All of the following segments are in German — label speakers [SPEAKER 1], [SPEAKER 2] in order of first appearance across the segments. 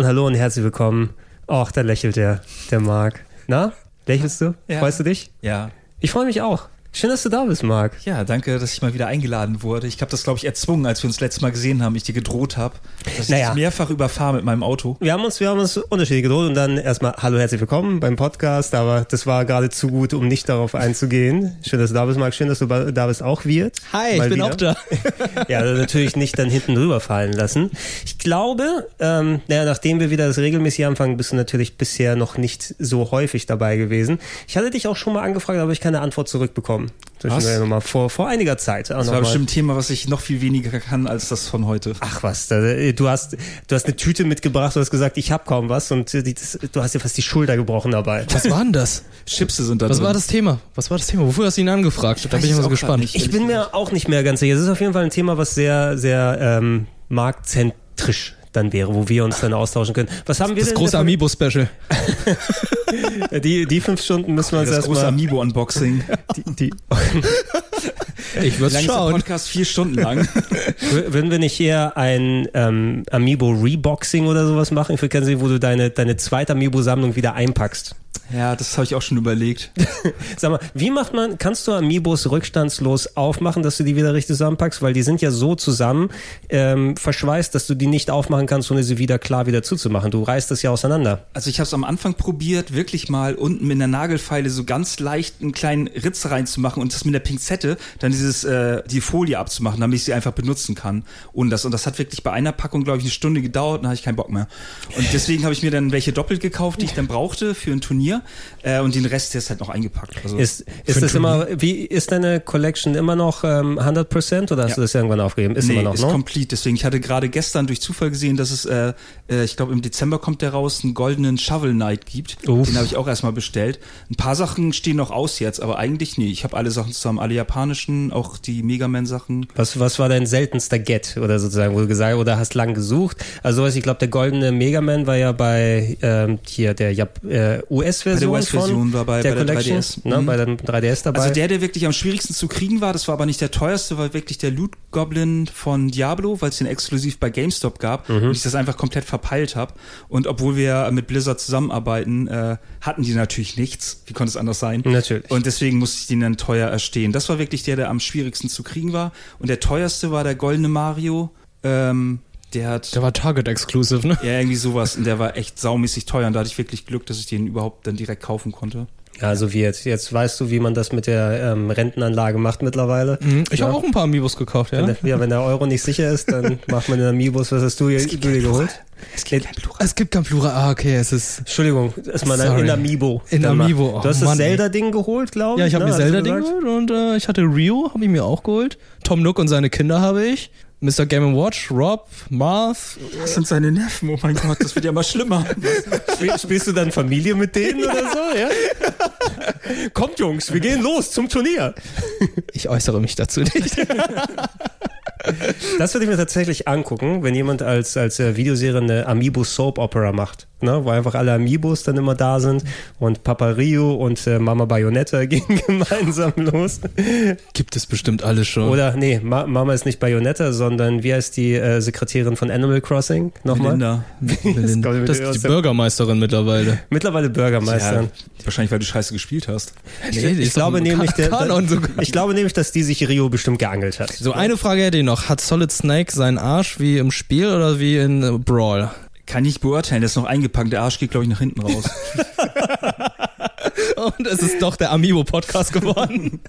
[SPEAKER 1] Und hallo und herzlich willkommen. Och, da lächelt der, der Marc. Na, lächelst du?
[SPEAKER 2] Ja.
[SPEAKER 1] Freust du dich?
[SPEAKER 2] Ja.
[SPEAKER 1] Ich freue mich auch. Schön, dass du da bist, Marc.
[SPEAKER 2] Ja, danke, dass ich mal wieder eingeladen wurde. Ich habe das, glaube ich, erzwungen, als wir uns letztes Mal gesehen haben, ich dir gedroht habe, dass ich
[SPEAKER 1] Naja.
[SPEAKER 2] dich mehrfach überfahre mit meinem Auto.
[SPEAKER 1] Wir haben uns, wir haben uns unterschiedlich gedroht und dann erstmal Hallo, herzlich willkommen beim Podcast, aber das war gerade zu gut, um nicht darauf einzugehen. Schön, dass du da bist, Marc. Schön, dass du da bist, auch wir.
[SPEAKER 3] Hi, ich
[SPEAKER 1] Mal
[SPEAKER 3] bin
[SPEAKER 1] wieder.
[SPEAKER 3] auch da.
[SPEAKER 1] Ja, natürlich nicht dann hinten rüber fallen lassen. Ich glaube, ähm, naja, nachdem wir wieder das regelmäßig anfangen, bist du natürlich bisher noch nicht so häufig dabei gewesen. Ich hatte dich auch schon mal angefragt, aber ich keine Antwort zurückbekommen. Das
[SPEAKER 2] Was?
[SPEAKER 1] schon noch mal vor, vor einiger Zeit. Auch
[SPEAKER 2] Das
[SPEAKER 1] noch
[SPEAKER 2] war
[SPEAKER 1] mal.
[SPEAKER 2] bestimmt ein Thema, was ich noch viel weniger kann als das von heute.
[SPEAKER 1] Ach was, da, du hast du hast eine Tüte mitgebracht, du hast gesagt, ich hab kaum was und die, das, du hast dir fast die Schulter gebrochen dabei.
[SPEAKER 3] Was war denn das?
[SPEAKER 2] Chipse sind da
[SPEAKER 3] Was
[SPEAKER 2] drin.
[SPEAKER 3] war das Thema? Was war das Thema? Wofür hast du ihn angefragt? Da bin ich mal so gespannt.
[SPEAKER 2] nicht.
[SPEAKER 1] Ich bin mir auch nicht mehr ganz sicher. Es ist auf jeden Fall ein Thema, was sehr, sehr ähm, marktzentrisch dann wäre, wo wir uns dann austauschen können. Was haben wir
[SPEAKER 3] Das
[SPEAKER 1] denn
[SPEAKER 3] große
[SPEAKER 1] davon-
[SPEAKER 3] Amiibo-Special.
[SPEAKER 1] Die, die fünf Stunden müssen wir uns
[SPEAKER 2] das große
[SPEAKER 1] erstmal.
[SPEAKER 2] Amiibo-Unboxing.
[SPEAKER 1] Die, die,
[SPEAKER 3] Ich würde schauen.
[SPEAKER 2] Podcast? Vier Stunden lang.
[SPEAKER 1] Wür- würden wir nicht eher ein ähm, Amiibo Reboxing oder sowas machen? Ich würde gerne sehen, wo du deine, deine zweite Amiibo-Sammlung wieder einpackst.
[SPEAKER 2] ja, das habe ich auch schon überlegt.
[SPEAKER 1] Sag mal, wie macht man, kannst du Amiibos rückstandslos aufmachen, dass du die wieder richtig zusammenpackst? Weil die sind ja so zusammen ähm, verschweißt, dass du die nicht aufmachen kannst, ohne sie wieder klar wieder zuzumachen. Du reißt das ja auseinander.
[SPEAKER 2] Also ich habe es am Anfang probiert, wirklich mal unten mit einer Nagelfeile so ganz leicht einen kleinen Ritz reinzumachen und das mit der Pinzette dann dieses äh, die Folie abzumachen, damit ich sie einfach benutzen kann. Und das und das hat wirklich bei einer Packung glaube ich eine Stunde gedauert, dann hatte ich keinen Bock mehr. Und deswegen habe ich mir dann welche doppelt gekauft, die ich dann brauchte für ein Turnier äh, und den Rest ist halt noch eingepackt. Also
[SPEAKER 1] Ist, ist das immer, wie, ist deine Collection immer noch ähm, 100% oder hast
[SPEAKER 2] Ja.
[SPEAKER 1] du das irgendwann aufgegeben? Ist
[SPEAKER 2] nee,
[SPEAKER 1] immer noch,
[SPEAKER 2] ist
[SPEAKER 1] ne?
[SPEAKER 2] complete. Deswegen, ich hatte gerade gestern durch Zufall gesehen, dass es, äh, äh, ich glaube im Dezember kommt der raus, einen goldenen Shovel Knight gibt.
[SPEAKER 1] Uff.
[SPEAKER 2] Den habe ich auch erstmal bestellt. Ein paar Sachen stehen noch aus jetzt, aber eigentlich nee. Ich habe alle Sachen zusammen, alle japanischen, auch die Mega Man Sachen.
[SPEAKER 1] Was, was war dein seltenster Get oder sozusagen, wo du gesagt oder hast lang gesucht? Also ich glaube, der goldene Mega Man war ja bei ähm, hier der Jap- äh, US-Version
[SPEAKER 2] Bei der US-Version
[SPEAKER 1] von
[SPEAKER 2] war bei-
[SPEAKER 1] der
[SPEAKER 2] bei der
[SPEAKER 1] Collection,
[SPEAKER 2] 3DS.
[SPEAKER 1] ne,
[SPEAKER 2] Mhm.
[SPEAKER 1] bei der 3DS dabei.
[SPEAKER 2] Also der, der wirklich am schwierigsten zu kriegen war, das war aber nicht der teuerste, war wirklich der Loot Goblin von Diablo, weil es den exklusiv bei GameStop gab
[SPEAKER 1] Mhm.
[SPEAKER 2] und ich das einfach komplett verpeilt habe. Und obwohl wir mit Blizzard zusammenarbeiten, äh, hatten die natürlich nichts. Wie konnte es anders sein?
[SPEAKER 1] Natürlich.
[SPEAKER 2] Und deswegen musste ich den dann teuer erstehen. Das war wirklich der, der am schwierigsten zu kriegen war. Und der teuerste war der goldene Mario. Ähm, der hat
[SPEAKER 3] Der war Target-Exclusive, ne?
[SPEAKER 2] ja irgendwie sowas und der war echt saumäßig teuer. Und da hatte ich wirklich Glück, dass ich den überhaupt dann direkt kaufen konnte.
[SPEAKER 1] Also wie jetzt, jetzt weißt du, wie man das mit der ähm, Rentenanlage macht mittlerweile.
[SPEAKER 3] Ich habe auch ein paar Amiibos gekauft, ja.
[SPEAKER 1] Wenn der, ja, wenn der Euro nicht sicher ist, dann macht man den Amiibos. Was hast du, du dir geholt?
[SPEAKER 2] Es gibt kein Plural.
[SPEAKER 3] Es gibt kein Plural. Ah, okay, es ist.
[SPEAKER 1] Entschuldigung, erstmal
[SPEAKER 3] Sorry.
[SPEAKER 1] in Amiibo.
[SPEAKER 3] In. Amiibo, oh
[SPEAKER 1] Du hast das
[SPEAKER 3] Mann, ey.
[SPEAKER 1] Zelda-Ding geholt, glaube ich.
[SPEAKER 3] Ja, ich habe
[SPEAKER 1] ne?
[SPEAKER 3] mir Zelda-Ding geholt und äh, ich hatte Rio, habe ich mir auch geholt. Tom Nook und seine Kinder habe ich. Mr. Game Watch, Rob, Marth.
[SPEAKER 2] Das sind seine Neffen, oh mein Gott, das wird ja mal schlimmer.
[SPEAKER 1] Spiel, spielst du dann Familie mit denen oder so? Ja? Kommt, Jungs, wir gehen los zum Turnier.
[SPEAKER 3] Ich äußere mich dazu nicht.
[SPEAKER 1] Das würde ich mir tatsächlich angucken, wenn jemand als, als äh, Videoserie eine Amiibo Soap Opera macht. Ne? Wo einfach alle Amiibos dann immer da sind und Papa Rio und äh, Mama Bayonetta gehen gemeinsam los.
[SPEAKER 3] Gibt es bestimmt alles schon.
[SPEAKER 1] Oder, nee, Ma Mama ist nicht Bayonetta, sondern wie heißt die äh, Sekretärin von Animal Crossing? Nochmal?
[SPEAKER 2] Linda.
[SPEAKER 3] Melinda. Das ist die Bürgermeisterin mittlerweile.
[SPEAKER 1] Mittlerweile Bürgermeister.
[SPEAKER 2] Ja, wahrscheinlich, weil du scheiße gespielt hast.
[SPEAKER 3] Nee,
[SPEAKER 1] ich
[SPEAKER 3] doch
[SPEAKER 1] glaube nämlich, der,
[SPEAKER 3] sogar.
[SPEAKER 1] ich glaube nämlich, dass die sich Rio bestimmt geangelt hat.
[SPEAKER 3] So, eine Frage hätte ich noch. Hat Solid Snake seinen Arsch wie im Spiel oder wie in Brawl?
[SPEAKER 2] Kann ich beurteilen, der ist noch eingepackt, der Arsch geht, glaube ich, nach hinten raus.
[SPEAKER 3] Und es ist doch der Amiibo-Podcast geworden.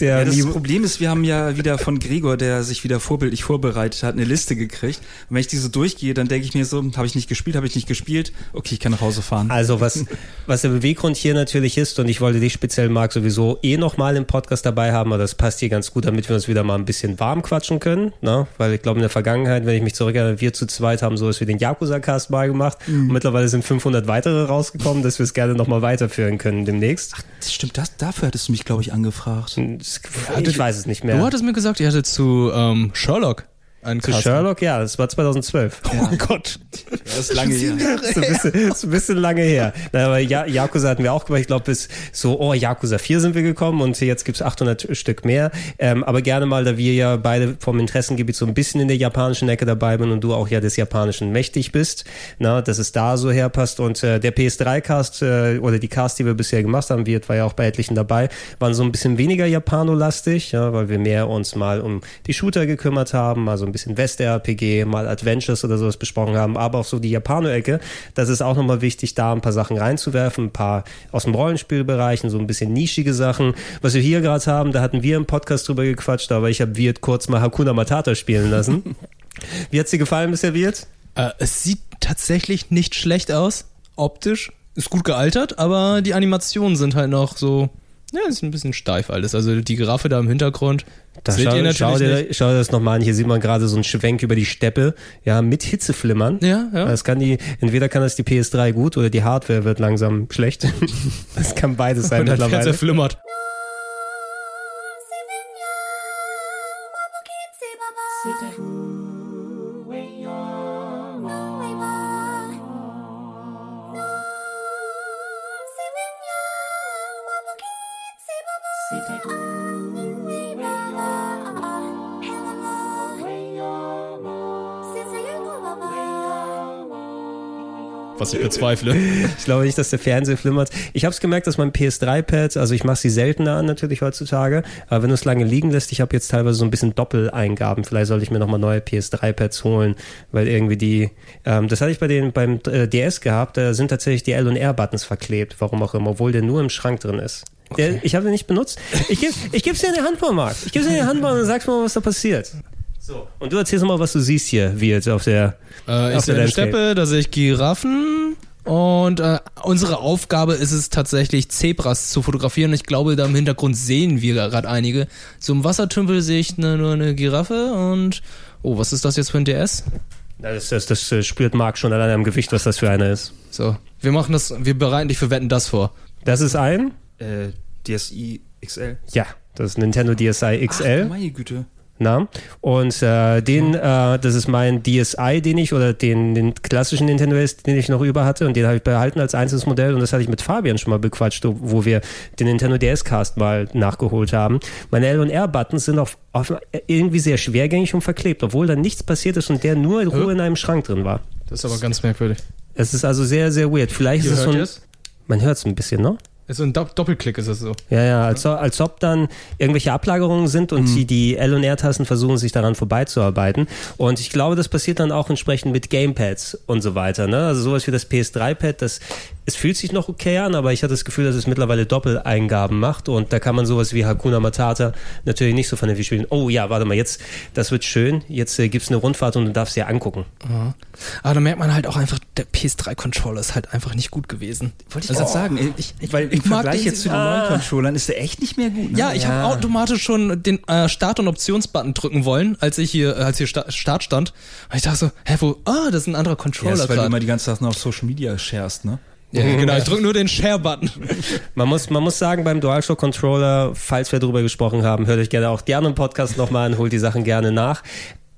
[SPEAKER 1] Der
[SPEAKER 2] Ja, das
[SPEAKER 1] Amiibo-
[SPEAKER 2] Problem ist, wir haben ja wieder von Gregor, der sich wieder vorbildlich vorbereitet hat, eine Liste gekriegt. Und wenn ich die so durchgehe, dann denke ich mir so, habe ich nicht gespielt, habe ich nicht gespielt, okay, ich kann nach Hause fahren.
[SPEAKER 1] Also was, was der Beweggrund hier natürlich ist, und ich wollte dich speziell, Marc, sowieso eh nochmal im Podcast dabei haben, aber das passt hier ganz gut, damit wir uns wieder mal ein bisschen warm quatschen können, ne? weil ich glaube in der Vergangenheit, wenn ich mich zurückerinnere, wir zu zweit haben sowas wie den Yakuza-Cast mal gemacht und mittlerweile sind 500 weitere rausgekommen, dass wir es gerne nochmal weiterführen können demnächst.
[SPEAKER 2] Das stimmt, das, dafür hattest du mich, glaube ich, angefragt.
[SPEAKER 1] Ich weiß es nicht mehr.
[SPEAKER 3] Du hattest mir gesagt, ihr hattet zu ähm, Sherlock einen
[SPEAKER 1] Zu. Sherlock, ja, das war 2012.
[SPEAKER 3] Oh Gott.
[SPEAKER 2] Das ist lange her.
[SPEAKER 1] ist, ein bisschen, ist ein bisschen lange her. Na, aber ja, Yakuza hatten wir auch gemacht. Ich glaube, bis so, oh, Yakuza 4 sind wir gekommen und jetzt gibt's 800 Stück mehr. Ähm, aber gerne mal, da wir ja beide vom Interessengebiet so ein bisschen in der japanischen Ecke dabei bin und du auch ja des Japanischen mächtig bist, na, dass es da so herpasst. Und äh, der PS3-Cast äh, oder die Cast, die wir bisher gemacht haben, Wirt war ja auch bei etlichen dabei, waren so ein bisschen weniger Japanolastig, ja, weil wir mehr uns mal um die Shooter gekümmert haben, mal so ein bisschen West-RPG, mal Adventures oder sowas besprochen haben, aber auch so die Japano-Ecke. Das ist auch nochmal wichtig, da ein paar Sachen reinzuwerfen, ein paar aus dem Rollenspielbereichen, so ein bisschen nischige Sachen. Was wir hier gerade haben, da hatten wir im Podcast drüber gequatscht, aber ich habe Wirt kurz mal Hakuna Matata spielen lassen. Wie hat's dir gefallen bisher, Wirt?
[SPEAKER 3] Äh, es sieht tatsächlich nicht schlecht aus, optisch. Ist gut gealtert, aber die Animationen sind halt noch so, ja, ist ein bisschen steif alles. Also die Giraffe da im Hintergrund,
[SPEAKER 1] Da
[SPEAKER 3] seht
[SPEAKER 1] schau,
[SPEAKER 3] ihr natürlich
[SPEAKER 1] schau, dir,
[SPEAKER 3] nicht.
[SPEAKER 1] schau dir das nochmal an. Hier sieht man gerade so einen Schwenk über die Steppe, ja, mit Hitzeflimmern.
[SPEAKER 3] Ja, ja.
[SPEAKER 1] Das kann die, entweder kann das die PS3 gut oder die Hardware wird langsam schlecht. Das kann beides sein
[SPEAKER 3] Und dann
[SPEAKER 1] mittlerweile.
[SPEAKER 3] Fernseher flimmert. Was ich bezweifle.
[SPEAKER 1] Ich glaube nicht, dass der Fernseher flimmert. Ich habe es gemerkt, dass mein PS3-Pad, also ich mache sie seltener an natürlich heutzutage, aber wenn du es lange liegen lässt, ich habe jetzt teilweise so ein bisschen Doppeleingaben. Vielleicht sollte ich mir nochmal neue PS3-Pads holen, weil irgendwie die, ähm, das hatte ich bei den beim äh, DS gehabt, da sind tatsächlich die L und R-Buttons verklebt, warum auch immer, obwohl der nur im Schrank drin ist. Der, ich habe den nicht benutzt. Ich, geb, ich gebe es dir in die Hand, Marc. Ich gebe es dir in die Hand und dann sagst mal, was da passiert. So. Und du erzählst mal, was du siehst hier, wie jetzt auf der,
[SPEAKER 3] Äh, ich
[SPEAKER 1] auf
[SPEAKER 3] sehe
[SPEAKER 1] der
[SPEAKER 3] eine. Steppe, da sehe ich Giraffen. Und äh, unsere Aufgabe ist es tatsächlich, Zebras zu fotografieren. Ich glaube, da im Hintergrund sehen wir gerade einige. So im Wassertümpel sehe ich ne, nur eine Giraffe und... Oh, was ist das jetzt für ein DS?
[SPEAKER 1] Das, das, das äh, spürt Marc schon allein am Gewicht, was das für einer ist.
[SPEAKER 3] So, wir machen das, wir bereiten dich für Wetten das vor.
[SPEAKER 1] Das ist ein,
[SPEAKER 2] Äh, DSi XL.
[SPEAKER 1] ja, das ist Nintendo DSi XL.
[SPEAKER 2] Ach, meine Güte.
[SPEAKER 1] Na? Und äh, den, äh, das ist mein DSi, den ich, oder den, den klassischen Nintendo DS, den ich noch über hatte, und den habe ich behalten als einzelnes Modell, und das hatte ich mit Fabian schon mal bequatscht, wo wir den Nintendo DS-Cast mal nachgeholt haben. Meine L und R-Buttons sind auf, auf irgendwie sehr schwergängig und verklebt, obwohl da nichts passiert ist und der nur in Ruhe in einem Schrank drin war.
[SPEAKER 3] Das ist aber ganz merkwürdig.
[SPEAKER 1] Es ist also sehr, sehr weird. Vielleicht
[SPEAKER 3] Ihr
[SPEAKER 1] ist es so ein, man hört es ein bisschen, ne?
[SPEAKER 3] Ist so ein Dopp- Doppelklick ist es so.
[SPEAKER 1] Ja, ja, als, als ob dann irgendwelche Ablagerungen sind und die, die L- und R-Tasten versuchen, sich daran vorbeizuarbeiten. Und ich glaube, das passiert dann auch entsprechend mit Gamepads und so weiter. Ne? Also sowas wie das PS3-Pad, das es fühlt sich noch okay an, aber ich hatte das Gefühl, dass es mittlerweile Doppeleingaben macht und da kann man sowas wie Hakuna Matata natürlich nicht so vernünftig spielen. Oh ja, warte mal, jetzt, das wird schön, jetzt äh, gibt's eine Rundfahrt und du darfst dir angucken.
[SPEAKER 3] Aber da merkt man halt auch einfach, der PS3-Controller ist halt einfach nicht gut gewesen.
[SPEAKER 2] Wollte ich gerade sagen, äh, ich, weil im
[SPEAKER 3] ich mag
[SPEAKER 2] Vergleich
[SPEAKER 3] den-
[SPEAKER 2] jetzt zu den
[SPEAKER 1] Ah.
[SPEAKER 2] neuen Controllern ist der echt nicht mehr gut. Ne?
[SPEAKER 3] Ja, ich habe automatisch schon den äh, Start- und Optionsbutton drücken wollen, als ich hier, als hier Sta Start stand. Und ich dachte so, hä, wo, ah, das ist ein anderer
[SPEAKER 2] Ja,
[SPEAKER 3] Controller
[SPEAKER 2] das ist, weil du
[SPEAKER 3] grad.
[SPEAKER 2] immer die ganze Zeit noch auf Social Media sharest, ne?
[SPEAKER 3] Ja, genau, ich drücke nur den Share-Button.
[SPEAKER 1] Man muss, man muss sagen, beim DualShock Controller, falls wir darüber gesprochen haben, hört euch gerne auch die anderen Podcasts nochmal an, holt die Sachen gerne nach.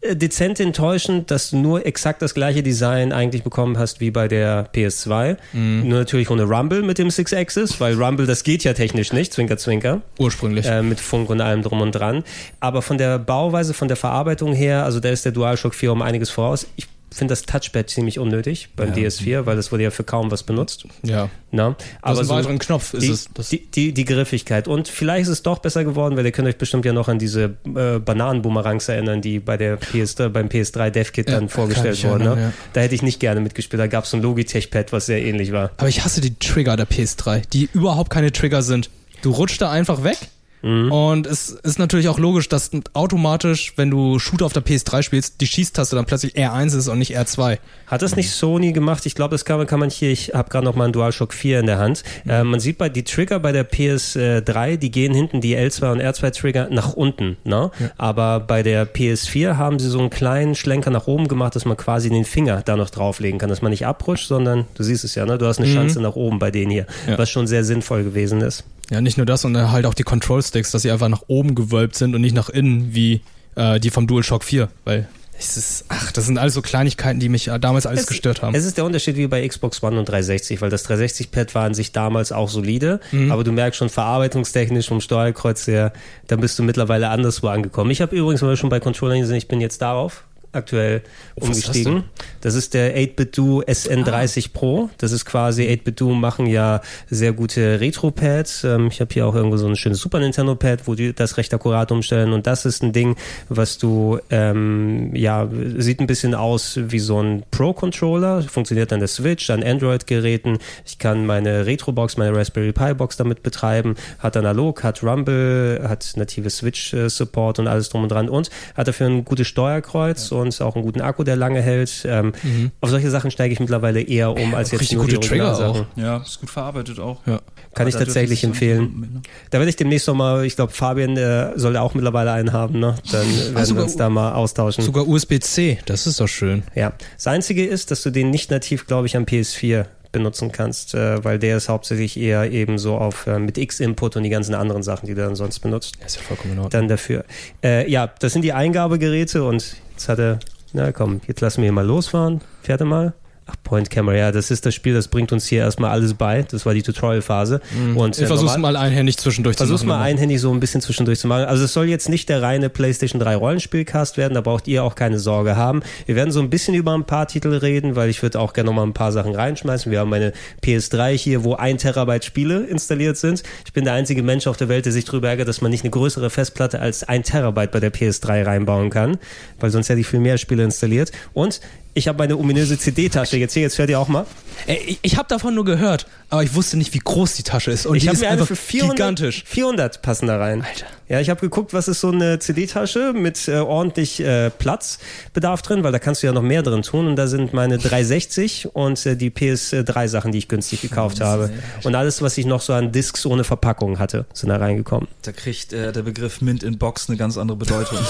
[SPEAKER 1] Äh, Dezent enttäuschend, dass du nur exakt das gleiche Design eigentlich bekommen hast wie bei der PS2. Nur natürlich ohne Rumble mit dem Six Axis, weil Rumble, das geht ja technisch nicht, Zwinker, Zwinker.
[SPEAKER 3] Ursprünglich.
[SPEAKER 1] Äh, mit Funk und allem drum und dran. Aber von der Bauweise, von der Verarbeitung her, also da ist der DualShock 4 um einiges voraus. Ich finde das Touchpad ziemlich unnötig beim DS4, weil das wurde ja für kaum was benutzt.
[SPEAKER 3] Ja.
[SPEAKER 1] Na?
[SPEAKER 3] Aber
[SPEAKER 1] so
[SPEAKER 3] weiteren Knopf ist
[SPEAKER 1] die,
[SPEAKER 3] es. Das
[SPEAKER 1] die, die, die Griffigkeit. Und vielleicht ist es doch besser geworden, weil ihr könnt euch bestimmt ja noch an diese äh, Bananenboomerangs erinnern, die bei der PS3, beim PS3 DevKit
[SPEAKER 3] Ja,
[SPEAKER 1] dann vorgestellt wurden. Ne?
[SPEAKER 3] ja.
[SPEAKER 1] Da hätte ich nicht gerne mitgespielt. Da gab es so ein Logitech-Pad, was sehr ähnlich war.
[SPEAKER 3] Aber ich hasse die Trigger der PS3, die überhaupt keine Trigger sind. Du rutschst da einfach weg.
[SPEAKER 1] Mhm.
[SPEAKER 3] Und es ist natürlich auch logisch, dass automatisch, wenn du Shooter auf der PS3 spielst, die Schießtaste dann plötzlich R1 ist und nicht R2.
[SPEAKER 1] Hat das nicht Sony gemacht? Ich glaube, das kann, kann man hier, ich habe gerade noch mal einen DualShock 4 in der Hand. Äh, man sieht bei die Trigger bei der PS3, die gehen hinten, die L2 und R2 Trigger nach unten. Ne? Aber bei der PS4 haben sie so einen kleinen Schlenker nach oben gemacht, dass man quasi den Finger da noch drauflegen kann, dass man nicht abrutscht, sondern du siehst es ja, ne? du hast eine Chance nach oben bei denen hier,
[SPEAKER 3] Ja.
[SPEAKER 1] was schon sehr sinnvoll gewesen ist.
[SPEAKER 3] Ja, nicht nur das, sondern halt auch die Control Sticks, dass sie einfach nach oben gewölbt sind und nicht nach innen wie äh, die vom DualShock 4, weil es ist, ach, das sind alles so Kleinigkeiten, die mich äh, damals alles
[SPEAKER 1] Es-
[SPEAKER 3] gestört haben.
[SPEAKER 1] Es ist der Unterschied wie bei Xbox One und 360, weil das 360-Pad war an sich damals auch solide,
[SPEAKER 3] Mhm.
[SPEAKER 1] aber du merkst schon verarbeitungstechnisch vom Steuerkreuz her, da bist du mittlerweile anderswo angekommen. Ich habe übrigens, weil wir schon bei Controllern gesehen, ich bin jetzt darauf aktuell
[SPEAKER 3] das
[SPEAKER 1] umgestiegen. Das, ist der 8-Bit-Do SN30 Pro. Das ist quasi 8-Bit-Do machen ja sehr gute Retro-Pads. Ähm, ich habe hier auch irgendwo so ein schönes Super Nintendo-Pad, wo die das recht akkurat umstellen. Und das ist ein Ding, was du, ähm, ja, sieht ein bisschen aus wie so ein Pro-Controller. Funktioniert an der Switch, an Android-Geräten. Ich kann meine Retro-Box, meine Raspberry Pi-Box damit betreiben. Hat analog, hat Rumble, hat native Switch-Support und alles drum und dran. Und hat dafür ein gutes Steuerkreuz und auch einen guten Akku, der lange hält. Ähm, Auf solche Sachen steige ich mittlerweile eher um, als jetzt
[SPEAKER 3] richtig
[SPEAKER 1] nur die
[SPEAKER 3] gute Trigger
[SPEAKER 1] Originalsachen.
[SPEAKER 2] Ja, ist gut verarbeitet auch.
[SPEAKER 3] ja.
[SPEAKER 1] Kann ich
[SPEAKER 2] Aber
[SPEAKER 1] tatsächlich empfehlen.
[SPEAKER 2] ne?
[SPEAKER 1] Da werde ich demnächst noch mal, ich glaube, Fabian äh, soll ja auch mittlerweile einen haben, ne? Dann werden wir
[SPEAKER 3] sogar-
[SPEAKER 1] uns da mal austauschen.
[SPEAKER 3] Sogar USB-C, das ist doch schön.
[SPEAKER 1] Ja. Das Einzige ist, dass du den nicht nativ, glaube ich, am PS4 benutzen kannst, äh, weil der ist hauptsächlich eher eben so auf äh, mit X-Input und die ganzen anderen Sachen, die du dann sonst benutzt,
[SPEAKER 3] Ja, ist ja vollkommen in Ordnung.
[SPEAKER 1] dann dafür. Äh, ja, das sind die Eingabegeräte und jetzt hat er, na komm, jetzt lassen wir hier mal losfahren. Fährt er mal? Ach, Point Camera, ja, das ist das Spiel, das bringt uns hier erstmal alles bei. Das war die Tutorial-Phase. Und,
[SPEAKER 3] Ich
[SPEAKER 1] äh,
[SPEAKER 3] versuch's
[SPEAKER 1] normal-
[SPEAKER 3] mal einhändig zwischendurch
[SPEAKER 1] Versuch's
[SPEAKER 3] zu
[SPEAKER 1] mal
[SPEAKER 3] machen.
[SPEAKER 1] einhändig so ein bisschen zwischendurch zu machen. Also es soll jetzt nicht der reine PlayStation 3 Rollenspielcast werden, da braucht ihr auch keine Sorge haben. Wir werden so ein bisschen über ein paar Titel reden, weil ich würde auch gerne noch mal ein paar Sachen reinschmeißen. Wir haben meine PS3 hier, wo ein Terabyte Spiele installiert sind. Ich bin der einzige Mensch auf der Welt, der sich darüber ärgert, dass man nicht eine größere Festplatte als ein Terabyte bei der PS3 reinbauen kann, weil sonst hätte ich viel mehr Spiele installiert. Und ich habe meine ominöse CD-Tasche. Jetzt hier, jetzt hört ihr auch mal.
[SPEAKER 3] Ey, ich ich habe davon nur gehört, aber ich wusste nicht, wie groß die Tasche ist. Und
[SPEAKER 1] ich
[SPEAKER 3] die ist
[SPEAKER 1] mir
[SPEAKER 3] einfach
[SPEAKER 1] für 400,
[SPEAKER 3] gigantisch.
[SPEAKER 1] 400 passen da rein.
[SPEAKER 3] Alter.
[SPEAKER 1] Ja, ich habe geguckt, was ist so eine CD-Tasche mit äh, ordentlich äh, Platzbedarf drin, weil da kannst du ja noch mehr drin tun. Und da sind meine 360 und äh, die PS3-Sachen, die ich günstig gekauft habe. Und alles, was ich noch so an Discs ohne Verpackung hatte, sind da reingekommen.
[SPEAKER 2] Da kriegt äh, der Begriff Mint in Box eine ganz andere Bedeutung.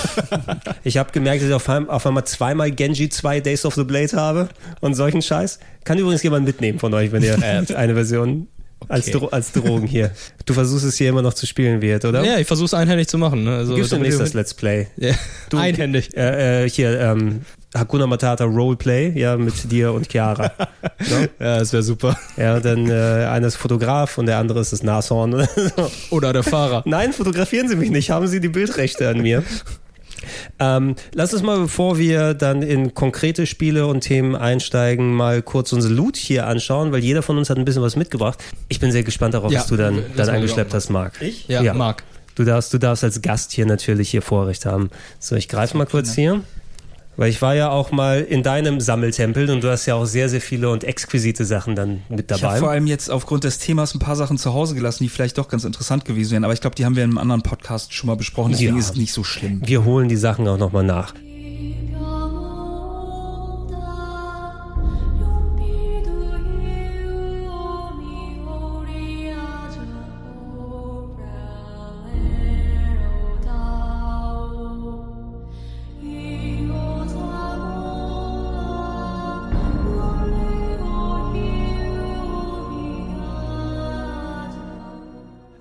[SPEAKER 1] Ich habe gemerkt, dass ich auf, auf einmal zweimal Genji 2 Days of the Blade habe und solchen Scheiß. Kann übrigens jemand mitnehmen von euch, wenn ihr eine Version als, Dro als Drogen hier. Du versuchst es hier immer noch zu spielen, wird, oder?
[SPEAKER 3] Ja, ich versuch's einhändig zu machen. Ne? Also,
[SPEAKER 1] Gibst du das Let's Play?
[SPEAKER 3] ja.
[SPEAKER 1] Du-
[SPEAKER 3] Einhändig.
[SPEAKER 1] Äh, äh, hier, ähm, Hakuna Matata Roleplay, ja, mit dir und Chiara.
[SPEAKER 3] Ja, das wäre super.
[SPEAKER 1] ja, dann äh, einer ist Fotograf und der andere ist das Nashorn. oder so.
[SPEAKER 3] Oder der Fahrer.
[SPEAKER 1] Nein, fotografieren Sie mich nicht, haben Sie die Bildrechte an mir. Ähm, lass uns mal, bevor wir dann in konkrete Spiele und Themen einsteigen, mal kurz unsere Loot hier anschauen, weil jeder von uns hat ein bisschen was mitgebracht. Ich bin sehr gespannt darauf,
[SPEAKER 3] Ja,
[SPEAKER 1] was du dann, dann
[SPEAKER 3] lieber
[SPEAKER 1] hast, Marc. Ich?
[SPEAKER 3] Ja, Marc.
[SPEAKER 1] Du darfst, du darfst als Gast hier natürlich hier Vorrecht haben. So, ich greife mal kurz hier. Weil ich war ja auch mal in deinem Sammeltempel und du hast ja auch sehr, sehr viele und exquisite Sachen dann mit
[SPEAKER 2] Ich habe vor
[SPEAKER 1] dabei.
[SPEAKER 2] allem jetzt aufgrund des Themas ein paar Sachen zu Hause gelassen, die vielleicht doch ganz interessant gewesen wären. Aber ich glaube, die haben wir in einem anderen Podcast schon mal besprochen. Deswegen
[SPEAKER 1] Ja.
[SPEAKER 2] ist es nicht so schlimm.
[SPEAKER 1] Wir holen die Sachen auch nochmal nach.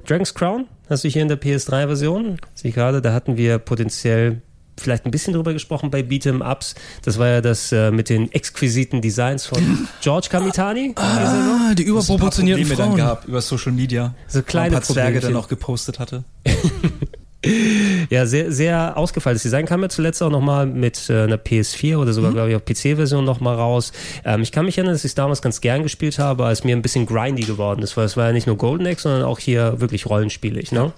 [SPEAKER 1] Dragon's Crown hast du hier in der PS3-Version. Sehe ich gerade, da hatten wir potenziell vielleicht ein bisschen drüber gesprochen bei Beat'em Ups. Das war ja das äh, mit den exquisiten Designs von George Kamitani.
[SPEAKER 3] Ah, die überproportionierten
[SPEAKER 2] Probleme dann
[SPEAKER 3] Frauen.
[SPEAKER 2] gab über Social Media.
[SPEAKER 1] So kleine
[SPEAKER 2] ein paar Zwerge dann noch gepostet hatte.
[SPEAKER 1] Ja, sehr, sehr ausgefeiltes Design kam ja zuletzt auch nochmal mit äh, einer PS4 oder sogar, glaube ich, auch PC-Version nochmal raus. Ähm, ich kann mich erinnern, dass ich es damals ganz gern gespielt habe, als mir ein bisschen grindy geworden ist, weil es war ja nicht nur Golden Axe, sondern auch hier wirklich rollenspielig, ne?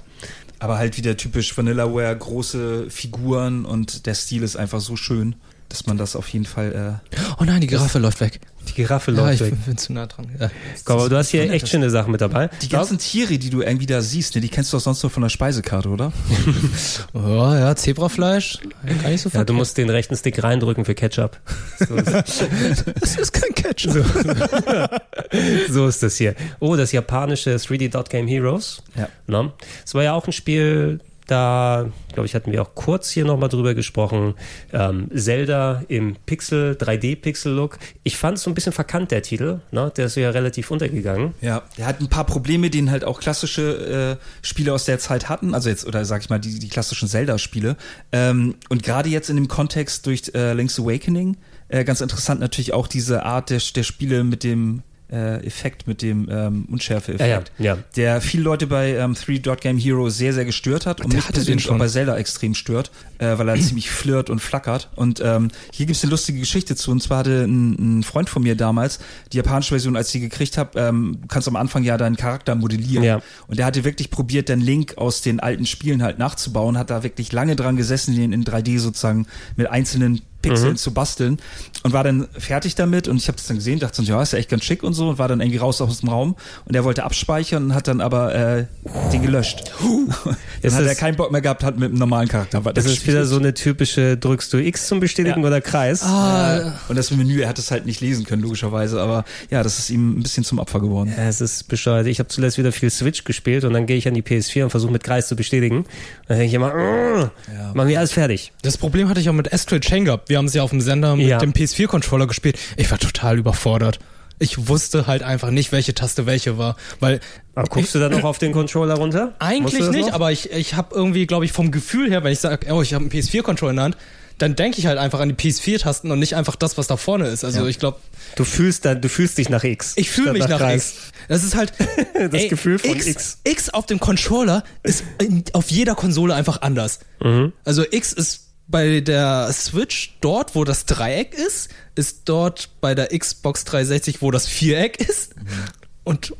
[SPEAKER 2] Aber halt wieder typisch Vanillaware, große Figuren und der Stil ist einfach so schön, dass man das auf jeden Fall. Äh,
[SPEAKER 3] Oh nein, die Giraffe läuft weg.
[SPEAKER 1] Die Giraffe
[SPEAKER 3] Ja,
[SPEAKER 1] läuft
[SPEAKER 3] ich
[SPEAKER 1] weg.
[SPEAKER 3] bin zu nah dran. Ja.
[SPEAKER 1] Komm, aber du hast hier echt
[SPEAKER 2] das.
[SPEAKER 1] schöne Sachen mit dabei.
[SPEAKER 2] die ganzen Tiere, die du irgendwie da siehst, ne, die kennst du doch sonst nur von der Speisekarte, oder?
[SPEAKER 3] Oh, ja, Zebrafleisch. Gar nicht so
[SPEAKER 1] Ja, du musst den rechten Stick reindrücken für Ketchup. So ist,
[SPEAKER 3] Das ist kein Ketchup.
[SPEAKER 1] so ist das hier. Oh, das japanische 3D Dot Game Heroes.
[SPEAKER 2] Ja.
[SPEAKER 1] Ne? Das war ja auch ein Spiel, da, glaube ich, hatten wir auch kurz hier nochmal drüber gesprochen. Ähm, Zelda im Pixel, 3D-Pixel-Look. Ich fand es so ein bisschen verkannt, der Titel. Ne? Der ist ja relativ untergegangen.
[SPEAKER 2] Ja, der hat ein paar Probleme, den halt auch klassische äh, Spiele aus der Zeit hatten, also jetzt, oder sag ich mal, die, die klassischen Zelda-Spiele. Ähm, und gerade jetzt in dem Kontext durch äh, Link's Awakening, äh, ganz interessant natürlich auch diese Art der, der Spiele mit dem äh, Effekt, mit dem ähm, Unschärfe-Effekt.
[SPEAKER 1] Ja, ja, ja.
[SPEAKER 2] Der viele Leute bei ähm, 3 Dot Game Hero sehr, sehr gestört hat und
[SPEAKER 3] Der
[SPEAKER 2] mich
[SPEAKER 3] hatte den
[SPEAKER 2] persönlich
[SPEAKER 3] schon.
[SPEAKER 2] auch bei Zelda extrem stört, äh, weil er ziemlich flirt und flackert. Und ähm, hier gibt's eine lustige Geschichte zu. Und zwar hatte ein, ein Freund von mir damals die japanische Version, als ich die gekriegt habe, ähm, du kannst am Anfang ja deinen Charakter modellieren. Und der hatte wirklich probiert, den Link aus den alten Spielen halt nachzubauen, hat da wirklich lange dran gesessen, den in 3D sozusagen mit einzelnen Pixeln
[SPEAKER 1] Mhm.
[SPEAKER 2] zu basteln und war dann fertig damit und ich habe das dann gesehen, dachte so, ja, ist ja echt ganz schick und so und war dann irgendwie raus aus dem Raum und er wollte abspeichern und hat dann aber äh, den gelöscht. dann
[SPEAKER 1] Ist
[SPEAKER 2] hat er
[SPEAKER 1] das-
[SPEAKER 2] keinen Bock mehr gehabt, hat mit einem normalen Charakter
[SPEAKER 1] Das ist wieder so eine typische, drückst du X zum Bestätigen
[SPEAKER 2] Ja.
[SPEAKER 1] oder Kreis?
[SPEAKER 2] Ah, und das Menü, er hat es halt nicht lesen können, logischerweise, aber ja, das ist ihm ein bisschen zum Opfer geworden.
[SPEAKER 1] Ja, es ist bescheuert. Ich habe zuletzt wieder viel Switch gespielt und dann gehe ich an die PS4 und versuche mit Kreis zu bestätigen. Dann denke ich immer, "Ugh, mach mir alles fertig.
[SPEAKER 3] Das Problem hatte ich auch mit Astral Chain gehabt. Wir haben es ja auf dem Sender mit
[SPEAKER 1] Ja.
[SPEAKER 3] dem PS4-Controller gespielt. Ich war total überfordert. Ich wusste halt einfach nicht, welche Taste welche war, weil
[SPEAKER 1] Aber guckst du dann noch auf den Controller runter?
[SPEAKER 3] Eigentlich nicht,
[SPEAKER 1] noch?
[SPEAKER 3] aber ich, ich habe irgendwie, glaube ich, vom Gefühl her, wenn ich sage, oh, ich habe einen PS4-Controller in der Hand, dann denke ich halt einfach an die PS4-Tasten und nicht einfach das, was da vorne ist. Also ich glaube,
[SPEAKER 1] Du fühlst dann, du fühlst dich nach X.
[SPEAKER 3] ich fühle mich nach
[SPEAKER 1] Kreis.
[SPEAKER 3] X. Das ist halt
[SPEAKER 1] Das Gefühl von
[SPEAKER 3] X.
[SPEAKER 1] X.
[SPEAKER 3] X auf dem Controller ist in, auf jeder Konsole einfach anders.
[SPEAKER 1] Mhm.
[SPEAKER 3] Also X ist bei der Switch dort, wo das Dreieck ist, ist dort bei der Xbox 360, wo das Viereck ist. Und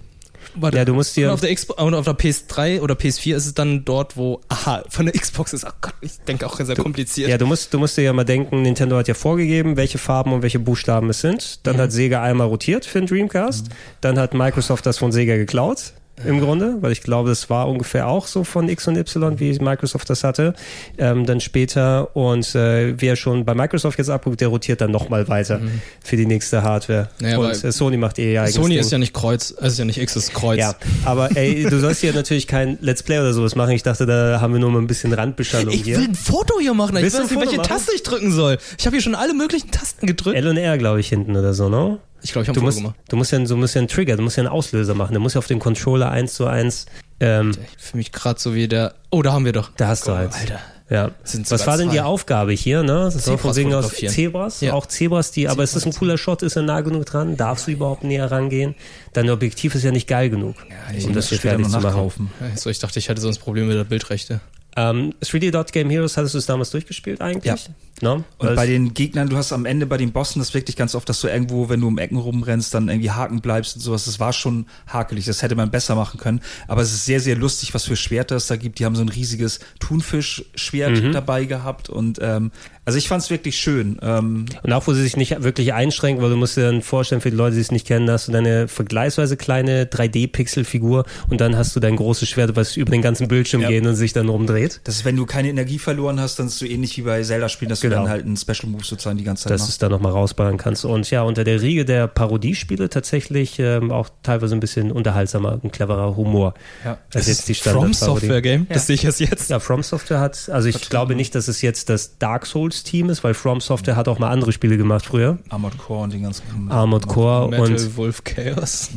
[SPEAKER 3] warte,
[SPEAKER 1] Ja, du musst
[SPEAKER 3] und auf der Xbox und auf der PS3 oder PS4 ist es dann dort, wo aha von der Xbox ist. Ach Gott, ich denke auch sehr kompliziert.
[SPEAKER 1] Ja, du musst, du musst dir ja mal denken, Nintendo hat ja vorgegeben, welche Farben und welche Buchstaben es sind. Dann hat Sega einmal rotiert für den Dreamcast. Dann hat Microsoft das von Sega geklaut. Im Grunde, weil ich glaube, es war ungefähr auch so von X und Y, wie Microsoft das hatte. Ähm, dann später und äh, wer schon bei Microsoft jetzt abguckt, der rotiert dann nochmal weiter für die nächste Hardware.
[SPEAKER 3] Naja,
[SPEAKER 1] und äh, Sony macht ihr ja eigenes
[SPEAKER 3] Sony
[SPEAKER 1] Ding.
[SPEAKER 3] ist ja nicht Kreuz, es ist ja nicht X, es ist Kreuz.
[SPEAKER 1] Ja, aber ey, du sollst hier natürlich kein Let's Play oder sowas machen. Ich dachte, da haben wir nur mal ein bisschen Randbeschallung
[SPEAKER 3] Ich
[SPEAKER 1] hier.
[SPEAKER 3] will ein Foto hier machen. Ich
[SPEAKER 1] Willst
[SPEAKER 3] weiß nicht, welche
[SPEAKER 1] machen?
[SPEAKER 3] Taste ich drücken soll. Ich habe hier schon alle möglichen Tasten gedrückt.
[SPEAKER 1] L und R, glaube ich, hinten oder so, ne?
[SPEAKER 3] Ich glaube, ich habe
[SPEAKER 1] Du
[SPEAKER 3] ein
[SPEAKER 1] musst,
[SPEAKER 3] Foto gemacht.
[SPEAKER 1] du musst ja, du musst ja einen Trigger, du musst ja einen Auslöser machen. Der muss ja auf den Controller eins zu eins. Ähm,
[SPEAKER 3] Für mich gerade so wie der. Oh, da haben wir doch.
[SPEAKER 1] da hast du
[SPEAKER 3] Oh,
[SPEAKER 1] eins.
[SPEAKER 3] Alter.
[SPEAKER 1] Ja.
[SPEAKER 3] Sind
[SPEAKER 1] Was war denn die. Aufgabe hier, ne? Das war von
[SPEAKER 3] Zebras
[SPEAKER 1] wegen aus. Zebras,
[SPEAKER 3] Ja.
[SPEAKER 1] auch Zebras, die, aber ist das ein cooler Shot? Ist er nah genug dran? Darfst du überhaupt näher rangehen? Dein Objektiv ist ja nicht geil genug, um das fertig zu machen.
[SPEAKER 3] So, ich dachte, ich hätte sonst Probleme mit der Bildrechte.
[SPEAKER 1] Ähm, 3D Dot Game Heroes, hattest du es damals durchgespielt eigentlich?
[SPEAKER 2] Ja.
[SPEAKER 1] No?
[SPEAKER 2] Und bei den Gegnern, du hast am Ende bei den Bossen das wirklich ganz oft, dass du irgendwo, wenn du um Ecken rumrennst, dann irgendwie haken bleibst und sowas. Das war schon hakelig. Das hätte man besser machen können. Aber es ist sehr, sehr lustig, was für Schwerter es da gibt. Die haben so ein riesiges Thunfischschwert
[SPEAKER 1] Mhm.
[SPEAKER 2] dabei gehabt. Und ähm, also ich fand es wirklich schön. Ähm,
[SPEAKER 1] Und auch wo sie sich nicht wirklich einschränken, weil du musst dir dann vorstellen, für die Leute, die es nicht kennen, hast du deine vergleichsweise kleine 3D-Pixel-Figur und dann hast du dein großes Schwert, was über den ganzen Bildschirm
[SPEAKER 2] Ja.
[SPEAKER 1] geht und sich dann rumdreht.
[SPEAKER 2] das ist, wenn du keine Energie verloren hast, dann ist so ähnlich wie bei Zelda-Spielen, dass
[SPEAKER 1] Genau.
[SPEAKER 2] du dann halt einen Special Move sozusagen die ganze Zeit
[SPEAKER 1] dass du es da nochmal rausballern kannst. Und ja, unter der Riege der Parodiespiele tatsächlich ähm, auch teilweise ein bisschen unterhaltsamer und cleverer Humor.
[SPEAKER 2] Ja.
[SPEAKER 1] als jetzt die
[SPEAKER 3] From. Software Game. Das sehe ich erst jetzt.
[SPEAKER 1] Ja, From Software hat, also ich glaube nicht, dass es jetzt das Dark Souls Team ist, weil From Software hat auch mal andere Spiele gemacht früher.
[SPEAKER 2] Armored Core und den ganzen
[SPEAKER 1] Armored Core
[SPEAKER 3] Metal
[SPEAKER 1] und
[SPEAKER 3] Wolf Chaos.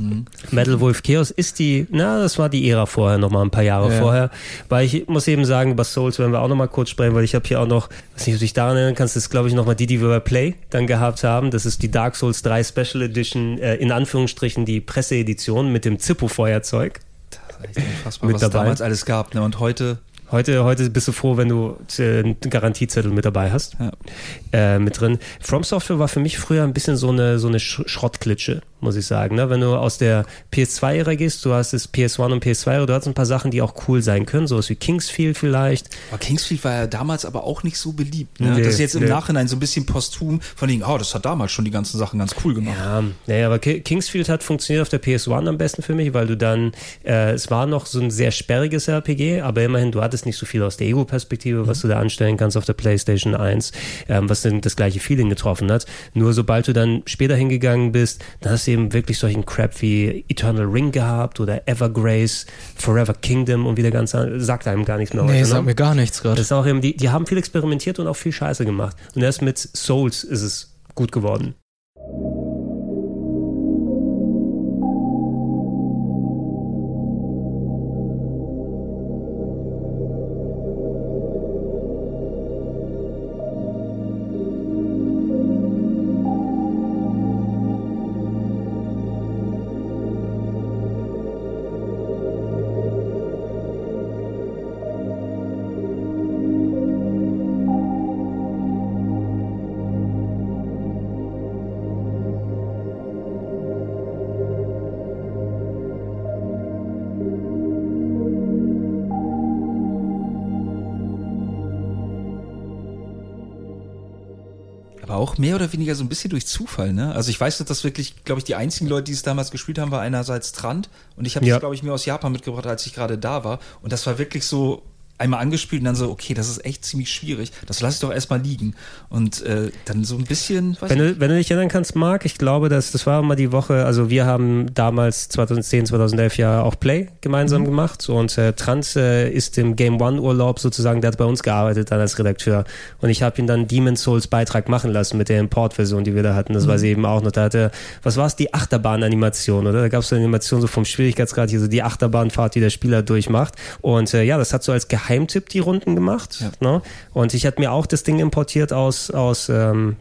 [SPEAKER 1] Metal Wolf Chaos ist die, na, das war die Ära vorher, noch mal ein paar Jahre
[SPEAKER 3] Ja.
[SPEAKER 1] vorher. Weil ich muss eben sagen, über Souls werden wir auch noch mal kurz sprechen, weil ich habe hier auch noch, weiß nicht, ob du dich daran erinnern kannst, das ist glaube ich noch mal die, die wir bei Play dann gehabt haben. Das ist die Dark Souls 3 Special Edition, äh, in Anführungsstrichen die Presseedition mit dem Zippo-Feuerzeug.
[SPEAKER 2] Das ist echt unfassbar,
[SPEAKER 1] Mit
[SPEAKER 2] was es damals alles gab. Ne? Und heute
[SPEAKER 1] Heute, heute bist du froh, wenn du äh, einen Garantiezettel mit dabei hast.
[SPEAKER 2] Ja.
[SPEAKER 1] Äh, mit drin. From Software war für mich früher ein bisschen so eine, so eine Sch Schrottklitsche, muss ich sagen. Ne? Wenn du aus der PS2-Ära gehst, du hast das PS1 und PS2, du hast ein paar Sachen, die auch cool sein können, sowas wie Kingsfield vielleicht.
[SPEAKER 2] Aber Kingsfield war ja damals aber auch nicht so beliebt. Ne?
[SPEAKER 1] Nee,
[SPEAKER 2] das ist jetzt im
[SPEAKER 1] nee.
[SPEAKER 2] Nachhinein so ein bisschen posthum von wegen, oh, das hat damals schon die ganzen Sachen ganz cool gemacht.
[SPEAKER 1] Ja, naja, aber Ki- Kingsfield hat funktioniert auf der PS1 am besten für mich, weil du dann, äh, es war noch so ein sehr sperriges RPG, aber immerhin, du hattest nicht so viel aus der Ego-Perspektive, was du da anstellen kannst auf der PlayStation 1, ähm, was dann das gleiche Feeling getroffen hat. Nur sobald du dann später hingegangen bist, dann hast du eben wirklich solchen Crap wie Eternal Ring gehabt oder Evergrace, Forever Kingdom und wieder ganz, an- sagt einem gar nichts mehr
[SPEAKER 3] Nee,
[SPEAKER 1] heute,
[SPEAKER 3] sagt
[SPEAKER 1] ne?
[SPEAKER 3] mir gar nichts gerade.
[SPEAKER 1] Das ist auch eben, die, die haben viel experimentiert und auch viel Scheiße gemacht. Und erst mit Souls ist es gut geworden.
[SPEAKER 2] Auch mehr oder weniger so ein bisschen durch Zufall, ne? Also ich weiß, dass das wirklich, glaube ich, die einzigen Leute, die es damals gespielt haben, war einerseits Trant und ich habe
[SPEAKER 1] Ja.
[SPEAKER 2] das, glaube ich, mir aus Japan mitgebracht, als ich gerade da war. Und das war wirklich so einmal angespielt und dann so, okay, das ist echt ziemlich schwierig. Das lasse ich doch erstmal liegen. Und äh, dann so ein bisschen,
[SPEAKER 1] Wenn
[SPEAKER 2] ich,
[SPEAKER 1] du, wenn du dich erinnern kannst, Marc, ich glaube, dass das war mal die Woche, also wir haben damals 2010, 2011 ja auch Play gemeinsam gemacht und äh, Trans äh, ist im Game One Urlaub sozusagen, der hat bei uns gearbeitet dann als Redakteur und ich habe ihn dann Demon's Souls Beitrag machen lassen mit der Importversion, die wir da hatten. Das war sie eben auch noch. Da hatte, was war es, die Achterbahn-Animation, oder? Da gab es so eine Animation so vom Schwierigkeitsgrad hier, so die Achterbahnfahrt, die der Spieler durchmacht. Und äh, ja, das hat so als Geheimtipp die Runden gemacht.
[SPEAKER 2] Ja.
[SPEAKER 1] Ne? Und ich hatte mir auch das Ding importiert aus, aus ähm,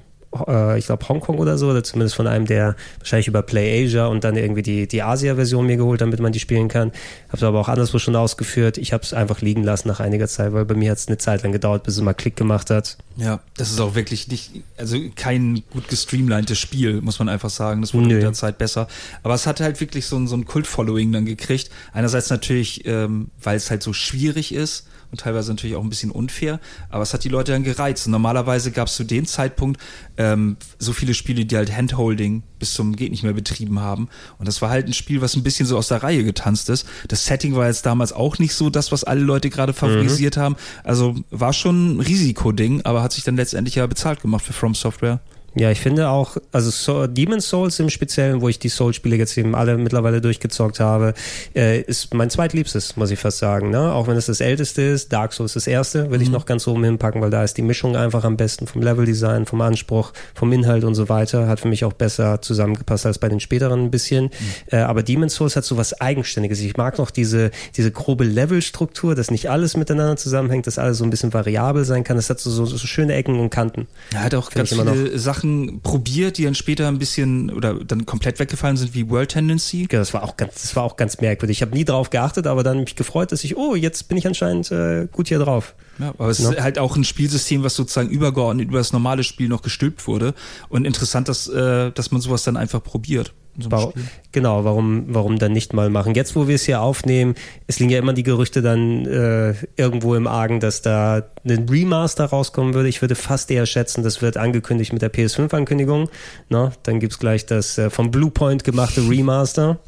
[SPEAKER 1] äh, ich glaube Hongkong oder so, oder zumindest von einem, der wahrscheinlich über Play Asia und dann irgendwie die, die Asia-Version mir geholt, damit man die spielen kann. Habe es aber auch anderswo schon ausgeführt. Ich habe es einfach liegen lassen nach einiger Zeit, weil bei mir hat es eine Zeit lang gedauert, bis es mal Klick gemacht hat.
[SPEAKER 2] ja, das ist auch wirklich nicht, also kein gut gestreamlinedes Spiel, muss man einfach sagen. Das wurde
[SPEAKER 1] Nö.
[SPEAKER 2] mit der Zeit besser. Aber es hat halt wirklich so ein, so ein Kult-Following dann gekriegt. Einerseits natürlich, ähm, weil es halt so schwierig ist und teilweise natürlich auch ein bisschen unfair, aber es hat die Leute dann gereizt. Und normalerweise gab es zu dem Zeitpunkt ähm, so viele Spiele, die halt Handholding bis zum geht nicht mehr betrieben haben. Und das war halt ein Spiel, was ein bisschen so aus der Reihe getanzt ist. Das Setting war jetzt damals auch nicht so das, was alle Leute gerade favorisiert haben. Also war schon ein Risikoding, aber hat sich dann letztendlich ja bezahlt gemacht für From Software.
[SPEAKER 1] Ja, ich finde auch, also so, Demon's Souls im Speziellen, wo ich die Souls-Spiele jetzt eben alle mittlerweile durchgezockt habe, äh, ist mein zweitliebstes, muss ich fast sagen. Ne? Auch wenn es das älteste ist, Dark Souls das erste, will ich noch ganz oben hinpacken, weil da ist die Mischung einfach am besten vom Leveldesign, vom Anspruch, vom Inhalt und so weiter. Hat für mich auch besser zusammengepasst als bei den späteren ein bisschen. Äh, aber Demon's Souls hat so was Eigenständiges. Ich mag noch diese, diese grobe Levelstruktur, dass nicht alles miteinander zusammenhängt, dass alles so ein bisschen variabel sein kann. Das hat so, so, so schöne Ecken und Kanten.
[SPEAKER 2] Er hat auch ganz viele Sachen probiert, die dann später ein bisschen oder dann komplett weggefallen sind, wie World Tendency.
[SPEAKER 1] Ja, das war auch ganz, das war auch ganz merkwürdig. Ich habe nie drauf geachtet, aber dann mich gefreut, dass ich, oh, jetzt bin ich anscheinend äh, gut hier drauf.
[SPEAKER 2] Ja, aber es
[SPEAKER 1] Ja.
[SPEAKER 2] ist halt auch ein Spielsystem, was sozusagen übergeordnet über das normale Spiel noch gestülpt wurde. Und interessant, dass, äh, dass man sowas dann einfach probiert. So
[SPEAKER 1] Warum,
[SPEAKER 2] Spiel.
[SPEAKER 1] genau, warum, warum dann nicht mal machen? Jetzt, wo wir es hier aufnehmen, es liegen ja immer die Gerüchte dann äh, irgendwo im Argen, dass da ein Remaster rauskommen würde. Ich würde fast eher schätzen, das wird angekündigt mit der PS5-Ankündigung. Ne? Dann gibt's gleich das äh, vom Bluepoint gemachte Remaster.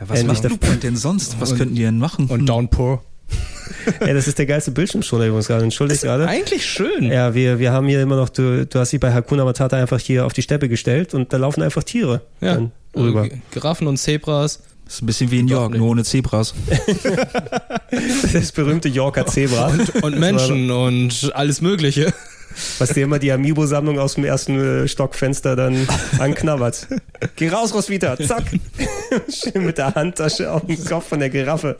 [SPEAKER 2] Ja, was
[SPEAKER 1] Endlich
[SPEAKER 2] macht Bluepoint denn sonst? Was
[SPEAKER 3] Und-
[SPEAKER 2] könnten die denn machen?
[SPEAKER 3] Und Downpour.
[SPEAKER 1] Ey, das ist der geilste Bildschirmschoner übrigens gerade. Entschuldigt gerade.
[SPEAKER 3] Eigentlich schön.
[SPEAKER 1] Ja, wir, wir haben hier immer noch, du, du hast sie bei Hakuna Matata einfach hier auf die Steppe gestellt und da laufen einfach Tiere
[SPEAKER 3] Ja.
[SPEAKER 1] dann rüber.
[SPEAKER 3] Äh, Giraffen und Zebras.
[SPEAKER 2] Das ist ein bisschen wie in York, nur ohne Zebras.
[SPEAKER 1] Das berühmte Yorker Zebra.
[SPEAKER 3] Und Menschen und alles Mögliche.
[SPEAKER 1] was dir immer die Amiibo-Sammlung aus dem ersten äh, Stockfenster dann anknabbert. Geh raus, Roswitha, zack. Schön mit der Handtasche auf den Kopf von der Giraffe.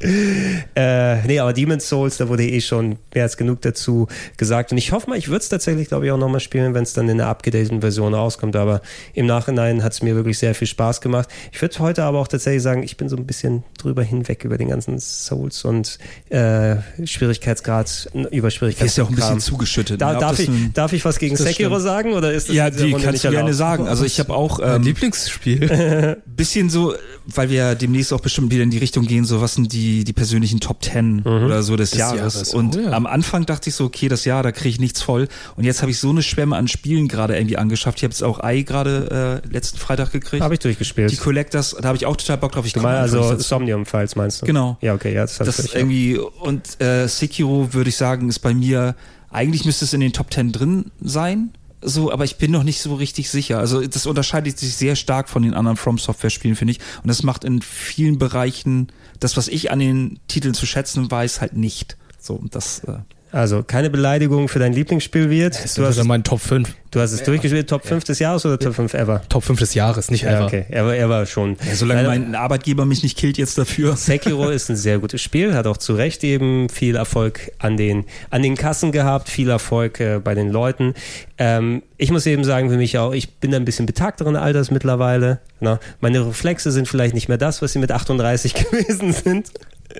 [SPEAKER 1] Äh, nee, aber Demon's Souls, da wurde eh schon mehr als genug dazu gesagt. Und ich hoffe mal, ich würde es tatsächlich, glaube ich, auch nochmal spielen, wenn es dann in der abgedateten Version rauskommt. Aber im Nachhinein hat es mir wirklich sehr viel Spaß gemacht. Ich würde heute aber auch tatsächlich sagen, ich bin so ein bisschen drüber hinweg über den ganzen Souls und äh, Schwierigkeitsgrad, über Schwierigkeitsgrad.
[SPEAKER 2] Ist ja auch ein bisschen zugeschüttet.
[SPEAKER 1] Da,
[SPEAKER 2] ne?
[SPEAKER 1] Darf, ich,
[SPEAKER 2] nun-
[SPEAKER 1] darf ich was gegen Sekiro
[SPEAKER 3] stimmt.
[SPEAKER 1] sagen? Oder ist das
[SPEAKER 2] ja, die
[SPEAKER 1] Runde
[SPEAKER 2] kannst du gerne sagen. Also ich habe auch
[SPEAKER 3] Mein
[SPEAKER 2] ähm,
[SPEAKER 3] Lieblingsspiel.
[SPEAKER 2] bisschen so, weil wir demnächst auch bestimmt wieder in die Richtung gehen, so was sind die, die persönlichen Top Ten oder so des, Jahres.
[SPEAKER 3] Jahres,
[SPEAKER 2] Und
[SPEAKER 3] oh ja.
[SPEAKER 2] am Anfang dachte ich so, okay, das Jahr, da kriege ich nichts voll. Und jetzt habe ich so eine Schwemme an Spielen gerade irgendwie angeschafft. Ich habe jetzt auch Ei gerade äh, letzten Freitag gekriegt.
[SPEAKER 1] Habe ich durchgespielt.
[SPEAKER 2] die Collectors, da habe ich auch total Bock drauf. Ich einfach
[SPEAKER 1] also
[SPEAKER 2] nicht dazu.
[SPEAKER 1] Somnium-Files meinst du?
[SPEAKER 2] Genau.
[SPEAKER 1] Ja, okay, ja, das,
[SPEAKER 2] Das
[SPEAKER 1] ich
[SPEAKER 2] irgendwie, und äh, Sekiro würde ich sagen, ist bei mir, eigentlich müsste es in den Top Ten drin sein. So, aber ich bin noch nicht so richtig sicher. Also das unterscheidet sich sehr stark von den anderen From Software Spielen, finde ich. Und das macht in vielen Bereichen das, was ich an den Titeln zu schätzen weiß, halt nicht. So, und das, äh,
[SPEAKER 1] Also keine Beleidigung für dein Lieblingsspiel wird.
[SPEAKER 3] Das
[SPEAKER 1] Du hast,
[SPEAKER 3] ist mein Top 5.
[SPEAKER 1] du hast es durchgespielt, Top 5 des Jahres oder Top 5 ever?
[SPEAKER 3] Top 5 des Jahres, nicht
[SPEAKER 1] Ja,
[SPEAKER 3] ever.
[SPEAKER 1] okay. Er war, er war schon.
[SPEAKER 2] ja, solange
[SPEAKER 1] Leider-
[SPEAKER 2] mein Arbeitgeber mich nicht killt jetzt dafür.
[SPEAKER 1] Sekiro ist ein sehr gutes Spiel, hat auch zu Recht eben viel Erfolg an den, an den Kassen gehabt, viel Erfolg äh, bei den Leuten. Ähm, ich muss eben sagen, für mich auch, ich bin ein bisschen betagteren Alters mittlerweile. Na, meine Reflexe sind vielleicht nicht mehr das, was sie mit 38 gewesen sind.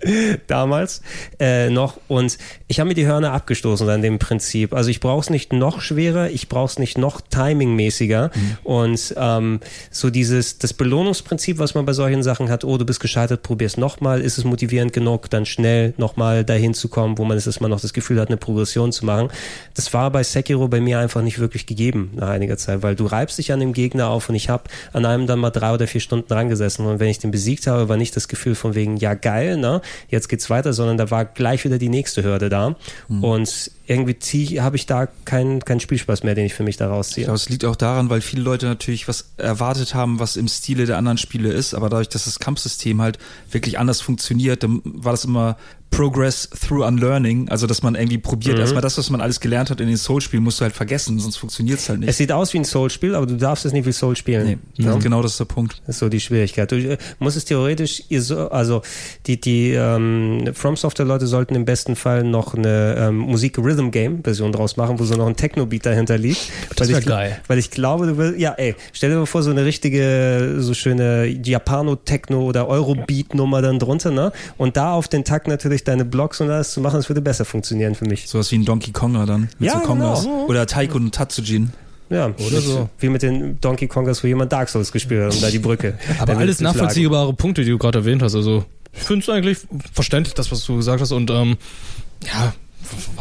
[SPEAKER 1] damals äh, noch. Und ich habe mir die Hörner abgestoßen an dem Prinzip. Also ich brauche es nicht noch schwerer, ich brauche es nicht noch timingmäßiger. Und ähm, so dieses das Belohnungsprinzip, was man bei solchen Sachen hat, oh du bist gescheitert, probier's nochmal, ist es motivierend genug, dann schnell nochmal dahin zu kommen, wo man es mal noch das Gefühl hat, eine Progression zu machen. Das war bei Sekiro bei mir einfach nicht wirklich gegeben nach einiger Zeit, weil du reibst dich an dem Gegner auf und ich habe an einem dann mal drei oder vier Stunden dran gesessen. Und wenn ich den besiegt habe, war nicht das Gefühl von wegen, ja geil, ne, jetzt geht's weiter, sondern da war gleich wieder die nächste Hürde da. Und irgendwie zieh- habe ich da keinen keinen Spielspaß mehr, den ich für mich da
[SPEAKER 2] Ich
[SPEAKER 1] rausziehe.
[SPEAKER 2] glaube, es liegt auch daran, weil viele Leute natürlich was erwartet haben, was im Stile der anderen Spiele ist, aber dadurch, dass das Kampfsystem halt wirklich anders funktioniert, dann war das immer Progress through Unlearning, also dass man irgendwie probiert, erstmal das, was man alles gelernt hat in den Soul-Spielen, musst du halt vergessen, sonst funktioniert es halt nicht.
[SPEAKER 1] Es sieht aus wie ein Soul-Spiel, aber du darfst es nicht wie Soul spielen.
[SPEAKER 2] nee,
[SPEAKER 1] Ne?
[SPEAKER 2] genau das ist der Punkt.
[SPEAKER 1] Das ist so die Schwierigkeit. Du äh, musst es theoretisch, also die, die ähm, From Software Leute sollten im besten Fall noch eine ähm, Musik-Rhythm-Game-Version draus machen, wo so noch ein Techno-Beat dahinter liegt.
[SPEAKER 3] Das
[SPEAKER 1] Weil
[SPEAKER 3] wär
[SPEAKER 1] ich,
[SPEAKER 3] geil.
[SPEAKER 1] Weil ich glaube, du willst, ja ey, stell dir mal vor, so eine richtige, so schöne Japano-Techno- oder Euro-Beat-Nummer dann drunter, ne? Und da auf den Takt natürlich deine Blocks und alles zu machen, das würde besser funktionieren für mich.
[SPEAKER 2] Sowas wie ein Donkey Konger dann, mit
[SPEAKER 1] Ja,
[SPEAKER 2] so Kongas.
[SPEAKER 1] genau.
[SPEAKER 2] Oder Taiko und Tatsujin.
[SPEAKER 1] Ja,
[SPEAKER 3] Oder so.
[SPEAKER 1] Wie mit den Donkey Kongers, wo jemand Dark Souls gespielt hat und da die Brücke.
[SPEAKER 3] Aber alles nachvollziehbare Punkte, die du gerade erwähnt hast. Also ich finde es eigentlich verständlich, das, was du gesagt hast. Und ähm, ja,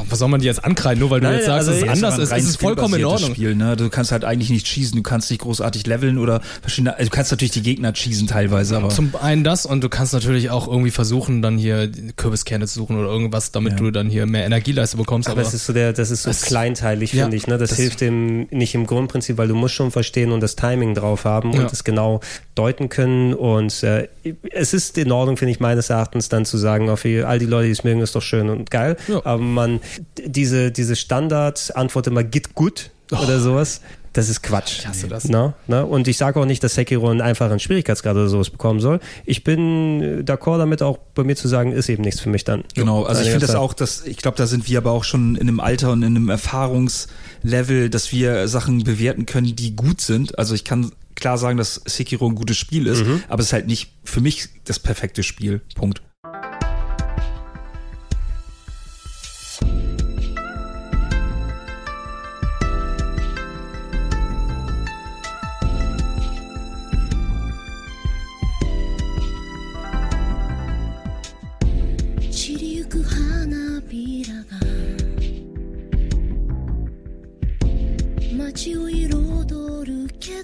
[SPEAKER 3] was soll man dir jetzt ankreiden, nur weil du
[SPEAKER 1] Nein,
[SPEAKER 3] jetzt sagst,
[SPEAKER 1] also
[SPEAKER 3] dass es
[SPEAKER 1] ja,
[SPEAKER 3] anders ist,
[SPEAKER 2] rein
[SPEAKER 3] ist es vollkommen in Ordnung.
[SPEAKER 2] Spiel, ne? Du kannst halt eigentlich nicht cheesen, du kannst nicht großartig leveln oder verschiedene, also du kannst natürlich die Gegner cheesen teilweise, aber
[SPEAKER 3] Zum einen das und du kannst natürlich auch irgendwie versuchen, dann hier Kürbiskerne zu suchen oder irgendwas, damit
[SPEAKER 2] Ja.
[SPEAKER 3] du dann hier mehr Energieleiste bekommst.
[SPEAKER 1] Aber
[SPEAKER 3] Aber,
[SPEAKER 1] es ist so der, das ist so
[SPEAKER 3] Das-
[SPEAKER 1] kleinteilig,
[SPEAKER 3] Ja,
[SPEAKER 1] finde ich. Ne? Das,
[SPEAKER 3] das-
[SPEAKER 1] hilft dem nicht im Grundprinzip, weil du musst schon verstehen und das Timing drauf haben
[SPEAKER 3] Ja.
[SPEAKER 1] und es genau deuten können. Und äh, es ist in Ordnung, finde ich, meines Erachtens dann zu sagen, auf die- all die Leute, die es mögen, ist doch schön und geil.
[SPEAKER 3] Ja.
[SPEAKER 1] Aber man, diese, diese Standard-Antwort immer git gut oder sowas. Das ist Quatsch.
[SPEAKER 3] Ich hasse das.
[SPEAKER 1] Na, na? Und ich sage auch nicht, dass Sekiro einen einfachen Schwierigkeitsgrad oder sowas bekommen soll. Ich bin äh, d'accord damit, auch bei mir zu sagen, ist eben nichts für mich dann.
[SPEAKER 2] Genau, also ich finde das auch, dass ich glaube, da sind wir aber auch schon in einem Alter und in einem Erfahrungslevel, dass wir Sachen bewerten können, die gut sind. Also ich kann klar sagen, dass Sekiro ein gutes Spiel ist, aber es ist halt nicht für mich das perfekte Spiel. Punkt.「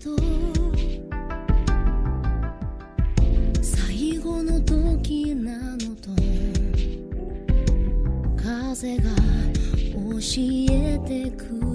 [SPEAKER 4] ど」「最後の時なのと」「風が教えてくる。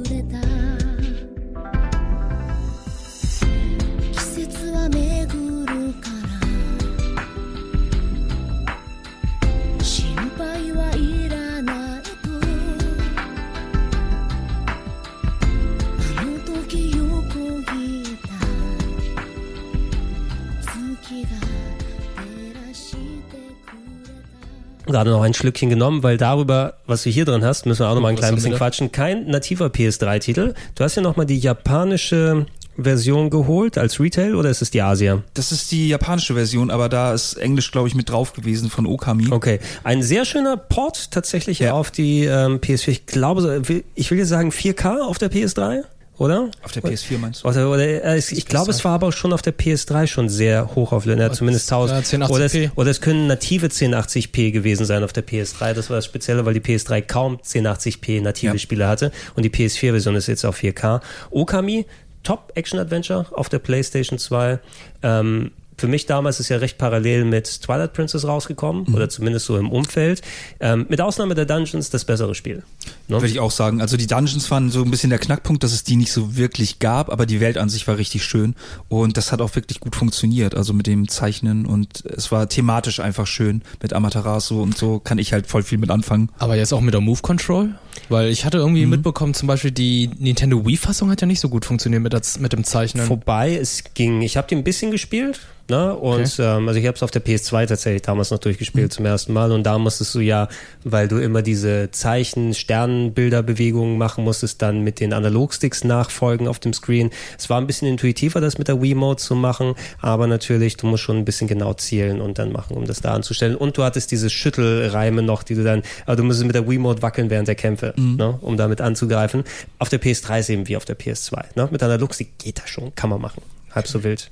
[SPEAKER 1] Gerade noch ein Schlückchen genommen, weil darüber, was du hier drin hast, müssen wir auch noch mal ein klein bisschen quatschen. Kein nativer PS3-Titel. Du hast ja noch mal die japanische Version geholt als Retail oder ist es die Asia?
[SPEAKER 2] Das ist die japanische Version, aber da ist Englisch, glaube ich, mit drauf gewesen von Okami.
[SPEAKER 1] Okay, ein sehr schöner Port tatsächlich
[SPEAKER 2] Ja.
[SPEAKER 1] auf die ähm, PS4. Ich glaube, ich will jetzt sagen 4K auf der PS3, oder?
[SPEAKER 2] Auf der PS4 meinst du?
[SPEAKER 1] Oder, oder äh, ich, ich glaube, es war aber auch schon auf der PS3 schon sehr hoch auf ja, zumindest 1000.
[SPEAKER 3] Ja, 1080p.
[SPEAKER 1] Oder, es, oder es können native 1080p gewesen sein auf der PS3. Das war das Spezielle, weil die PS3 kaum 1080p native
[SPEAKER 2] Ja.
[SPEAKER 1] Spiele hatte und die PS4-Version ist jetzt auf 4K. Okami, Top Action Adventure auf der PlayStation 2. Ähm, für mich damals ist ja recht parallel mit Twilight Princess rausgekommen
[SPEAKER 2] Mhm.
[SPEAKER 1] oder zumindest so im Umfeld. Ähm, mit Ausnahme der Dungeons das bessere Spiel. Ne?
[SPEAKER 2] Würde ich auch sagen. Also die Dungeons waren so ein bisschen der Knackpunkt, dass es die nicht so wirklich gab, aber die Welt an sich war richtig schön und das hat auch wirklich gut funktioniert. Also mit dem Zeichnen und es war thematisch einfach schön mit Amaterasu und so kann ich halt voll viel mit anfangen.
[SPEAKER 3] Aber jetzt auch mit der Move Control? Weil ich hatte irgendwie
[SPEAKER 1] Mhm.
[SPEAKER 3] mitbekommen, zum Beispiel die Nintendo Wii-Fassung hat ja nicht so gut funktioniert mit, der, mit dem Zeichnen.
[SPEAKER 1] vorbei. Es ging, ich habe die ein bisschen gespielt, ne? Und ähm, also ich habe es auf der PS2 tatsächlich damals noch durchgespielt zum ersten Mal. Und da musstest du ja, weil du immer diese Zeichen, Sternenbilderbewegungen machen musstest, dann mit den Analogsticks nachfolgen auf dem Screen. Es war ein bisschen intuitiver, das mit der Wii-Mode zu machen, aber natürlich, du musst schon ein bisschen genau zielen und dann machen, um das da anzustellen. Und du hattest diese Schüttelreime noch, die du dann, aber du musstest mit der Wii-Mode wackeln während der Kämpfe, ne? um damit anzugreifen. Auf der PS3 ist eben wie auf der PS2. Ne? Mit Analogstick geht das schon, kann man machen. Halb so wild.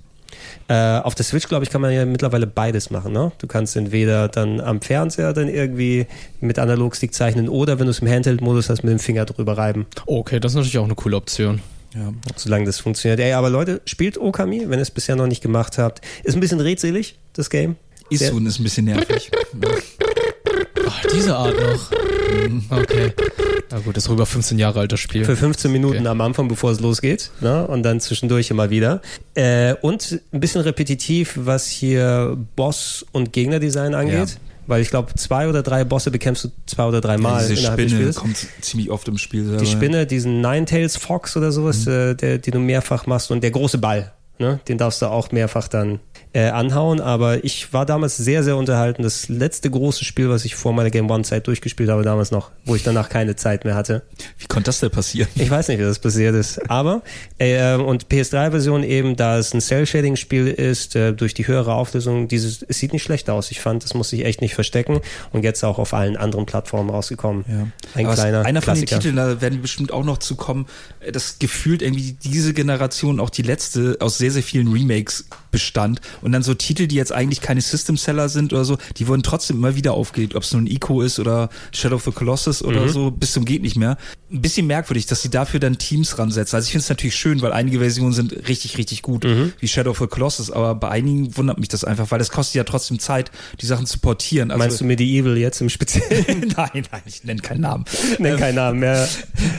[SPEAKER 1] Äh, auf der Switch, glaube ich, kann man ja mittlerweile beides machen. Ne? Du kannst entweder dann am Fernseher dann irgendwie mit Analogstick zeichnen oder wenn du es im Handheld-Modus hast, mit dem Finger drüber reiben,
[SPEAKER 3] Okay, das ist natürlich auch eine coole Option.
[SPEAKER 2] Ja.
[SPEAKER 1] solange das funktioniert. Ey, aber Leute, spielt Okami, wenn ihr es bisher noch nicht gemacht habt. Ist ein bisschen redselig, das Game.
[SPEAKER 2] Isun ist ein bisschen nervig.
[SPEAKER 3] Ach, diese Art noch.
[SPEAKER 1] Mhm.
[SPEAKER 3] Okay. Na gut, das ist über 15 Jahre altes Spiel.
[SPEAKER 1] Für 15 Minuten
[SPEAKER 3] Okay.
[SPEAKER 1] am Anfang, bevor es losgeht. Ne? Und dann zwischendurch immer wieder. Äh, und ein bisschen repetitiv, was hier Boss- und Gegnerdesign angeht.
[SPEAKER 2] Ja.
[SPEAKER 1] Weil ich glaube, zwei oder drei Bosse bekämpfst du zwei oder drei Mal
[SPEAKER 2] Diese
[SPEAKER 1] innerhalb des
[SPEAKER 2] Spinne
[SPEAKER 1] Spiels.
[SPEAKER 2] kommt ziemlich oft im Spiel. selber.
[SPEAKER 1] Die Spinne, diesen Ninetales Fox oder sowas, äh, der, den du mehrfach machst und der große Ball, ne? den darfst du auch mehrfach dann äh, anhauen. Aber ich war damals sehr, sehr unterhalten. Das letzte große Spiel, was ich vor meiner Game One Zeit durchgespielt habe, damals noch, wo ich danach keine Zeit mehr hatte.
[SPEAKER 2] Wie konnte das denn passieren?
[SPEAKER 1] Ich weiß nicht, wie das passiert ist. Aber, äh, und PS3-Version eben, da es ein Cell-Shading-Spiel ist, äh, durch die höhere Auflösung, dieses, es sieht nicht schlecht aus. Ich fand, das muss sich echt nicht verstecken. Und jetzt auch auf allen anderen Plattformen rausgekommen.
[SPEAKER 2] Ja.
[SPEAKER 1] Ein
[SPEAKER 2] Aber
[SPEAKER 1] kleiner
[SPEAKER 2] einer von den. Titeln, da werden wir bestimmt auch noch zu kommen, äh, das gefühlt irgendwie diese Generation, auch die letzte, aus sehr, sehr vielen Remakes bestand. Und dann so Titel, die jetzt eigentlich keine System-Seller sind oder so, die wurden trotzdem immer wieder aufgelegt, ob es nun Ico ist oder Shadow of the Colossus
[SPEAKER 1] Mhm.
[SPEAKER 2] oder so, bis zum geht nicht mehr. Ein bisschen merkwürdig, dass sie dafür dann Teams ransetzen. Also ich finde es natürlich schön, weil einige Versionen sind richtig, richtig gut,
[SPEAKER 1] Mhm.
[SPEAKER 2] wie Shadow of the Colossus, aber bei einigen wundert mich das einfach, weil es kostet ja trotzdem Zeit, die Sachen zu portieren. Also,
[SPEAKER 1] Meinst du Medieval jetzt im Speziellen?
[SPEAKER 2] nein, nein, ich nenne keinen Namen.
[SPEAKER 1] Nenn keinen Namen mehr.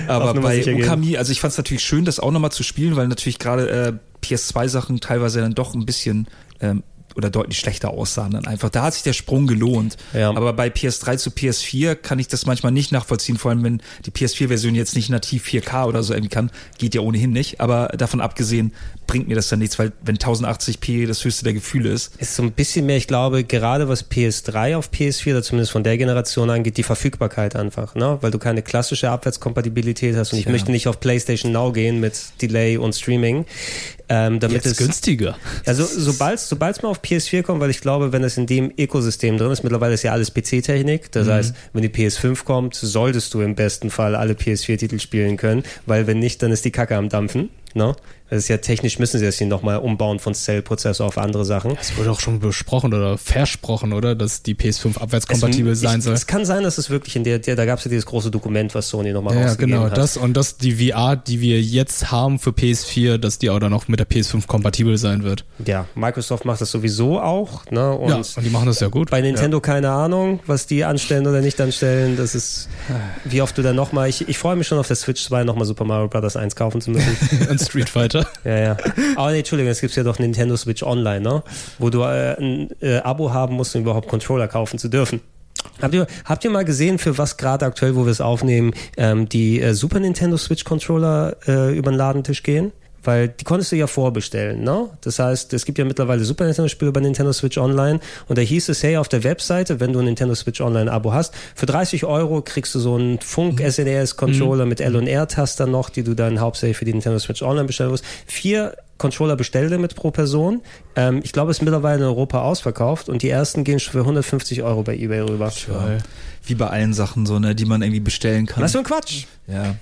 [SPEAKER 2] Aber
[SPEAKER 1] Auf Nummer
[SPEAKER 2] bei. Okami, also ich fand es natürlich schön, das auch nochmal zu spielen, weil natürlich gerade äh, PS2-Sachen teilweise dann doch ein bisschen ähm, oder deutlich schlechter aussahen dann einfach. Da hat sich der Sprung gelohnt.
[SPEAKER 1] Ja.
[SPEAKER 2] Aber bei PS3 zu PS4 kann ich das manchmal nicht nachvollziehen, vor allem wenn die PS4-Version jetzt nicht nativ 4K oder so irgendwie kann, geht ja ohnehin nicht. Aber davon abgesehen bringt mir das dann nichts, weil wenn 1080p das höchste der Gefühle ist,
[SPEAKER 1] Ist so ein bisschen mehr, ich glaube, gerade was PS3 auf PS4 oder zumindest von der Generation angeht, die Verfügbarkeit einfach, ne? Weil du keine klassische Abwärtskompatibilität hast und ich
[SPEAKER 2] Tja.
[SPEAKER 1] möchte nicht auf PlayStation Now gehen mit Delay und Streaming. Ähm, damit
[SPEAKER 3] Jetzt
[SPEAKER 1] es
[SPEAKER 3] günstiger.
[SPEAKER 1] Also sobald sobald's mal auf PS4 kommt, weil ich glaube, wenn es in dem Ökosystem drin ist, mittlerweile ist ja alles PC-Technik. Das heißt, wenn die PS5 kommt, solltest du im besten Fall alle PS4-Titel spielen können, weil wenn nicht, dann ist die Kacke am Dampfen. Ne? Das ist ja technisch müssen sie das hier nochmal umbauen von Cell-Prozessor auf andere Sachen.
[SPEAKER 3] Das wurde auch schon besprochen oder versprochen, oder? Dass die PS5 abwärtskompatibel
[SPEAKER 1] Es-
[SPEAKER 3] sein soll.
[SPEAKER 1] Es kann sein, dass es wirklich in der, der da gab es ja dieses große Dokument, was Sony nochmal
[SPEAKER 3] Ja, ja,
[SPEAKER 1] rausgegeben
[SPEAKER 3] genau.
[SPEAKER 1] hat.
[SPEAKER 3] Das und das die VR, die wir jetzt haben für PS4, dass die auch dann noch mit der PS5 kompatibel sein wird.
[SPEAKER 1] ja, Microsoft macht das sowieso auch. Ne? Und
[SPEAKER 3] ja, und die machen das ja gut.
[SPEAKER 1] Bei Nintendo keine Ahnung, was die anstellen oder nicht anstellen. Das ist, wie oft du dann nochmal, ich, ich freue mich schon auf der Switch 2 nochmal Super Mario Bros. 1 kaufen zu müssen.
[SPEAKER 3] und Street Fighter.
[SPEAKER 1] Ja, ja. Aber nee, Entschuldigung, es gibt ja doch Nintendo Switch Online, ne? Wo du äh, ein äh, Abo haben musst, um überhaupt Controller kaufen zu dürfen. Habt ihr, habt ihr mal gesehen, für was gerade aktuell, wo wir es aufnehmen, ähm, die äh, Super Nintendo Switch Controller äh, über den Ladentisch gehen? Weil die konntest du ja vorbestellen, ne? Das heißt, es gibt ja mittlerweile Super Nintendo-Spiele bei Nintendo Switch Online und da hieß es, hey, auf der Webseite, wenn du ein Nintendo Switch Online-Abo hast, für 30 Euro kriegst du so einen Funk SNES-Controller mit L- und R-Taster noch, die du dann hauptsächlich für die Nintendo Switch Online bestellen musst. Vier Controller Bestelllimit pro Person. Ähm, ich glaube, es ist mittlerweile in Europa ausverkauft und die ersten gehen schon für 150 Euro bei eBay rüber.
[SPEAKER 2] Ja. Wie bei allen Sachen so, ne, die man irgendwie bestellen kann.
[SPEAKER 1] Was für ein Quatsch!
[SPEAKER 2] Ja.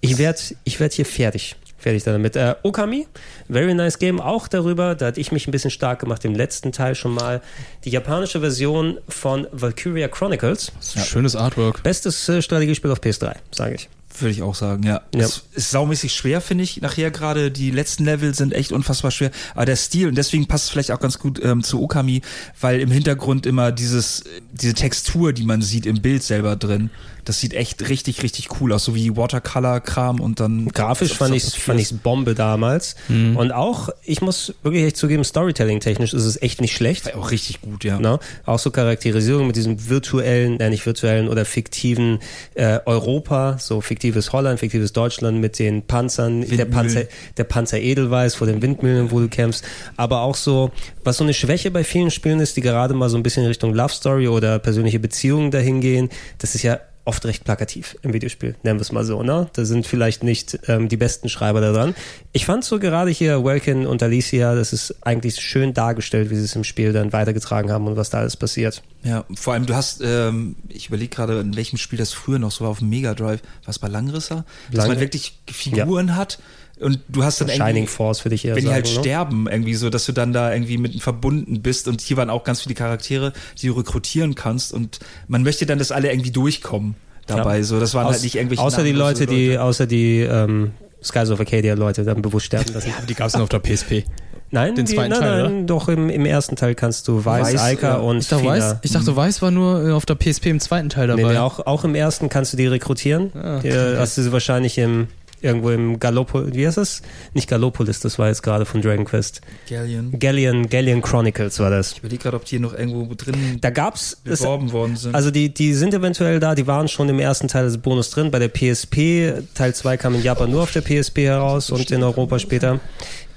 [SPEAKER 1] Ich werde ich werd hier fertig. Fertig damit. Äh, Okami, very nice game, auch darüber, da hatte ich mich ein bisschen stark gemacht, im letzten Teil schon mal. Die japanische Version von Valkyria Chronicles.
[SPEAKER 3] Schönes Artwork.
[SPEAKER 1] Bestes äh, Strategiespiel auf PS3, sage ich.
[SPEAKER 2] Würde ich auch sagen, ja.
[SPEAKER 1] Ja.
[SPEAKER 2] Es ist saumäßig schwer, finde ich. Nachher gerade die letzten Level sind echt unfassbar schwer. Aber der Stil, und deswegen passt es vielleicht auch ganz gut ähm, zu Okami, weil im Hintergrund immer dieses, diese Textur, die man sieht im Bild selber drin, das sieht echt richtig, richtig cool aus. So wie Watercolor-Kram und dann.
[SPEAKER 1] Grafisch fand ich fand ich's Bombe damals. Und auch, ich muss wirklich echt zugeben, Storytelling-technisch ist es echt nicht schlecht.
[SPEAKER 2] War auch richtig gut, ja.
[SPEAKER 1] Ne? Auch so Charakterisierung mit diesem virtuellen, äh, nicht virtuellen oder fiktiven äh, Europa, so fiktives Holland, fiktives Deutschland mit den Panzern, der. Panzer, der Panzer Edelweiß vor den Windmühlen, wo du kämpfst. Aber auch so, was so eine Schwäche bei vielen Spielen ist, die gerade mal so ein bisschen in Richtung Love Story oder persönliche Beziehungen dahin gehen, das ist ja oft recht plakativ im Videospiel, nennen wir es mal so, ne? Da sind vielleicht nicht ähm, die besten Schreiber da dran. Ich fand so gerade hier Welkin und Alicia, das ist eigentlich schön dargestellt, wie sie es im Spiel dann weitergetragen haben und was da alles passiert.
[SPEAKER 2] Ja, vor allem du hast, ähm, ich überlege gerade, in welchem Spiel das früher noch so war, auf dem Mega Drive, was bei Langrisser, dass
[SPEAKER 1] Lang-
[SPEAKER 2] man wirklich Figuren hat und du hast dann
[SPEAKER 1] Shining
[SPEAKER 2] irgendwie,
[SPEAKER 1] Force würde ich eher
[SPEAKER 2] wenn die
[SPEAKER 1] sagen.
[SPEAKER 2] halt
[SPEAKER 1] ne?
[SPEAKER 2] sterben, irgendwie so, dass du dann da irgendwie mit verbunden bist und hier waren auch ganz viele Charaktere, die du rekrutieren kannst und man möchte dann, dass alle irgendwie durchkommen dabei,
[SPEAKER 1] Ja.
[SPEAKER 2] so, das waren
[SPEAKER 1] Aus,
[SPEAKER 2] halt nicht irgendwelche
[SPEAKER 1] außer die
[SPEAKER 2] namenlose
[SPEAKER 1] Leute, die, außer die ähm, Skies of Arcadia Leute dann bewusst sterben lassen.
[SPEAKER 3] Die gab's nur auf der PSP.
[SPEAKER 1] Nein,
[SPEAKER 3] Den
[SPEAKER 1] die,
[SPEAKER 3] zweiten
[SPEAKER 1] nein,
[SPEAKER 3] Teil,
[SPEAKER 1] nein, doch im, im ersten Teil kannst du Weiß,
[SPEAKER 2] Weiß,
[SPEAKER 1] Eika
[SPEAKER 2] äh,
[SPEAKER 1] und
[SPEAKER 3] Ich dachte,
[SPEAKER 1] Fina.
[SPEAKER 3] Weiß, ich dachte, Weiß war nur äh, auf der PSP im zweiten Teil dabei.
[SPEAKER 1] Nee, nee, auch, auch im ersten kannst du die rekrutieren.
[SPEAKER 3] Ah,
[SPEAKER 1] die, hast du sie wahrscheinlich im irgendwo im Gallopolis, wie heißt das? Nicht Gallopolis, das war jetzt gerade von Dragon Quest.
[SPEAKER 2] Galleon.
[SPEAKER 1] Galleon, Galleon Chronicles war das.
[SPEAKER 2] Ich überlege gerade, ob die hier noch irgendwo drin
[SPEAKER 1] Da gab's,
[SPEAKER 2] beworben worden sind.
[SPEAKER 1] also die, die sind eventuell da, die waren schon im ersten Teil des Bonus drin. Bei der PSP, Teil 2 kam in Japan nur auf der PSP heraus und in Europa später.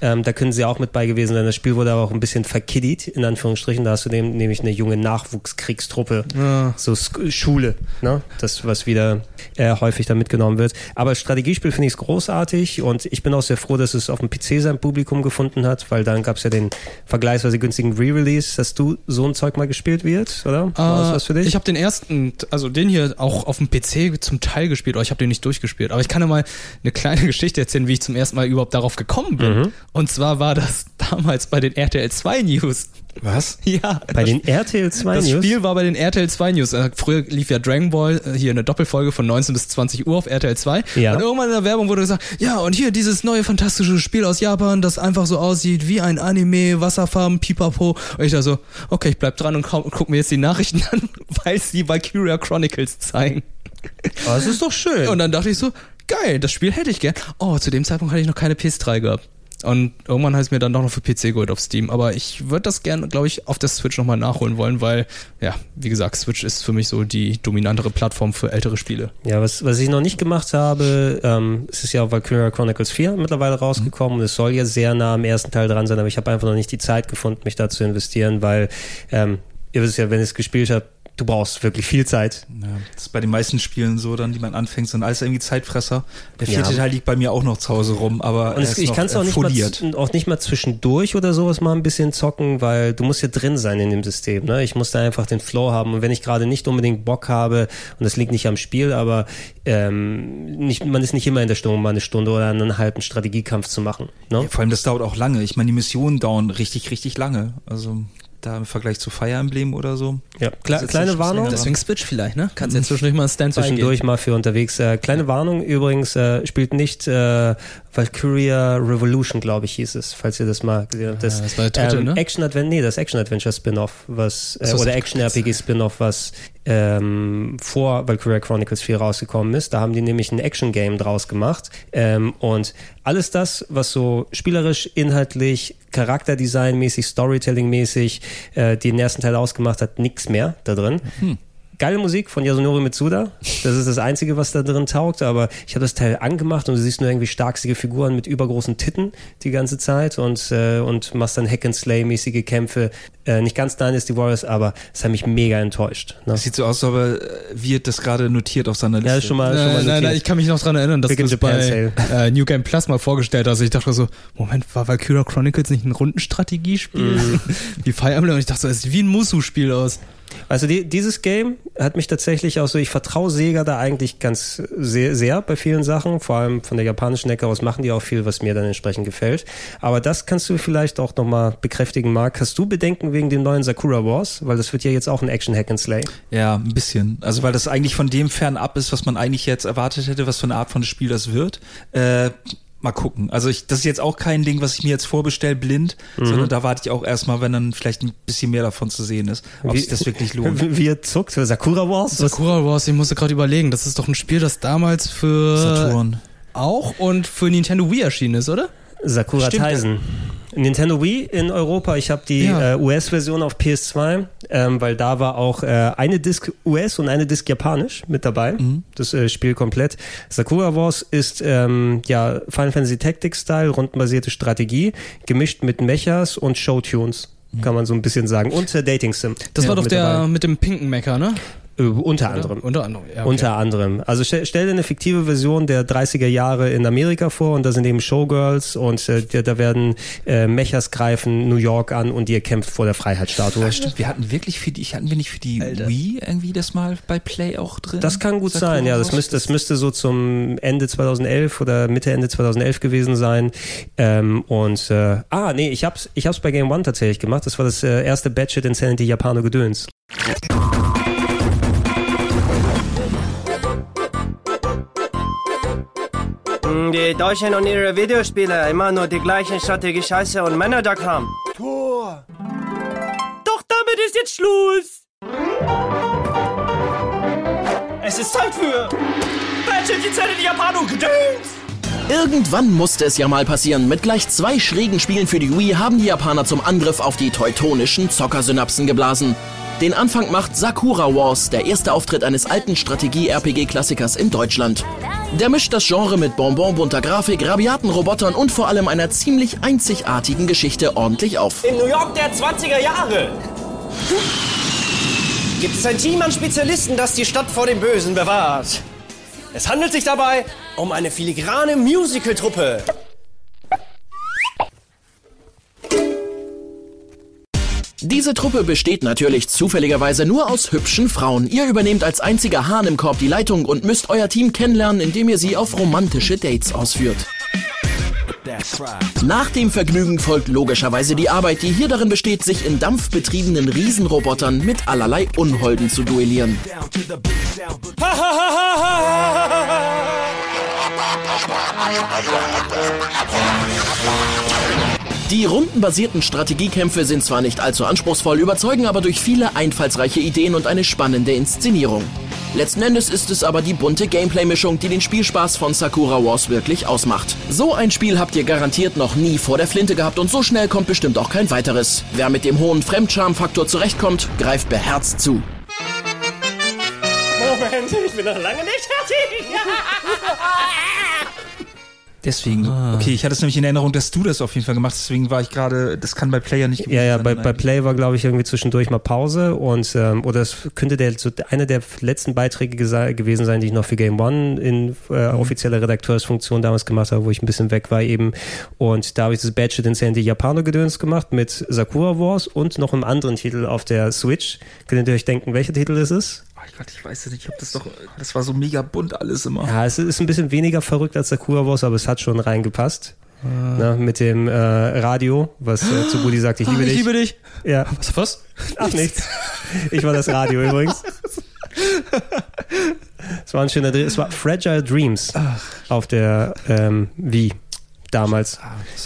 [SPEAKER 1] Ähm, da können sie auch mit bei gewesen sein. Das Spiel wurde aber auch ein bisschen verkiddied, in Anführungsstrichen. Da hast du nämlich eine junge Nachwuchskriegstruppe,
[SPEAKER 3] Ja.
[SPEAKER 1] so Schule, ne? Das, was wieder äh, häufig da mitgenommen wird. Aber Strategiespiel finde ich es großartig und ich bin auch sehr froh, dass es auf dem PC sein Publikum gefunden hat, weil dann gab es ja den vergleichsweise günstigen Re-Release. Hast du so ein Zeug mal gespielt wird, oder? War das
[SPEAKER 3] Äh,
[SPEAKER 1] was für dich?
[SPEAKER 3] Ich habe den ersten, also den hier auch auf dem PC zum Teil gespielt, aber ich habe den nicht durchgespielt. Aber ich kann ja mal eine kleine Geschichte erzählen, wie ich zum ersten Mal überhaupt darauf gekommen bin.
[SPEAKER 1] Mhm.
[SPEAKER 3] Und zwar war das damals bei den RTL 2 News.
[SPEAKER 2] Was?
[SPEAKER 3] Ja.
[SPEAKER 1] Bei den RTL 2
[SPEAKER 3] das
[SPEAKER 1] News?
[SPEAKER 3] Spiel war bei den RTL 2 News. Äh, Früher lief ja Dragon Ball äh, hier eine Doppelfolge von 19 bis 20 Uhr auf RTL 2.
[SPEAKER 1] Ja.
[SPEAKER 3] Und irgendwann in der Werbung wurde gesagt, ja, und hier dieses neue fantastische Spiel aus Japan, das einfach so aussieht wie ein Anime, Wasserfarben, Pipapo. Und ich da so, okay, ich bleib dran und guck mir jetzt die Nachrichten an, weil sie Valkyria Chronicles zeigen.
[SPEAKER 1] Oh, das ist doch schön.
[SPEAKER 3] Und dann dachte ich so, geil, das Spiel hätte ich gern. Oh, zu dem Zeitpunkt hatte ich noch keine PS3 gehabt. Und irgendwann habe ich mir dann doch noch für PC geholt auf Steam. Aber ich würde das gern, glaube ich, auf der Switch nochmal nachholen wollen, weil, ja, wie gesagt, Switch ist für mich so die dominantere Plattform für ältere Spiele.
[SPEAKER 1] Ja, was, was ich noch nicht gemacht habe, ähm, es ist ja auch Valkyria Chronicles 4 mittlerweile rausgekommen und es soll ja sehr nah am ersten Teil dran sein, aber ich habe einfach noch nicht die Zeit gefunden, mich da zu investieren, weil ähm, ihr wisst ja, wenn ich es gespielt habe, du brauchst wirklich viel Zeit.
[SPEAKER 2] Ja, das ist bei den meisten Spielen so, dann, die man anfängt, sind alles irgendwie Zeitfresser. Der vierte
[SPEAKER 1] Ja.
[SPEAKER 2] Teil liegt bei mir auch noch zu Hause rum, aber
[SPEAKER 1] Und es, ich kann es auch, auch nicht mal zwischendurch oder sowas mal ein bisschen zocken, weil du musst ja drin sein in dem System. Ne? Ich muss da einfach den Flow haben. Und wenn ich gerade nicht unbedingt Bock habe, und das liegt nicht am Spiel, aber ähm, nicht, man ist nicht immer in der Stimmung, mal eine Stunde oder einen halben Strategiekampf zu machen. Ne?
[SPEAKER 2] Ja, vor allem, das dauert auch lange. Ich meine, die Missionen dauern richtig, richtig lange. Also da im Vergleich zu Fire Emblem oder so.
[SPEAKER 1] Ja, kle
[SPEAKER 2] Das ist
[SPEAKER 1] kleine Warnung.
[SPEAKER 3] Deswegen Switch vielleicht, ne? Kannst jetzt zwischendurch mal ein Standby
[SPEAKER 1] Zwischendurch
[SPEAKER 3] gehen.
[SPEAKER 1] mal für unterwegs. Äh, kleine Warnung übrigens, äh, spielt nicht äh, Valkyria Revolution, glaube ich, hieß es, falls ihr das mal gesehen habt. Das,
[SPEAKER 3] Ja, das war der dritte,
[SPEAKER 1] ähm,
[SPEAKER 3] ne?
[SPEAKER 1] Action Adventure, nee, das Action Adventure Spin-off, was äh,
[SPEAKER 3] so,
[SPEAKER 1] oder Action RPG Spin-off, was ähm, vor Valkyria Chronicles 4 rausgekommen ist. Da haben die nämlich ein Action Game draus gemacht ähm, und alles das, was so spielerisch, inhaltlich, Charakterdesign-mäßig, Storytelling-mäßig äh, den ersten Teil ausgemacht hat, nix mehr da drin. Geile Musik von Yasunori Mitsuda. Das ist das Einzige, was da drin taugt. Aber ich habe das Teil angemacht und du siehst nur irgendwie starkstige Figuren mit übergroßen Titten die ganze Zeit und, äh, und machst dann Hack-and-Slay-mäßige Kämpfe. Äh, nicht ganz Dynasty Warriors, aber es hat mich mega enttäuscht. Ne?
[SPEAKER 2] Das sieht so aus, aber wird das gerade notiert auf seiner Liste.
[SPEAKER 1] Ja, schon mal, schon mal
[SPEAKER 3] Nein, nein, ich kann mich noch dran erinnern, dass
[SPEAKER 1] Big
[SPEAKER 3] du das bei äh, New Game Plus mal vorgestellt hast. Ich dachte so, Moment, war Valkyria Chronicles nicht ein Rundenstrategiespiel?
[SPEAKER 1] Mhm.
[SPEAKER 3] Wie Fire Emblem? Und ich dachte so, es sieht wie ein Musu-Spiel aus.
[SPEAKER 1] Also die, dieses Game hat mich tatsächlich auch so, ich vertraue Sega da eigentlich ganz sehr, sehr bei vielen Sachen, vor allem von der japanischen Ecke aus machen die auch viel, was mir dann entsprechend gefällt. Aber das kannst du vielleicht auch nochmal bekräftigen, Marc. Hast du Bedenken wegen dem neuen Sakura Wars? Weil das wird ja jetzt auch ein Action Hack and Slay.
[SPEAKER 2] Ja, ein bisschen. Also weil das eigentlich von dem fernab ist, was man eigentlich jetzt erwartet hätte, was für eine Art von Spiel das wird. Äh, mal gucken. Also ich, das ist jetzt auch kein Ding, was ich mir jetzt vorbestelle, blind,
[SPEAKER 1] Mhm.
[SPEAKER 2] sondern da warte ich auch erstmal, wenn dann vielleicht ein bisschen mehr davon zu sehen ist, ob
[SPEAKER 1] Wie-
[SPEAKER 2] sich das wirklich lohnt.
[SPEAKER 1] Wie, wie er zuckt für Sakura Wars?
[SPEAKER 3] Sakura Wars, ich musste gerade überlegen, das ist doch ein Spiel, das damals für
[SPEAKER 2] Saturn.
[SPEAKER 3] auch und für Nintendo Wii erschienen ist, oder?
[SPEAKER 1] Sakura
[SPEAKER 2] Stimmt,
[SPEAKER 1] Taisen. Nintendo Wii in Europa. Ich habe die
[SPEAKER 3] Ja.
[SPEAKER 1] äh, US-Version auf PS2, ähm, weil da war auch äh, eine Disc US und eine Disc Japanisch mit dabei. Das äh, Spiel komplett. Sakura Wars ist ähm, ja Final Fantasy Tactics Style, rundenbasierte Strategie, gemischt mit Mechas und Showtunes. Kann man so ein bisschen sagen. Und äh, Dating Sim.
[SPEAKER 3] Das
[SPEAKER 1] Ja,
[SPEAKER 3] war doch der
[SPEAKER 1] dabei.
[SPEAKER 3] mit dem pinken Mecker, ne?
[SPEAKER 1] Äh, unter
[SPEAKER 3] Oder?
[SPEAKER 1] anderem.
[SPEAKER 3] Unter anderem, ja. Okay.
[SPEAKER 1] Unter anderem. Also stell, stell dir eine fiktive Version der 30er Jahre in Amerika vor und da sind eben Showgirls und äh, da- werden äh, Mechas greifen New York an und ihr kämpft vor der Freiheitsstatue.
[SPEAKER 2] Ja, stimmt. Wir hatten wirklich für die, hatten wir nicht für die Wii irgendwie das mal bei Play auch drin?
[SPEAKER 1] Das kann gut
[SPEAKER 2] Sakura
[SPEAKER 1] sein, ja. Das müsste, das müsste so zum Ende 2011 oder Mitte Ende 2011 gewesen sein. Ähm, und äh, ah, nee, ich hab's, ich hab's bei Game One tatsächlich gemacht. Das war das äh, erste Batshit Insanity Japano Gedöns.
[SPEAKER 5] Die Deutschen und ihre Videospiele immer nur die gleichen Strategie Scheiße und Männer da haben. Tor! Doch damit ist jetzt Schluss! Es ist Zeit für Battle die Zelle die Japano gedöns!
[SPEAKER 6] Irgendwann musste es ja mal passieren. Mit gleich zwei schrägen Spielen für die Wii haben die Japaner zum Angriff auf die teutonischen Zockersynapsen geblasen. Den Anfang macht Sakura Wars, der erste Auftritt eines alten Strategie-RPG-Klassikers in Deutschland. Der mischt das Genre mit bonbonbunter Grafik, rabiaten Robotern und vor allem einer ziemlich einzigartigen Geschichte ordentlich auf.
[SPEAKER 5] In New York der 20er Jahre gibt es ein Team an Spezialisten, das die Stadt vor dem Bösen bewahrt. Es handelt sich dabei um eine filigrane Musical-Truppe.
[SPEAKER 6] Diese Truppe besteht natürlich zufälligerweise nur aus hübschen Frauen. Ihr übernehmt als einziger Hahn im Korb die Leitung und müsst euer Team kennenlernen, indem ihr sie auf romantische Dates ausführt. Nach dem Vergnügen folgt logischerweise die Arbeit, die hier darin besteht, sich in dampfbetriebenen Riesenrobotern mit allerlei Unholden zu duellieren. Die rundenbasierten Strategiekämpfe sind zwar nicht allzu anspruchsvoll, überzeugen aber durch viele einfallsreiche Ideen und eine spannende Inszenierung. Letzten Endes ist es aber die bunte Gameplay-Mischung, die den Spielspaß von Sakura Wars wirklich ausmacht. So ein Spiel habt ihr garantiert noch nie vor der Flinte gehabt und so schnell kommt bestimmt auch kein weiteres. Wer mit dem hohen Fremdscham-Faktor zurechtkommt, greift beherzt zu.
[SPEAKER 5] Moment, ich bin noch lange nicht fertig.
[SPEAKER 2] Deswegen.
[SPEAKER 1] Ah.
[SPEAKER 2] Okay, ich hatte es nämlich in Erinnerung, dass du das auf jeden Fall gemacht hast. Deswegen war ich gerade, das kann bei Player nicht
[SPEAKER 1] Ja, ja, bei, bei. Play war, glaube ich, irgendwie zwischendurch mal Pause und ähm, oder es könnte der so einer der letzten Beiträge gewesen sein, die ich noch für Game One in äh,
[SPEAKER 2] Mhm.
[SPEAKER 1] offizieller Redakteursfunktion damals gemacht habe, wo ich ein bisschen weg war eben. Und da habe ich das Badget in Sandy Japano Gedöns gemacht mit Sakura Wars und noch einem anderen Titel auf der Switch. Könnt ihr euch denken, welcher Titel es ist?
[SPEAKER 2] Oh Gott, ich weiß es nicht. Ich hab das doch, das war so mega bunt alles immer.
[SPEAKER 1] Ja, es ist ein bisschen weniger verrückt als Sakura Wars, aber es hat schon reingepasst. Na, mit dem äh, Radio, was äh, zu Budi sagt, ich liebe
[SPEAKER 3] Ah, ich
[SPEAKER 1] dich.
[SPEAKER 3] liebe dich.
[SPEAKER 1] Ja.
[SPEAKER 3] Was? Was?
[SPEAKER 1] Ach, nichts. Ich war das Radio übrigens. Es war ein schöner Dreh. Es war Fragile Dreams auf der ähm, Wii damals.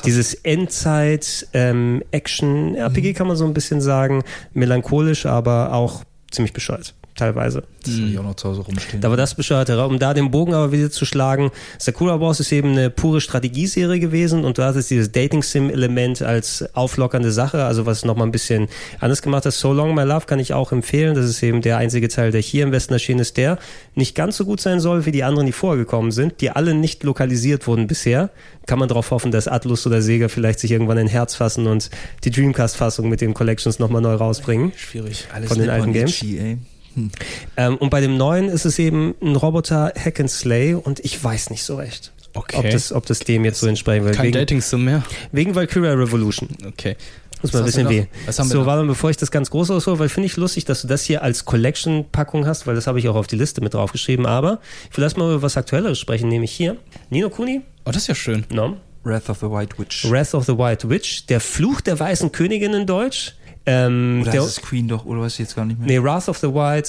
[SPEAKER 1] Dieses Endzeit ähm, RPG kann man so ein bisschen sagen, melancholisch, aber auch ziemlich bescheuert. Teilweise.
[SPEAKER 2] Das habe ich auch noch zu Hause rumstehen.
[SPEAKER 1] Da war das bescheuerte. Um da den Bogen aber wieder zu schlagen, Sakura Wars ist eben eine pure Strategieserie gewesen und du hattest dieses Dating-Sim-Element als auflockernde Sache, also was nochmal ein bisschen anders gemacht hat. So Long My Love kann ich auch empfehlen. Das ist eben der einzige Teil, der hier im Westen erschienen ist, der nicht ganz so gut sein soll wie die anderen, die vorgekommen sind, die alle nicht lokalisiert wurden bisher. Kann man darauf hoffen, dass Atlus oder Sega vielleicht sich irgendwann ein Herz fassen und die Dreamcast-Fassung mit den Collections nochmal neu rausbringen.
[SPEAKER 2] Schwierig. Alles
[SPEAKER 1] Von den alten Games.
[SPEAKER 2] Itchy, ey.
[SPEAKER 1] Ähm, und bei dem neuen ist es eben ein Roboter Hack and Slay und ich weiß nicht so recht.
[SPEAKER 3] Okay.
[SPEAKER 1] Ob das, ob das dem jetzt so entsprechen will.
[SPEAKER 3] Kein
[SPEAKER 1] Wegen,
[SPEAKER 3] Dating-Sim mehr.
[SPEAKER 1] wegen Valkyria Revolution.
[SPEAKER 3] Okay.
[SPEAKER 1] Muss man ein bisschen weh. So, warte mal, bevor ich das ganz groß aushole, weil finde ich lustig, dass du das hier als Collection-Packung hast, weil das habe ich auch auf die Liste mit draufgeschrieben. Aber ich will erst mal über was Aktuelleres sprechen, nämlich hier. Nino Kuni,
[SPEAKER 3] Oh, das ist ja schön.
[SPEAKER 1] no?
[SPEAKER 2] Wrath of the White Witch.
[SPEAKER 1] Wrath of the White Witch, der Fluch der weißen Königin in Deutsch. Ähm,
[SPEAKER 2] Oder
[SPEAKER 1] der,
[SPEAKER 2] ist es Queen doch, oder weiß ich jetzt gar nicht mehr.
[SPEAKER 1] Nee, Wrath of the White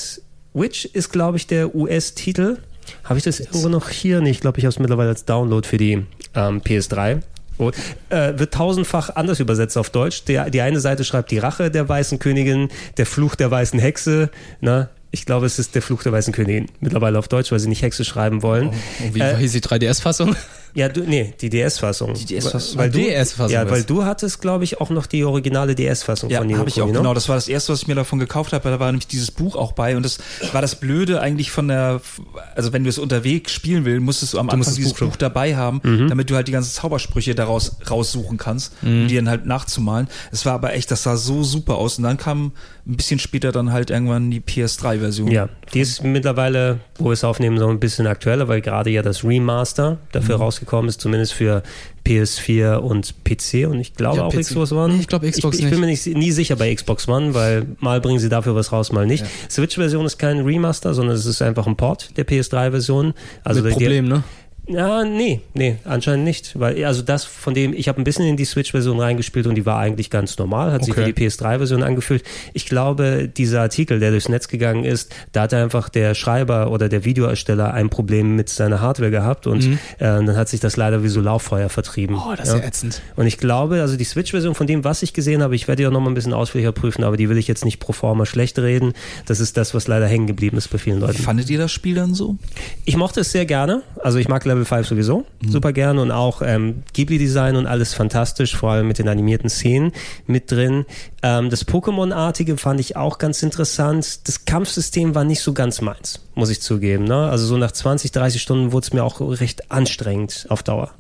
[SPEAKER 1] Witch ist, glaube ich, der US-Titel. Habe ich das irgendwo noch hier? Nee, ich glaube, ich habe es mittlerweile als Download für die ähm, PS3. Oh, äh, wird tausendfach anders übersetzt auf Deutsch. Der, die eine Seite schreibt die Rache der weißen Königin, der Fluch der weißen Hexe. Na, ich glaube, es ist der Fluch der weißen Königin. Mittlerweile auf Deutsch, weil sie nicht Hexe schreiben wollen.
[SPEAKER 3] Und wie
[SPEAKER 1] Äh,
[SPEAKER 3] hieß die 3DS-Fassung?
[SPEAKER 1] Ja, du, nee, die DS-Fassung. Die
[SPEAKER 2] DS-Fassung.
[SPEAKER 1] Weil du,
[SPEAKER 3] DS-Fassung
[SPEAKER 1] ja, weil du hattest, glaube ich, auch noch die originale DS-Fassung
[SPEAKER 2] Ja,
[SPEAKER 1] von Nino
[SPEAKER 2] habe ich auch,
[SPEAKER 1] ne?
[SPEAKER 2] genau. Das war das erste, was ich mir davon gekauft habe, weil da war nämlich dieses Buch auch bei und das war das Blöde eigentlich von der, also wenn du es unterwegs spielen willst, musstest du am Anfang
[SPEAKER 3] musst das
[SPEAKER 2] dieses
[SPEAKER 3] Buch
[SPEAKER 2] Buch, dabei haben,
[SPEAKER 1] Mhm.
[SPEAKER 2] damit du halt die ganzen Zaubersprüche daraus raussuchen kannst, um die dann halt nachzumalen. Es war aber echt, das sah so super aus und dann kam ein bisschen später dann halt irgendwann die PS3-Version.
[SPEAKER 1] Ja, die ist mittlerweile, wo wir es aufnehmen, so ein bisschen aktueller, weil gerade ja das Remaster dafür rausgekommen ist, zumindest für PS4 und PC und ich glaube
[SPEAKER 3] Ja,
[SPEAKER 1] auch
[SPEAKER 3] PC.
[SPEAKER 1] Xbox One.
[SPEAKER 3] Ich glaube Xbox
[SPEAKER 1] ich, ich bin mir nicht, nie sicher bei Xbox One, weil mal bringen sie dafür was raus, mal nicht. Switch-Version ist kein Remaster, sondern es ist einfach ein Port der PS3-Version. Also
[SPEAKER 3] Mit
[SPEAKER 1] die-
[SPEAKER 3] Problem, ne?
[SPEAKER 1] Ja, nee, nee, anscheinend nicht. Weil, also das, von dem, ich habe ein bisschen in die Switch-Version reingespielt und die war eigentlich ganz normal, hat sich
[SPEAKER 3] Okay.
[SPEAKER 1] für die PS3-Version angefühlt. Ich glaube, dieser Artikel, der durchs Netz gegangen ist, da hat einfach der Schreiber oder der Videoersteller ein Problem mit seiner Hardware gehabt und äh, dann hat sich das leider wie so Lauffeuer vertrieben.
[SPEAKER 3] Mhm. Oh, das ist ja ätzend.
[SPEAKER 1] Und ich glaube, also die Switch-Version von dem, was ich gesehen habe, ich werde auch nochmal ein bisschen ausführlicher prüfen, aber die will ich jetzt nicht pro forma schlecht reden. Das ist das, was leider hängen geblieben ist bei vielen
[SPEAKER 2] Wie
[SPEAKER 1] Leuten.
[SPEAKER 2] fandet ihr das Spiel dann so?
[SPEAKER 1] Ich mochte es sehr gerne. Also ich mag Level 5 sowieso super gerne und auch ähm, Ghibli-Design und alles fantastisch, vor allem mit den animierten Szenen mit drin. Ähm, das Pokémon-artige fand ich auch ganz interessant. Das Kampfsystem war nicht so ganz meins, muss ich zugeben. Ne? Also so nach 20, 30 Stunden wurde es mir auch recht anstrengend auf Dauer.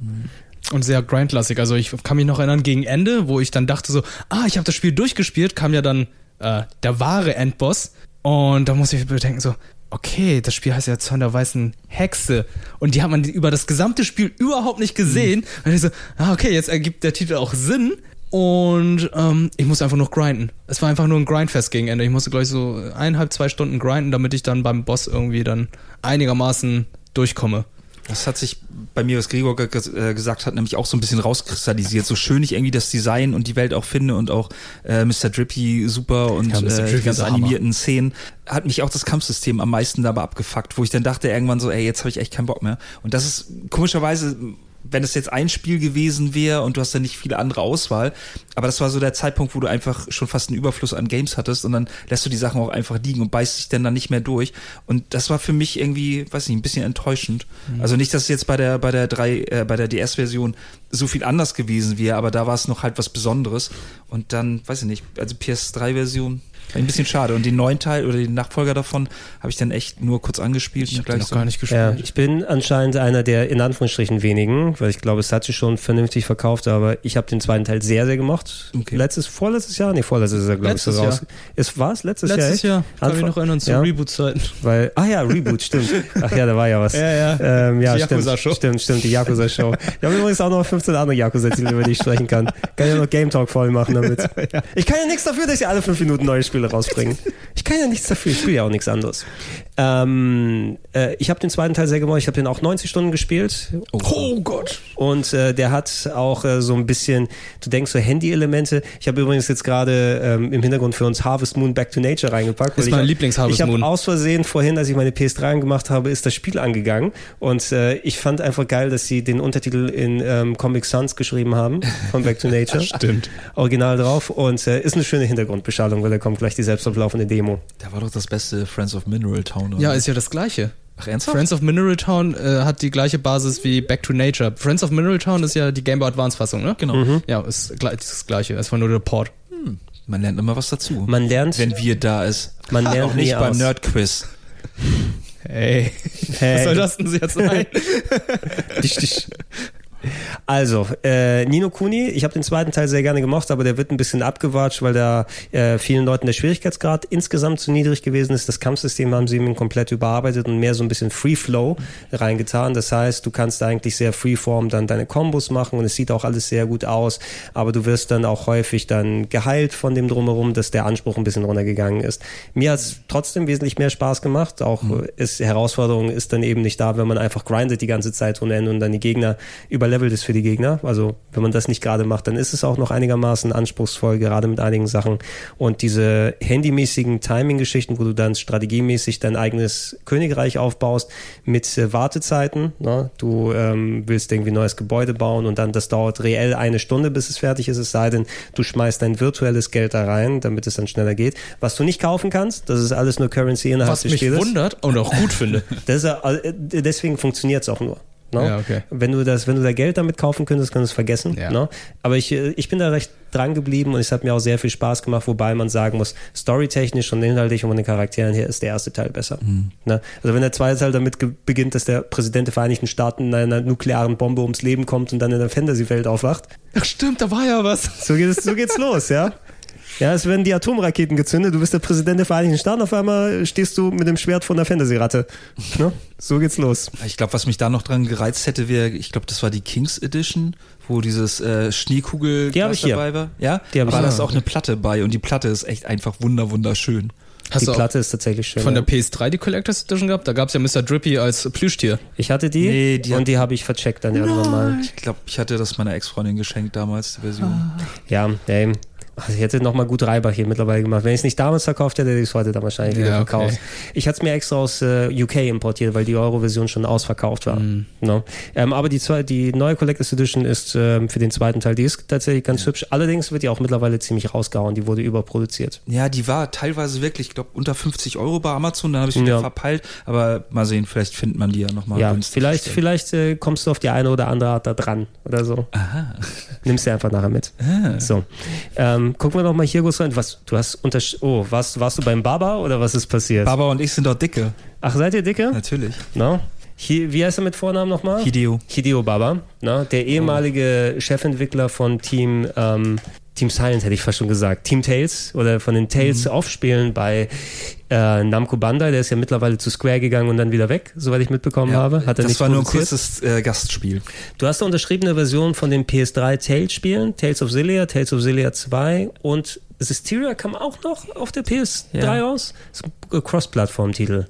[SPEAKER 3] Und sehr grindlastig. Also ich kann mich noch erinnern, gegen Ende, wo ich dann dachte so, ah, ich habe das Spiel durchgespielt, kam ja dann äh, der wahre Endboss. Und da muss ich bedenken so, okay, das Spiel heißt ja Zorn der weißen Hexe. Und die hat man über das gesamte Spiel überhaupt nicht gesehen. Und ich so, ah, okay, jetzt ergibt der Titel auch Sinn. Und ähm, ich musste einfach noch grinden. Es war einfach nur ein Grindfest gegen Ende. Ich musste, glaube ich, so eineinhalb, zwei Stunden grinden, damit ich dann beim Boss irgendwie dann einigermaßen durchkomme.
[SPEAKER 2] Das hat sich bei mir, was Gregor äh, gesagt hat, nämlich auch so ein bisschen rauskristallisiert. So schön ich irgendwie das Design und die Welt auch finde und auch äh, Mr. Drippy super und
[SPEAKER 3] Ja,
[SPEAKER 2] äh, die ganzen animierten Szenen, hat mich auch das Kampfsystem am meisten dabei abgefuckt, wo ich dann dachte irgendwann so, ey, jetzt habe ich echt keinen Bock mehr. Und das ist komischerweise wenn es jetzt ein Spiel gewesen wäre und du hast dann nicht viele andere Auswahl, aber das war so der Zeitpunkt, wo du einfach schon fast einen Überfluss an Games hattest und dann lässt du die Sachen auch einfach liegen und beißt dich dann dann nicht mehr durch. Und das war für mich irgendwie, weiß nicht, ein bisschen enttäuschend. Also nicht, dass es jetzt bei der bei der drei äh, bei der DS-Version so viel anders gewesen wäre, aber da war es noch halt was Besonderes. Und dann, weiß ich nicht, also PS3-Version ein bisschen schade. Und den neuen Teil oder den Nachfolger davon habe ich dann echt nur kurz angespielt.
[SPEAKER 3] Ich habe noch gar nicht gespielt.
[SPEAKER 1] Ja, ich bin anscheinend einer der in Anführungsstrichen wenigen, weil ich glaube, es hat sich schon vernünftig verkauft, aber ich habe den zweiten Teil sehr, sehr gemocht.
[SPEAKER 2] Okay.
[SPEAKER 1] Letztes, vorletztes Jahr? Nee, vorletztes Jahr, glaube ich, so raus. Ist, war es letztes, Jahr?
[SPEAKER 3] Letztes? Jahr, kann ich noch erinnern, zu
[SPEAKER 1] ja,
[SPEAKER 3] Reboot-Zeiten.
[SPEAKER 1] weil, ah ja, Reboot, stimmt. Ach ja, da war ja was.
[SPEAKER 3] Ja, ja.
[SPEAKER 1] Ähm, ja,
[SPEAKER 3] Die
[SPEAKER 1] stimmt,
[SPEAKER 3] Yakuza-Show.
[SPEAKER 1] stimmt, stimmt, die Yakuza-Show. Wir haben übrigens auch noch 15 andere Yakuza-Titel, über die ich sprechen kann. Kann ja noch Game Talk voll machen damit. Ich kann ja nichts dafür, dass sie alle fünf Minuten neue Spiele rausbringen. Ich kann ja nichts dafür, ich spiele ja auch nichts anderes. Ähm, äh, ich habe den zweiten Teil sehr gemacht, ich habe den auch 90 Stunden gespielt.
[SPEAKER 3] Oh Gott.
[SPEAKER 1] Und äh, der hat auch äh, so ein bisschen, du denkst so Handy-Elemente. Ich habe übrigens jetzt gerade ähm, im Hintergrund für uns Harvest Moon Back to Nature reingepackt.
[SPEAKER 3] Ist
[SPEAKER 1] weil
[SPEAKER 3] mein Lieblings-Harvest
[SPEAKER 1] Ich habe
[SPEAKER 3] Moon.
[SPEAKER 1] aus Versehen vorhin, als ich meine PS3 angemacht habe, ist das Spiel angegangen. Und äh, ich fand einfach geil, dass sie den Untertitel in ähm, Comic Sans geschrieben haben von Back to Nature.
[SPEAKER 3] Stimmt.
[SPEAKER 1] Original drauf. Und äh, ist eine schöne Hintergrundbeschallung, weil er kommt gleich vielleicht die selbstlaufende Demo.
[SPEAKER 2] Da war doch das beste Friends of Mineral Town. Oder?
[SPEAKER 3] Ja, ist ja das gleiche.
[SPEAKER 2] Ach, ernsthaft?
[SPEAKER 3] Friends of Mineral Town äh, hat die gleiche Basis wie Back to Nature. Friends of Mineral Town ist ja die Game Boy Advance Fassung, ne?
[SPEAKER 2] Genau.
[SPEAKER 3] Ja, ist ist das gleiche. Es war nur der Port.
[SPEAKER 2] Man lernt immer was dazu.
[SPEAKER 1] Man lernt,
[SPEAKER 2] wenn wir da ist.
[SPEAKER 1] Man lernt
[SPEAKER 2] auch nicht beim. Nerd-Quiz.
[SPEAKER 3] Hey.
[SPEAKER 1] Hey.
[SPEAKER 3] Was soll das denn jetzt sein?
[SPEAKER 1] Dich. Also, äh, Nino Kuni, ich habe den zweiten Teil sehr gerne gemocht, aber der wird ein bisschen abgewatscht, weil da äh, vielen Leuten der Schwierigkeitsgrad insgesamt zu niedrig gewesen ist. Das Kampfsystem haben sie ihm komplett überarbeitet und mehr so ein bisschen Free Flow reingetan. Das heißt, du kannst eigentlich sehr Freeform dann deine Kombos machen und es sieht auch alles sehr gut aus, aber du wirst dann auch häufig dann geheilt von dem drumherum, dass der Anspruch ein bisschen runtergegangen ist. Mir hat es trotzdem wesentlich mehr Spaß gemacht. Auch äh, ist Herausforderung ist dann eben nicht da, wenn man einfach grindet die ganze Zeit ohne Ende und dann die Gegner überlevelt ist für die Gegner. Also wenn man das nicht gerade macht, dann ist es auch noch einigermaßen anspruchsvoll, gerade mit einigen Sachen. Und diese handymäßigen Timing-Geschichten, wo du dann strategiemäßig dein eigenes Königreich aufbaust mit äh, Wartezeiten. Ne? Du ähm, willst irgendwie ein neues Gebäude bauen und dann das dauert reell eine Stunde, bis es fertig ist, es sei denn, du schmeißt dein virtuelles Geld da rein, damit es dann schneller geht. Was du nicht kaufen kannst, das ist alles nur Currency innerhalb
[SPEAKER 3] Was
[SPEAKER 1] des
[SPEAKER 3] mich
[SPEAKER 1] Spieles.
[SPEAKER 3] wundert und auch gut finde.
[SPEAKER 1] Ist, äh, deswegen funktioniert es auch nur. Ne?
[SPEAKER 3] Ja, okay.
[SPEAKER 1] Wenn du das, wenn du da Geld damit kaufen könntest, kannst du es vergessen.
[SPEAKER 3] Ja.
[SPEAKER 1] Ne? Aber ich, äh, ich bin da recht dran geblieben und es hat mir auch sehr viel Spaß gemacht, wobei man sagen muss, storytechnisch und inhaltlich und von den Charakteren her ist der erste Teil besser.
[SPEAKER 3] Mhm.
[SPEAKER 1] Ne? Also wenn der zweite Teil damit beginnt, dass der Präsident der Vereinigten Staaten in einer nuklearen Bombe ums Leben kommt und dann in der Fantasy-Welt aufwacht,
[SPEAKER 3] Ach stimmt, da war ja was.
[SPEAKER 1] so geht es, so geht's los, ja. Ja, es werden die Atomraketen gezündet, du bist der Präsident der Vereinigten Staaten, auf einmal stehst du mit dem Schwert von der Fantasy-Ratte. Ne? So geht's los.
[SPEAKER 2] Ich glaube, was mich da noch dran gereizt hätte, wäre, ich glaube, das war die Kings Edition, wo dieses äh, Schneekugel
[SPEAKER 1] Die hab ich hier.
[SPEAKER 2] dabei war. Ja,
[SPEAKER 1] Die
[SPEAKER 2] war
[SPEAKER 1] hier.
[SPEAKER 2] das auch eine Platte bei und die Platte ist echt einfach wunder wunderschön.
[SPEAKER 3] Hast
[SPEAKER 1] die Platte ist tatsächlich schön.
[SPEAKER 3] von der PS3 die Collectors Edition gehabt? Da gab's ja Mr. Drippy als Plüschtier.
[SPEAKER 1] Ich hatte die,
[SPEAKER 2] Nee, die
[SPEAKER 1] und
[SPEAKER 2] hat-
[SPEAKER 1] die habe ich vercheckt dann irgendwann mal.
[SPEAKER 2] Ich glaube, ich hatte das meiner Ex-Freundin geschenkt damals, die Version.
[SPEAKER 1] Ja, ey. Also ich hätte noch mal gut Reibach hier mittlerweile gemacht. Wenn ich es nicht damals verkauft hätte, hätte ich es heute dann wahrscheinlich wieder
[SPEAKER 3] Ja, okay.
[SPEAKER 1] verkauft. Ich hatte es mir extra aus äh, UK importiert, weil die Euro-Version schon ausverkauft war.
[SPEAKER 3] Mhm.
[SPEAKER 1] No. Ähm, aber die, zwei, die neue Collectors Edition ist ähm, für den zweiten Teil, die ist tatsächlich ganz hübsch. Allerdings wird die auch mittlerweile ziemlich rausgehauen. Die wurde überproduziert.
[SPEAKER 2] Ja, die war teilweise wirklich, ich glaube, unter 50 Euro bei Amazon, dann habe ich wieder
[SPEAKER 1] Ja.
[SPEAKER 2] verpeilt, aber mal sehen, vielleicht findet man die ja nochmal
[SPEAKER 1] ja, vielleicht, vielleicht äh, kommst du auf die eine oder andere Art da dran oder so.
[SPEAKER 2] Aha.
[SPEAKER 1] Nimmst du einfach nachher mit.
[SPEAKER 2] Ah.
[SPEAKER 1] So. Ähm, gucken wir noch mal hier kurz rein. Was, du hast unter, oh, warst, warst du beim Baba oder was ist passiert?
[SPEAKER 2] Baba und ich sind doch dicke,
[SPEAKER 1] Ach, seid ihr dicke?
[SPEAKER 2] natürlich.
[SPEAKER 1] No? Hi, wie heißt er mit Vornamen nochmal?
[SPEAKER 2] Hideo.
[SPEAKER 1] Hideo Baba, ne? der ehemalige Chefentwickler von Team, ähm, Team Silent hätte ich fast schon gesagt, Team Tales oder von den Tales
[SPEAKER 2] Mhm.
[SPEAKER 1] Aufspielen bei äh, Namco Bandai, der ist ja mittlerweile zu Square gegangen und dann wieder weg, soweit ich mitbekommen habe. Hat er
[SPEAKER 2] das
[SPEAKER 1] nicht
[SPEAKER 2] war nur ein kurzes äh, Gastspiel.
[SPEAKER 1] Du hast eine unterschriebene Version von den PS3 Tales-Spielen, Tales of Zillia, Tales of Zillia 2 und Systeria kam auch noch auf der PS3
[SPEAKER 2] Ja.
[SPEAKER 1] raus. Das ist ein Cross-Plattform-Titel.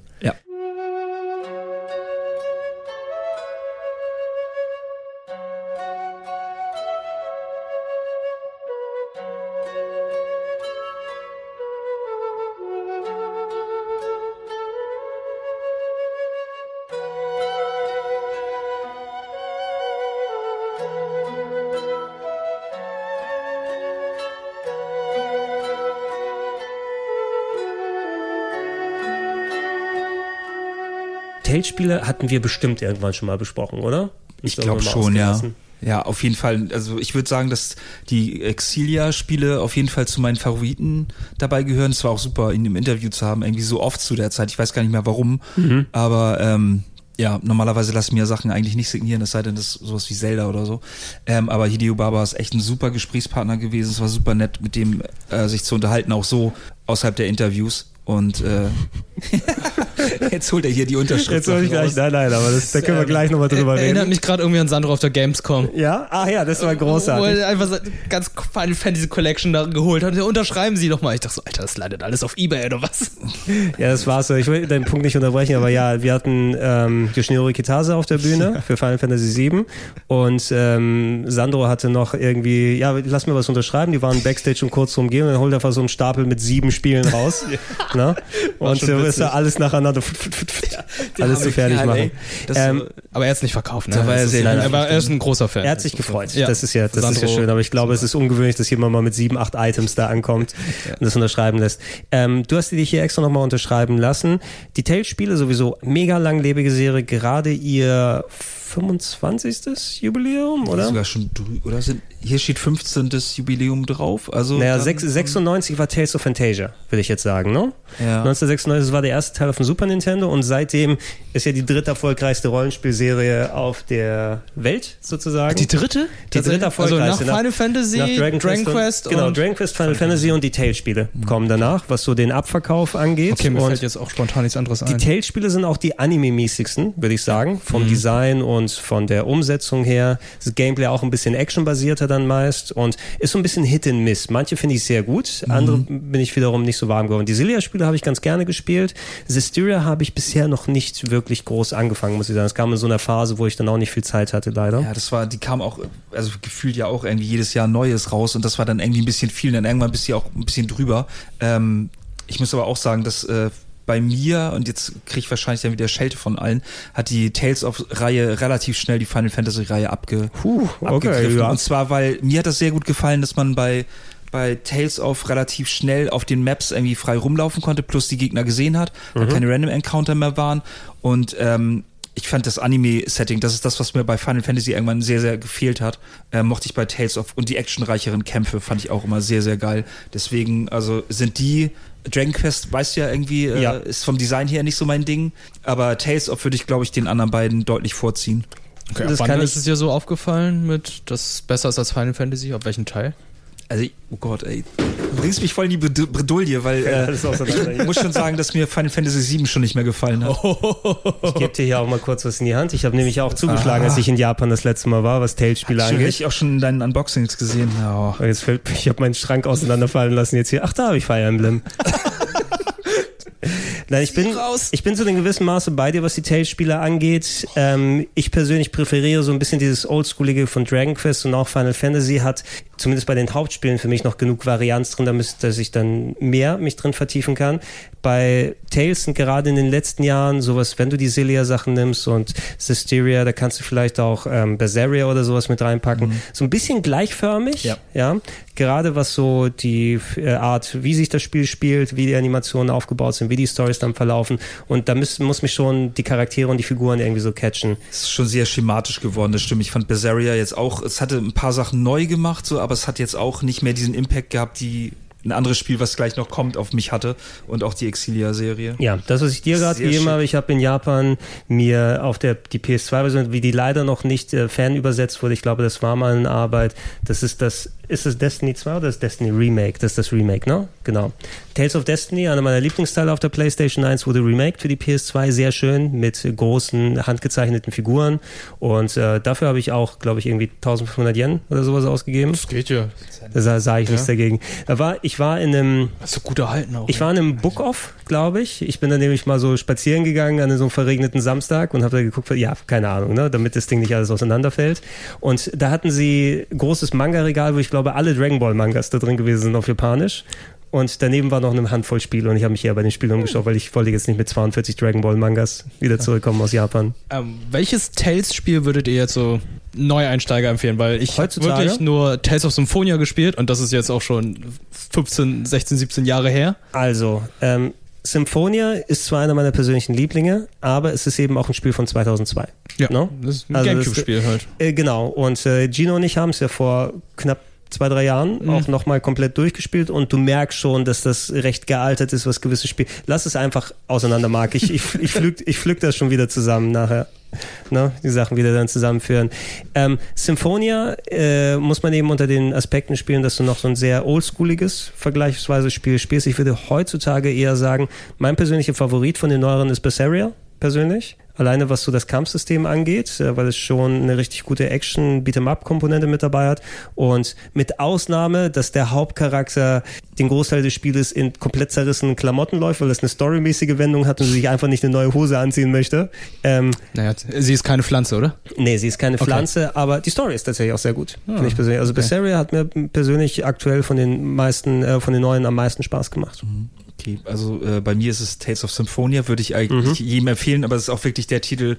[SPEAKER 2] Ja.
[SPEAKER 1] Tales-Spiele hatten wir bestimmt irgendwann schon mal besprochen, oder?
[SPEAKER 2] Ich glaube schon, ja. Ja, auf jeden Fall. Also ich würde sagen, dass die Exilia-Spiele auf jeden Fall zu meinen Favoriten dabei gehören. Es war auch super, ihn im Interview zu haben, irgendwie so oft zu der Zeit. Ich weiß gar nicht mehr warum.
[SPEAKER 1] Mhm.
[SPEAKER 2] Aber ähm, ja, normalerweise lassen mir Sachen eigentlich nicht signieren, es sei denn, das ist sowas wie Zelda oder so. Ähm, aber Hideo Baba ist echt ein super Gesprächspartner gewesen. Es war super nett, mit dem äh, sich zu unterhalten, auch so außerhalb der Interviews. Und äh, jetzt holt er hier die Unterschrift.
[SPEAKER 1] Jetzt soll ich gleich,
[SPEAKER 2] raus.
[SPEAKER 1] nein, nein, aber das, da können wir gleich nochmal drüber
[SPEAKER 3] Erinnert
[SPEAKER 1] reden.
[SPEAKER 3] mich gerade irgendwie an Sandro auf der Gamescom.
[SPEAKER 1] Ja? Ach ja, das war
[SPEAKER 3] Wo
[SPEAKER 1] großartig.
[SPEAKER 3] er einfach so ganz Final Fantasy Collection da geholt hat. Ja, unterschreiben Sie doch mal. Ich dachte so, Alter, das landet alles auf Ebay oder was?
[SPEAKER 1] Ja, das war's so. Ich will deinen Punkt nicht unterbrechen, aber ja, wir hatten ähm, Yoshinori Kitase auf der Bühne für Final Fantasy VII und ähm, Sandro hatte noch irgendwie, ja, lass mir was unterschreiben. Die waren Backstage und kurz drum gehen und dann holt er einfach so einen Stapel mit sieben Spielen raus. ne? Und so ist er alles nacheinander Auto alles zu fertig machen. Ähm,
[SPEAKER 2] so-
[SPEAKER 3] Aber er hat es nicht verkauft, ne?
[SPEAKER 2] Da war er sehr
[SPEAKER 3] ist,
[SPEAKER 2] lieb.
[SPEAKER 3] er, war, ist ein großer Fan.
[SPEAKER 1] Er hat sich gefreut.
[SPEAKER 3] Ja.
[SPEAKER 1] Das ist ja, das ist ja schön. Aber ich glaube, es ist ungewöhnlich, dass jemand mal mit sieben, acht Items da ankommt und das unterschreiben lässt. Ähm, du hast die dich hier extra nochmal unterschreiben lassen. Die Tales-Spiele sowieso mega langlebige Serie. Gerade ihr 25. Jubiläum, oder?
[SPEAKER 2] Sogar schon drü oder sind hier steht 15. Jubiläum drauf. Also
[SPEAKER 1] Naja,
[SPEAKER 2] dann-
[SPEAKER 1] sechs- 96 war Tales of Fantasia, würde ich jetzt sagen, ne?
[SPEAKER 2] Ja.
[SPEAKER 1] 1996 war der erste Teil auf dem Super Nintendo und seitdem ist ja die dritt erfolgreichste Rollenspielserie auf der Welt, sozusagen.
[SPEAKER 3] Die dritte?
[SPEAKER 1] Die dritte erfolgreichste.
[SPEAKER 3] Also nach Final Fantasy,
[SPEAKER 1] nach Dragon, Quest,
[SPEAKER 3] Quest
[SPEAKER 1] und, genau,
[SPEAKER 3] und-
[SPEAKER 1] Dragon Quest, Final Fantasy und die Tales-Spiele kommen danach, was so den Abverkauf angeht.
[SPEAKER 3] Okay, mir
[SPEAKER 1] und
[SPEAKER 3] fällt jetzt auch spontan nichts anderes
[SPEAKER 1] die
[SPEAKER 3] ein.
[SPEAKER 1] Tales-Spiele sind auch die anime-mäßigsten, würde ich sagen, vom Design und von der Umsetzung her. Das Gameplay auch ein bisschen actionbasierter dann meist und ist so ein bisschen Hit and Miss. Manche finde ich sehr gut, andere bin ich wiederum nicht so warm geworden. Die Silia-Spiele habe ich ganz gerne gespielt. Zestiria habe ich bisher noch nicht wirklich groß angefangen, muss ich sagen. Es kam in so einer Phase, wo ich dann auch nicht viel Zeit hatte, leider.
[SPEAKER 2] Ja, das war, die kam auch, also gefühlt ja auch irgendwie jedes Jahr Neues raus und das war dann irgendwie ein bisschen viel und dann irgendwann bist du ja auch ein bisschen drüber. Ähm, ich muss aber auch sagen, dass äh, bei mir, und jetzt kriege ich wahrscheinlich dann wieder Schelte von allen, hat die Tales of Reihe relativ schnell die Final Fantasy Reihe abge,
[SPEAKER 1] Puh, okay,
[SPEAKER 2] abgegriffen.
[SPEAKER 1] ja.
[SPEAKER 2] Und zwar, weil mir hat das sehr gut gefallen, dass man bei bei Tales of relativ schnell auf den Maps irgendwie frei rumlaufen konnte, plus die Gegner gesehen hat, weil
[SPEAKER 1] Mhm.
[SPEAKER 2] keine Random Encounter mehr waren. Und ähm, ich fand das Anime-Setting, das ist das, was mir bei Final Fantasy irgendwann sehr, sehr gefehlt hat. Äh, mochte ich bei Tales of und die actionreicheren Kämpfe fand ich auch immer sehr, sehr geil. Deswegen, also sind die Dragon Quest, weißt du ja irgendwie, äh,
[SPEAKER 1] Ja.
[SPEAKER 2] ist vom Design her nicht so mein Ding. Aber Tales of würde ich, glaube ich, den anderen beiden deutlich vorziehen.
[SPEAKER 3] Okay,
[SPEAKER 1] das
[SPEAKER 3] wann
[SPEAKER 1] kann
[SPEAKER 3] ist es dir so aufgefallen mit, dass es besser ist als Final Fantasy? Auf welchen Teil?
[SPEAKER 2] Also, oh Gott, ey. Du bringst mich voll in die Bred- Bredouille, weil
[SPEAKER 1] Ja,
[SPEAKER 2] äh,
[SPEAKER 1] ist auseinander,
[SPEAKER 2] ich muss schon sagen, dass mir Final Fantasy VII schon nicht mehr gefallen hat.
[SPEAKER 1] Ich gebe dir hier auch mal kurz was in die Hand. Ich habe nämlich auch zugeschlagen, als ich in Japan das letzte Mal war, was Tales-Spiele angeht.
[SPEAKER 2] ich auch schon in deinen Unboxings gesehen. Ja.
[SPEAKER 1] Oh, Jetzt fällt, ich habe meinen Schrank auseinanderfallen lassen jetzt hier. Ach, da habe ich Fire Emblem. Nein, ich bin, ich bin zu einem gewissen Maße bei dir, was die Tales-Spiele angeht. Ähm, ich persönlich präferiere so ein bisschen dieses Oldschoolige von Dragon Quest und auch Final Fantasy hat zumindest bei den Hauptspielen für mich noch genug Varianz drin, damit dass ich dann mehr mich drin vertiefen kann. Bei Tales sind gerade in den letzten Jahren sowas, wenn du die Celia-Sachen nimmst und Systeria, da kannst du vielleicht auch ähm, Berseria oder sowas mit reinpacken. So ein bisschen gleichförmig,
[SPEAKER 2] Ja.
[SPEAKER 1] ja. Gerade was so die äh, Art, wie sich das Spiel spielt, wie die Animationen aufgebaut sind, wie die Stories dann verlaufen. Und da muss, muss mich schon die Charaktere und die Figuren irgendwie so catchen.
[SPEAKER 2] Es ist schon sehr schematisch geworden, das stimmt. Ich fand Berseria jetzt auch, es hatte ein paar Sachen neu gemacht, so, aber es hat jetzt auch nicht mehr diesen Impact gehabt, die ein anderes Spiel, was gleich noch kommt, auf mich hatte. Und auch die Exilia-Serie.
[SPEAKER 1] Ja, das, was ich dir gerade gegeben
[SPEAKER 2] schick.
[SPEAKER 1] habe, ich habe in Japan mir auf der die PS2-Version, wie die leider noch nicht äh, fernübersetzt wurde, ich glaube, das war mal eine Arbeit, das ist das, ist es Destiny 2 oder das Destiny Remake? Das ist das Remake, ne? Genau. Tales of Destiny, einer meiner Lieblingsteile auf der PlayStation 1, wurde remaked für die PS2, sehr schön, mit großen, handgezeichneten Figuren und äh, dafür habe ich auch, glaube ich, irgendwie 1500 Yen oder sowas ausgegeben.
[SPEAKER 3] Das geht ja.
[SPEAKER 1] Da sah, sah ich nichts dagegen. Da war, ich war in einem
[SPEAKER 3] ist so gut erhalten auch.
[SPEAKER 1] ich war in einem Book-Off, glaube ich. Ich bin dann nämlich mal so spazieren gegangen an so einem verregneten Samstag und habe da geguckt, ja, keine Ahnung, ne, damit das Ding nicht alles auseinanderfällt. Und da hatten sie großes Manga-Regal, wo ich glaube, alle Dragon Ball Mangas da drin gewesen sind auf Japanisch. Und daneben war noch eine Handvoll Spiele und ich habe mich eher bei den Spielen umgeschaut, weil ich wollte jetzt nicht mit 42 Dragon Ball Mangas wieder zurückkommen aus Japan.
[SPEAKER 3] Ähm, welches Tales-Spiel würdet ihr jetzt so Neueinsteiger empfehlen? Weil ich habe
[SPEAKER 1] Heutzutage?
[SPEAKER 3] wirklich nur Tales of Symphonia gespielt und das ist jetzt auch schon 15, 16, 17 Jahre her.
[SPEAKER 1] Also, ähm, Symphonia ist zwar einer meiner persönlichen Lieblinge, aber es ist eben auch ein Spiel von 2002. No?
[SPEAKER 3] das ist ein
[SPEAKER 1] Also
[SPEAKER 3] Gamecube-Spiel halt.
[SPEAKER 1] Äh, genau. Und äh, Gino und ich haben es ja vor knapp zwei, drei Jahren
[SPEAKER 3] Mhm.
[SPEAKER 1] auch nochmal komplett durchgespielt und du merkst schon, dass das recht gealtert ist, was gewisse Spiele. Lass es einfach auseinander, Marc. Ich, ich, ich, pflück, ich pflück das schon wieder zusammen nachher. Ne, die Sachen wieder dann zusammenführen. Ähm, Symphonia äh, muss man eben unter den Aspekten spielen, dass du noch so ein sehr oldschooliges vergleichsweise Spiel spielst. Ich würde heutzutage eher sagen, mein persönlicher Favorit von den neueren ist Berseria, persönlich. Alleine was so das Kampfsystem angeht, äh, weil es schon eine richtig gute Action Beat'em Komponente mit dabei hat und mit Ausnahme, dass der Hauptcharakter den Großteil des Spieles in komplett zerrissenen Klamotten läuft, weil es eine storymäßige Wendung hat und sich einfach nicht eine neue Hose anziehen möchte. Ähm,
[SPEAKER 3] Naja, sie ist keine Pflanze, oder?
[SPEAKER 1] Nee, sie ist keine
[SPEAKER 3] Okay.
[SPEAKER 1] Pflanze, aber die Story ist tatsächlich auch sehr gut. Finde ich persönlich. Also Berseria hat mir persönlich aktuell von den meisten, äh, von den neuen am meisten Spaß gemacht.
[SPEAKER 2] Okay, also äh, bei mir ist es Tales of Symphonia, würde ich eigentlich jedem empfehlen, aber es ist auch wirklich der Titel,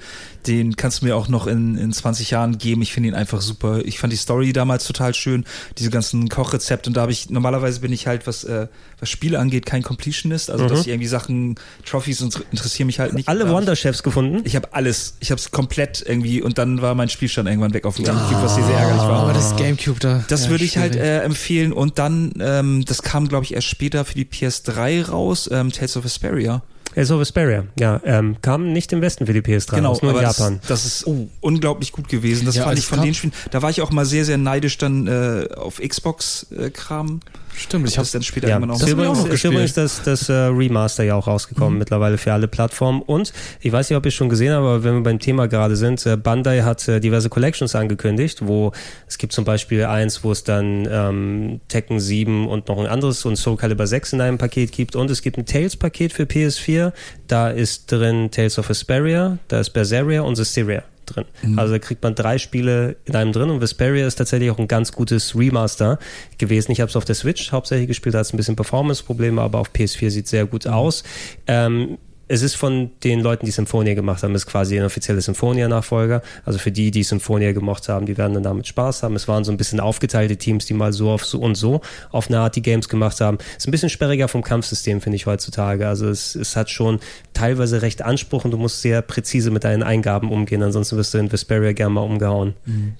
[SPEAKER 2] den kannst du mir auch noch in, in 20 Jahren geben. Ich finde ihn einfach super. Ich fand die Story damals total schön, diese ganzen Kochrezepte und da habe ich, normalerweise bin ich halt, was, äh, was Spiele angeht, kein Completionist, also dass ich irgendwie Sachen, Trophies und so interessieren mich halt nicht.
[SPEAKER 1] Alle Wonder-Chefs gefunden?
[SPEAKER 2] Ich habe alles, ich habe es komplett irgendwie und dann war mein Spielstand irgendwann weg auf dem Gamecube, was sehr, sehr ärgerlich war.
[SPEAKER 3] Aber das Gamecube da.
[SPEAKER 2] Das
[SPEAKER 3] ja,
[SPEAKER 2] würde ich halt
[SPEAKER 3] schwierig.
[SPEAKER 2] äh, empfehlen. Und dann, ähm, das kam, glaube ich, erst später für die PS3 raus, ähm, Tales of Asperia.
[SPEAKER 1] Tales of Asperia, ja. Ähm, kam nicht im Westen für die PS3, raus, nur in Japan.
[SPEAKER 2] Das, das ist unglaublich gut gewesen. Das
[SPEAKER 3] Ja,
[SPEAKER 2] fand ich von den Spielen. Da war ich auch mal sehr, sehr neidisch dann äh, auf Xbox-Kram.
[SPEAKER 3] Stimmt, ich habe
[SPEAKER 2] habe dann später
[SPEAKER 1] Ja,
[SPEAKER 2] irgendwann auch
[SPEAKER 1] ist
[SPEAKER 3] Das auch
[SPEAKER 1] übrigens,
[SPEAKER 3] noch
[SPEAKER 1] ist übrigens
[SPEAKER 3] gespielt.
[SPEAKER 1] das, das äh, Remaster ja auch rausgekommen,
[SPEAKER 2] Mhm.
[SPEAKER 1] mittlerweile für alle Plattformen. Und ich weiß nicht, ob ihr es schon gesehen habt, aber wenn wir beim Thema gerade sind, äh, Bandai hat äh, diverse Collections angekündigt, wo es gibt zum Beispiel eins, wo es dann ähm, Tekken 7 und noch ein anderes und Soul Calibur 6 in einem Paket gibt. Und es gibt ein Tales-Paket für PS4. Da ist drin Tales of Asperia, da ist Berseria und Systeria drin. Also da kriegt man drei Spiele in einem drin und Vesperia ist tatsächlich auch ein ganz gutes Remaster gewesen. Ich habe es auf der Switch hauptsächlich gespielt, da hat es ein bisschen Performance-Probleme, aber auf PS4 sieht sehr gut aus. Ähm, es ist von den Leuten, die Symphonia gemacht haben, ist quasi ein offizieller Symphonia-Nachfolger. Also für die, die Symphonia gemocht haben, die werden dann damit Spaß haben. Es waren so ein bisschen aufgeteilte Teams, die mal so auf so und so auf eine Art die Games gemacht haben. Ist ein bisschen sperriger vom Kampfsystem, finde ich heutzutage. Also es, es hat schon teilweise recht Anspruch und du musst sehr präzise mit deinen Eingaben umgehen. Ansonsten wirst du in Vesperia gerne mal umgehauen,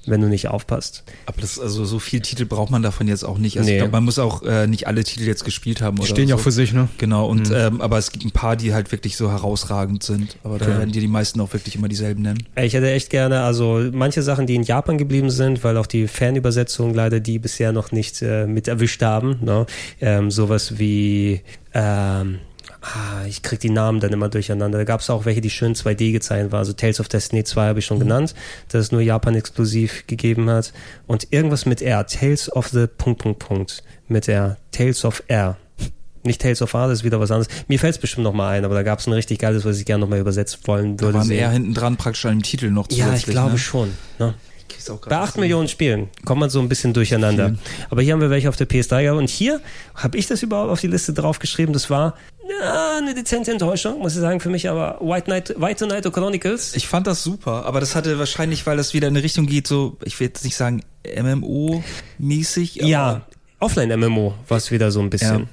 [SPEAKER 1] wenn du nicht aufpasst.
[SPEAKER 2] Aber das, also so viel Titel braucht man davon jetzt auch nicht. Also
[SPEAKER 1] Nee.
[SPEAKER 2] ich glaube, man muss auch äh, nicht alle Titel jetzt gespielt haben.
[SPEAKER 3] Die
[SPEAKER 2] oder
[SPEAKER 3] stehen ja
[SPEAKER 2] so.
[SPEAKER 3] auch für sich, ne?
[SPEAKER 2] Genau, und ähm, aber es gibt ein paar, die halt wirklich so herausragend sind. Aber da werden dir die meisten auch wirklich immer dieselben nennen.
[SPEAKER 1] Ich hätte echt gerne, also manche Sachen, die in Japan geblieben sind, weil auch die Fernübersetzungen leider die bisher noch nicht äh, mit erwischt haben. Ne? Ähm, sowas wie, ähm, ah, ich krieg die Namen dann immer durcheinander. Da gab es auch welche, die schön 2D gezeichnet waren. Also Tales of Destiny 2 habe ich schon genannt, das es nur Japan exklusiv gegeben hat. Und irgendwas mit R, Tales of the Punkt, Punkt, Punkt. Mit R, Tales of R. Nicht Tales of das ist wieder was anderes. Mir fällt es bestimmt noch mal ein, aber da gab es ein richtig geiles, was ich gerne noch mal übersetzt wollen
[SPEAKER 2] Da
[SPEAKER 1] würde.
[SPEAKER 2] waren
[SPEAKER 1] sehen.
[SPEAKER 2] eher hinten dran praktisch an dem Titel noch
[SPEAKER 1] Ja,
[SPEAKER 2] zusätzlich.
[SPEAKER 1] ich glaube
[SPEAKER 2] ne?
[SPEAKER 1] schon. Ne? Bei
[SPEAKER 2] was
[SPEAKER 1] 8
[SPEAKER 2] hin.
[SPEAKER 1] Millionen Spielen kommt man so ein bisschen durcheinander. Aber hier haben wir welche auf der PS3 gehabt. Und hier habe ich das überhaupt auf die Liste draufgeschrieben. Das war ja, eine dezente Enttäuschung, muss ich sagen, für mich. Aber White Knight, White Knight Chronicles.
[SPEAKER 2] Ich fand das super, aber das hatte wahrscheinlich, weil das wieder in eine Richtung geht, so, ich will jetzt nicht sagen MMO-mäßig. aber-
[SPEAKER 1] ja, Offline-MMO war es wieder so ein bisschen.
[SPEAKER 2] Ja.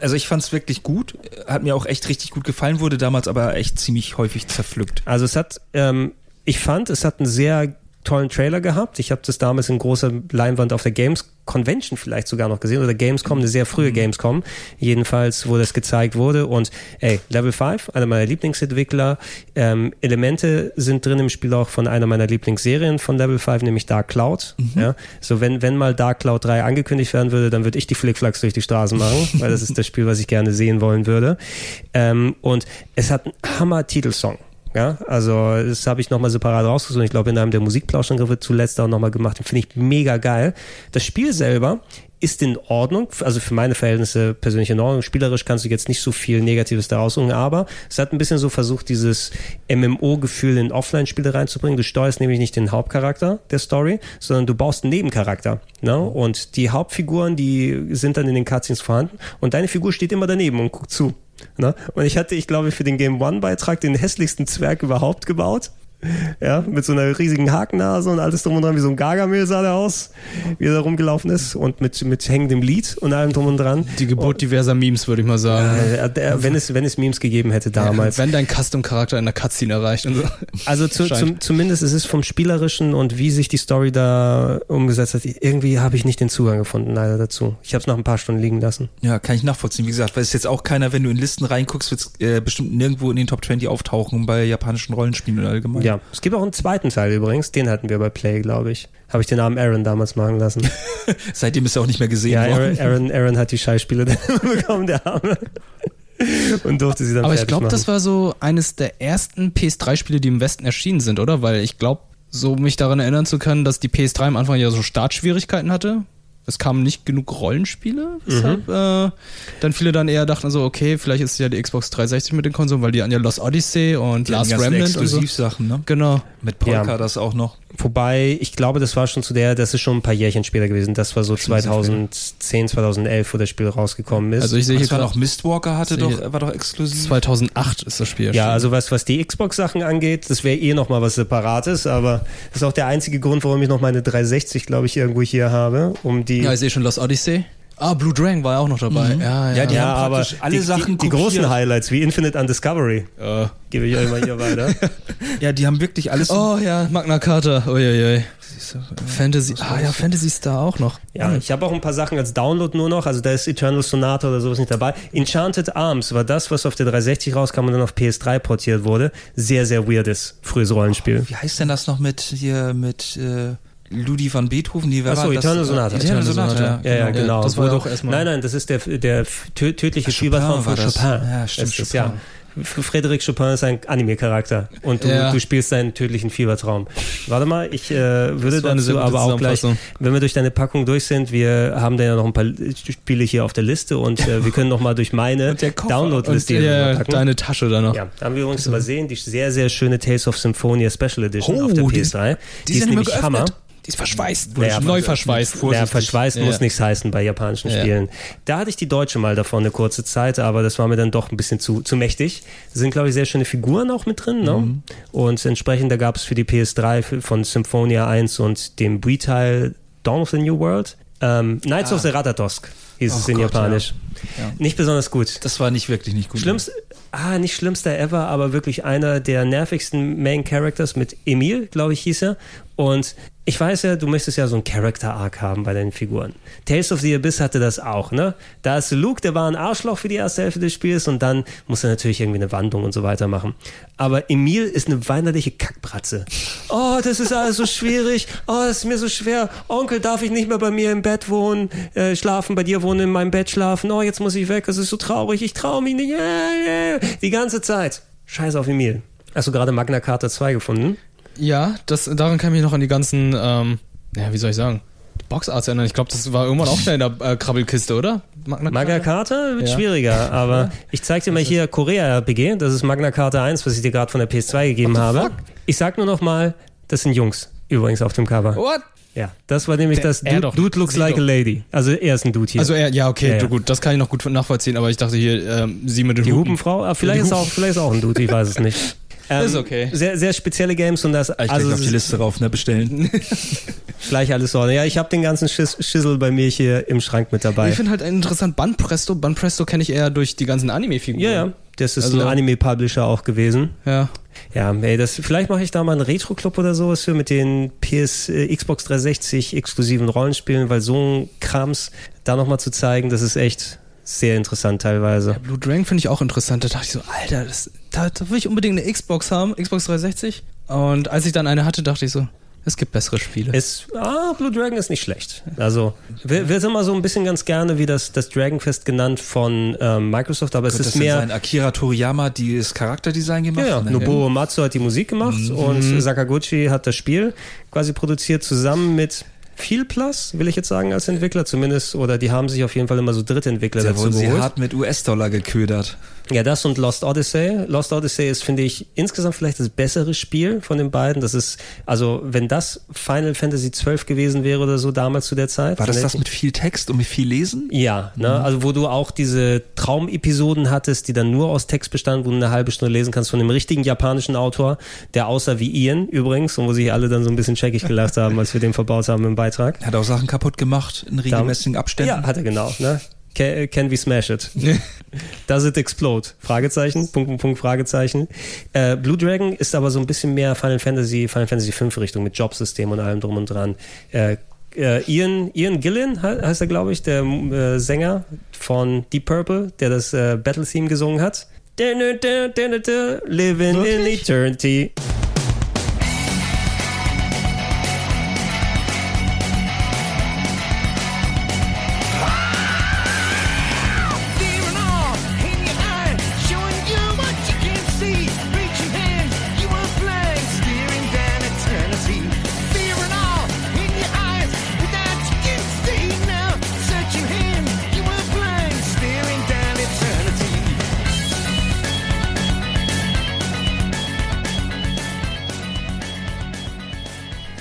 [SPEAKER 2] Also ich fand es wirklich gut, hat mir auch echt richtig gut gefallen, wurde damals aber echt ziemlich häufig zerpflückt.
[SPEAKER 1] Also es hat, ähm, ich fand, es hat einen sehr tollen Trailer gehabt. Ich habe das damals in großer Leinwand auf der Games Convention vielleicht sogar noch gesehen oder Gamescom, eine sehr frühe Gamescom, jedenfalls, wo das gezeigt wurde. Und ey, Level 5, einer meiner Lieblingsentwickler. Ähm, Elemente sind drin im Spiel auch von einer meiner Lieblingsserien von Level 5, nämlich Dark Cloud. Ja, so wenn, wenn mal Dark Cloud 3 angekündigt werden würde, dann würde ich die Flickflacks durch die Straßen machen, weil das ist das Spiel, was ich gerne sehen wollen würde. Ähm, und es hat einen Hammer-Titelsong. Ja, also das habe ich nochmal separat rausgesucht. Ich glaube, in einem der Musikplauschangriffe zuletzt auch nochmal gemacht. Finde ich mega geil. Das Spiel selber ist in Ordnung, also für meine Verhältnisse persönlich in Ordnung. Spielerisch kannst du jetzt nicht so viel Negatives daraus suchen, aber es hat ein bisschen so versucht, dieses MMO-Gefühl in Offline-Spiele reinzubringen. Du steuerst nämlich nicht den Hauptcharakter der Story, sondern du baust einen Nebencharakter. Ne? Und die Hauptfiguren, die sind dann in den Cutscenes vorhanden und deine Figur steht immer daneben und guckt zu. Ne? Und ich hatte, ich glaube, für den Game One-Beitrag den hässlichsten Zwerg überhaupt gebaut. Ja, mit so einer riesigen Hakennase und alles drum und dran, wie so ein Gargamel sah der aus, wie er da rumgelaufen ist und mit, mit hängendem Lied und allem drum und dran.
[SPEAKER 3] Die Geburt diverser Memes, würde ich mal sagen.
[SPEAKER 1] Äh, der, wenn, es, wenn es Memes gegeben hätte damals.
[SPEAKER 3] Wenn dein Custom-Charakter in der Cutscene erreicht und so.
[SPEAKER 1] Also zu, zum, zumindest es ist vom Spielerischen und wie sich die Story da umgesetzt hat, irgendwie habe ich nicht den Zugang gefunden, leider dazu. Ich habe es nach ein paar Stunden liegen lassen.
[SPEAKER 2] Ja, kann ich nachvollziehen. Wie gesagt, weil es jetzt auch keiner, wenn du in Listen reinguckst, wird äh, bestimmt nirgendwo in den Top 20 auftauchen bei japanischen Rollenspielen oder allgemein.
[SPEAKER 1] Ja, es gibt auch einen zweiten Teil übrigens, den hatten wir bei Play, glaube ich. Habe ich den Namen Aaron damals machen lassen.
[SPEAKER 2] Seitdem ist er auch nicht mehr gesehen
[SPEAKER 1] ja,
[SPEAKER 2] worden.
[SPEAKER 1] Aaron, Aaron, hat die Scheißspiele bekommen, der Arme. und durfte sie dann
[SPEAKER 3] Aber ich glaube, das war so eines der ersten PS3-Spiele, die im Westen erschienen sind, oder? Weil ich glaube, so mich daran erinnern zu können, dass die PS3 am Anfang ja so Startschwierigkeiten hatte. Es kamen nicht genug Rollenspiele, weshalb äh, dann viele dann eher dachten so, okay, vielleicht ist ja die Xbox 360 mit den Konsolen, weil die an ja Lost Odyssey und
[SPEAKER 2] Die
[SPEAKER 3] Last
[SPEAKER 2] ganzen
[SPEAKER 3] Remnant und so.
[SPEAKER 2] Exklusivsachen, ne?
[SPEAKER 3] Genau.
[SPEAKER 2] Mit Polka
[SPEAKER 1] Ja.
[SPEAKER 2] das auch noch.
[SPEAKER 1] Wobei, ich glaube, das war schon zu der, das ist schon ein paar Jährchen später gewesen. Das war so 2010, 2011, wo das Spiel rausgekommen ist.
[SPEAKER 3] Also ich sehe hier
[SPEAKER 2] Das war
[SPEAKER 3] gerade
[SPEAKER 2] noch Mistwalker hatte doch, war doch exklusiv.
[SPEAKER 3] 2008 ist das Spiel
[SPEAKER 1] ja,
[SPEAKER 3] erschienen.
[SPEAKER 1] also was, was die Xbox-Sachen angeht, das wäre eh nochmal was Separates, aber das ist auch der einzige Grund, warum ich noch meine 360, glaube ich, irgendwo hier habe, um die...
[SPEAKER 3] Ja, ich sehe schon Lost Odyssey. Ah, Blue Dragon war ja auch noch dabei. Ja, ja.
[SPEAKER 2] Ja, die
[SPEAKER 1] ja,
[SPEAKER 2] haben
[SPEAKER 1] aber
[SPEAKER 2] praktisch alle
[SPEAKER 1] die,
[SPEAKER 2] Sachen
[SPEAKER 1] die, die großen Highlights wie Infinite Undiscovery
[SPEAKER 3] Äh.
[SPEAKER 1] gebe ich euch mal hier weiter.
[SPEAKER 2] Ja, die haben wirklich alles.
[SPEAKER 3] Oh ja, Magna Carta. Uiuiui. Fantasy. Ah ja, Fantasy Star auch noch.
[SPEAKER 1] Ja, ich habe auch ein paar Sachen als Download nur noch. Also da ist Eternal Sonata oder sowas nicht dabei. Enchanted Arms war das, was auf der 360 rauskam und dann auf PS3 portiert wurde. Sehr, sehr weirdes frühes Rollenspiel.
[SPEAKER 2] Wie heißt denn das noch mit hier mit äh, Ludi van Beethoven? Die,
[SPEAKER 1] so,
[SPEAKER 2] war das?
[SPEAKER 1] Eternal Sonata.
[SPEAKER 2] Eternal Sonata,
[SPEAKER 1] Ja, ja, genau.
[SPEAKER 3] das war doch erstmal-
[SPEAKER 1] Nein, nein, das ist der, der tö tödliche
[SPEAKER 2] Chopin
[SPEAKER 1] Fiebertraum von. Chopin.
[SPEAKER 2] Ja, stimmt,
[SPEAKER 1] ist,
[SPEAKER 2] Chopin.
[SPEAKER 1] ja. Frédéric Chopin ist ein Anime-Charakter und du,
[SPEAKER 3] Ja.
[SPEAKER 1] du spielst seinen tödlichen Fiebertraum. Warte mal, ich äh, würde dazu
[SPEAKER 3] gute
[SPEAKER 1] aber auch gleich, wenn wir durch deine Packung durch sind, wir haben da ja noch ein paar Spiele hier auf der Liste und äh, wir können noch mal durch meine Download-Liste packen.
[SPEAKER 3] deine Tasche da noch.
[SPEAKER 1] Ja, da haben wir übrigens übersehen, die sehr, sehr schöne Tales of Symphonia Special Edition auf der
[SPEAKER 3] Oh, die-
[SPEAKER 1] PS3.
[SPEAKER 3] Die,
[SPEAKER 1] ist
[SPEAKER 3] immer
[SPEAKER 1] nämlich
[SPEAKER 3] geöffnet.
[SPEAKER 1] Hammer.
[SPEAKER 3] Die ist verschweißt.
[SPEAKER 1] Naja,
[SPEAKER 3] neu verschweißt.
[SPEAKER 1] Ja, verschweißt
[SPEAKER 3] Ja.
[SPEAKER 1] muss nichts heißen bei japanischen
[SPEAKER 3] Ja.
[SPEAKER 1] Spielen. Da hatte ich die deutsche mal davon eine kurze Zeit, aber das war mir dann doch ein bisschen zu, zu mächtig. Da sind, glaube ich, sehr schöne Figuren auch mit drin. Ne?
[SPEAKER 3] Mhm.
[SPEAKER 1] Und entsprechend, da gab es für die PS3 für- von Symphonia 1 und dem Wii-Teil Dawn of the New World ähm, Knights of the Ratatosk hieß
[SPEAKER 2] Oh
[SPEAKER 1] es in
[SPEAKER 2] Gott,
[SPEAKER 1] Japanisch.
[SPEAKER 2] Ja.
[SPEAKER 1] Nicht besonders gut.
[SPEAKER 2] Das war nicht wirklich nicht gut.
[SPEAKER 1] Schlimmst, ah, nicht schlimmster ever, aber wirklich einer der nervigsten Main Characters mit Emil, glaube ich, hieß er. Und ich weiß ja, du möchtest ja so einen Character Arc haben bei deinen Figuren. Tales of the Abyss hatte das auch, ne? Da ist Luke, der war ein Arschloch für die erste Hälfte des Spiels und dann muss er natürlich irgendwie eine Wandlung und so weiter machen. Aber Emil ist eine weinerliche Kackbratze. Oh, das ist alles so schwierig. Oh, das ist mir so schwer. Onkel, darf ich nicht mehr bei mir im Bett wohnen, äh, schlafen, bei dir wohnen, in meinem Bett schlafen. Oh, jetzt muss ich weg. Das ist so traurig. Ich traue mich nicht. Ja, ja. Die ganze Zeit. Scheiß auf Emil. Hast du gerade Magna Carta 2 gefunden?
[SPEAKER 3] Ja, das, daran kann ich mich noch an die ganzen, ähm, ja, wie soll ich sagen, Boxarts erinnern. Ich glaube, das war irgendwann auch schnell in der äh, Krabbelkiste, oder? Magna
[SPEAKER 1] Magna Carta wird
[SPEAKER 3] Ja.
[SPEAKER 1] schwieriger, aber ich zeig dir mal hier Korea RPG. Das ist Magna Carta 1, was ich dir gerade von der PS2 gegeben habe. Ich sag nur noch mal, das sind Jungs übrigens auf dem Cover.
[SPEAKER 3] What?
[SPEAKER 1] Ja, das war nämlich
[SPEAKER 3] Der-
[SPEAKER 1] das Dude,
[SPEAKER 3] doch.
[SPEAKER 1] Dude looks like
[SPEAKER 3] doch.
[SPEAKER 1] a lady. Also er ist ein Dude hier.
[SPEAKER 3] Also er, ja, okay,
[SPEAKER 1] Ja, ja.
[SPEAKER 3] gut, das kann ich noch gut nachvollziehen, aber ich dachte hier, ähm, sie mit den
[SPEAKER 1] die
[SPEAKER 3] Hupen.
[SPEAKER 1] Hupenfrau, ah, vielleicht,
[SPEAKER 3] Die
[SPEAKER 1] ist auch, vielleicht ist auch ein Dude, ich weiß es nicht. Ähm,
[SPEAKER 3] Ist okay.
[SPEAKER 1] Sehr, sehr spezielle Games und das,
[SPEAKER 2] Ich also auf die Liste rauf, ne, bestellen.
[SPEAKER 1] gleich alles so. Ja, ich habe den ganzen Schiss, Schissel bei mir hier im Schrank mit dabei.
[SPEAKER 3] Ich finde halt interessant, Banpresto, Banpresto kenne ich eher durch die ganzen Anime-Figuren.
[SPEAKER 1] Ja, ja, das ist
[SPEAKER 3] Also-
[SPEAKER 1] ein Anime-Publisher auch gewesen.
[SPEAKER 3] Ja.
[SPEAKER 1] Ja, ey, das, vielleicht mache ich da mal einen Retro-Club oder sowas für mit den PS, äh, Xbox 360 exklusiven Rollenspielen, weil so ein Krams da nochmal zu zeigen, das ist echt sehr interessant teilweise.
[SPEAKER 3] Blue Dragon finde ich auch interessant. Da dachte ich so, Alter, das, da, da will ich unbedingt eine Xbox haben, Xbox 360. Und als ich dann eine hatte, dachte ich so, es gibt bessere Spiele.
[SPEAKER 1] Es, ah, Blue Dragon ist nicht schlecht. Also, wird, wird immer so ein bisschen ganz gerne wie das, das Dragonfest genannt von ähm, Microsoft, aber es
[SPEAKER 2] Könnte
[SPEAKER 1] ist
[SPEAKER 2] das
[SPEAKER 1] mehr.
[SPEAKER 2] sein? Akira Toriyama, die das Charakterdesign gemacht?
[SPEAKER 1] Ja, ja. Nobuo Matsu hat die Musik gemacht
[SPEAKER 2] Mhm.
[SPEAKER 1] und Sakaguchi hat das Spiel quasi produziert zusammen mit viel Plus, will ich jetzt sagen, als Entwickler zumindest. Oder die haben sich auf jeden Fall immer so Drittentwickler
[SPEAKER 2] Da
[SPEAKER 1] dazu
[SPEAKER 2] wurden sie
[SPEAKER 1] geholt.
[SPEAKER 2] hart mit US-Dollar geködert.
[SPEAKER 1] Ja, das und Lost Odyssey. Lost Odyssey ist, finde ich, insgesamt vielleicht das bessere Spiel von den beiden. Das ist, also, wenn das Final Fantasy XII gewesen wäre oder so damals zu der Zeit.
[SPEAKER 2] War das das mit viel Text und mit viel Lesen?
[SPEAKER 1] ja, ne? also wo du auch diese Traumepisoden hattest, die dann nur aus Text bestanden, wo du eine halbe Stunde lesen kannst von einem richtigen japanischen Autor, der aussah wie Ian übrigens und wo sich alle dann so ein bisschen checkig gelacht haben, als wir den verbaut haben im Beitrag.
[SPEAKER 2] Hat auch Sachen kaputt gemacht in regelmäßigen Abständen.
[SPEAKER 1] Ja, hat er genau. Ne? Can, can we smash it? Does it explode? Fragezeichen, Punkt, Punkt, Punkt, Fragezeichen. Äh, Blue Dragon ist aber so ein bisschen mehr Final Fantasy, Final Fantasy 5 Richtung mit Jobsystem und allem drum und dran. Äh, äh, Ian, Ian Gillen he- heißt er, glaube ich, der äh, Sänger von Deep Purple, der das äh, Battle Theme gesungen hat. Living in Eternity.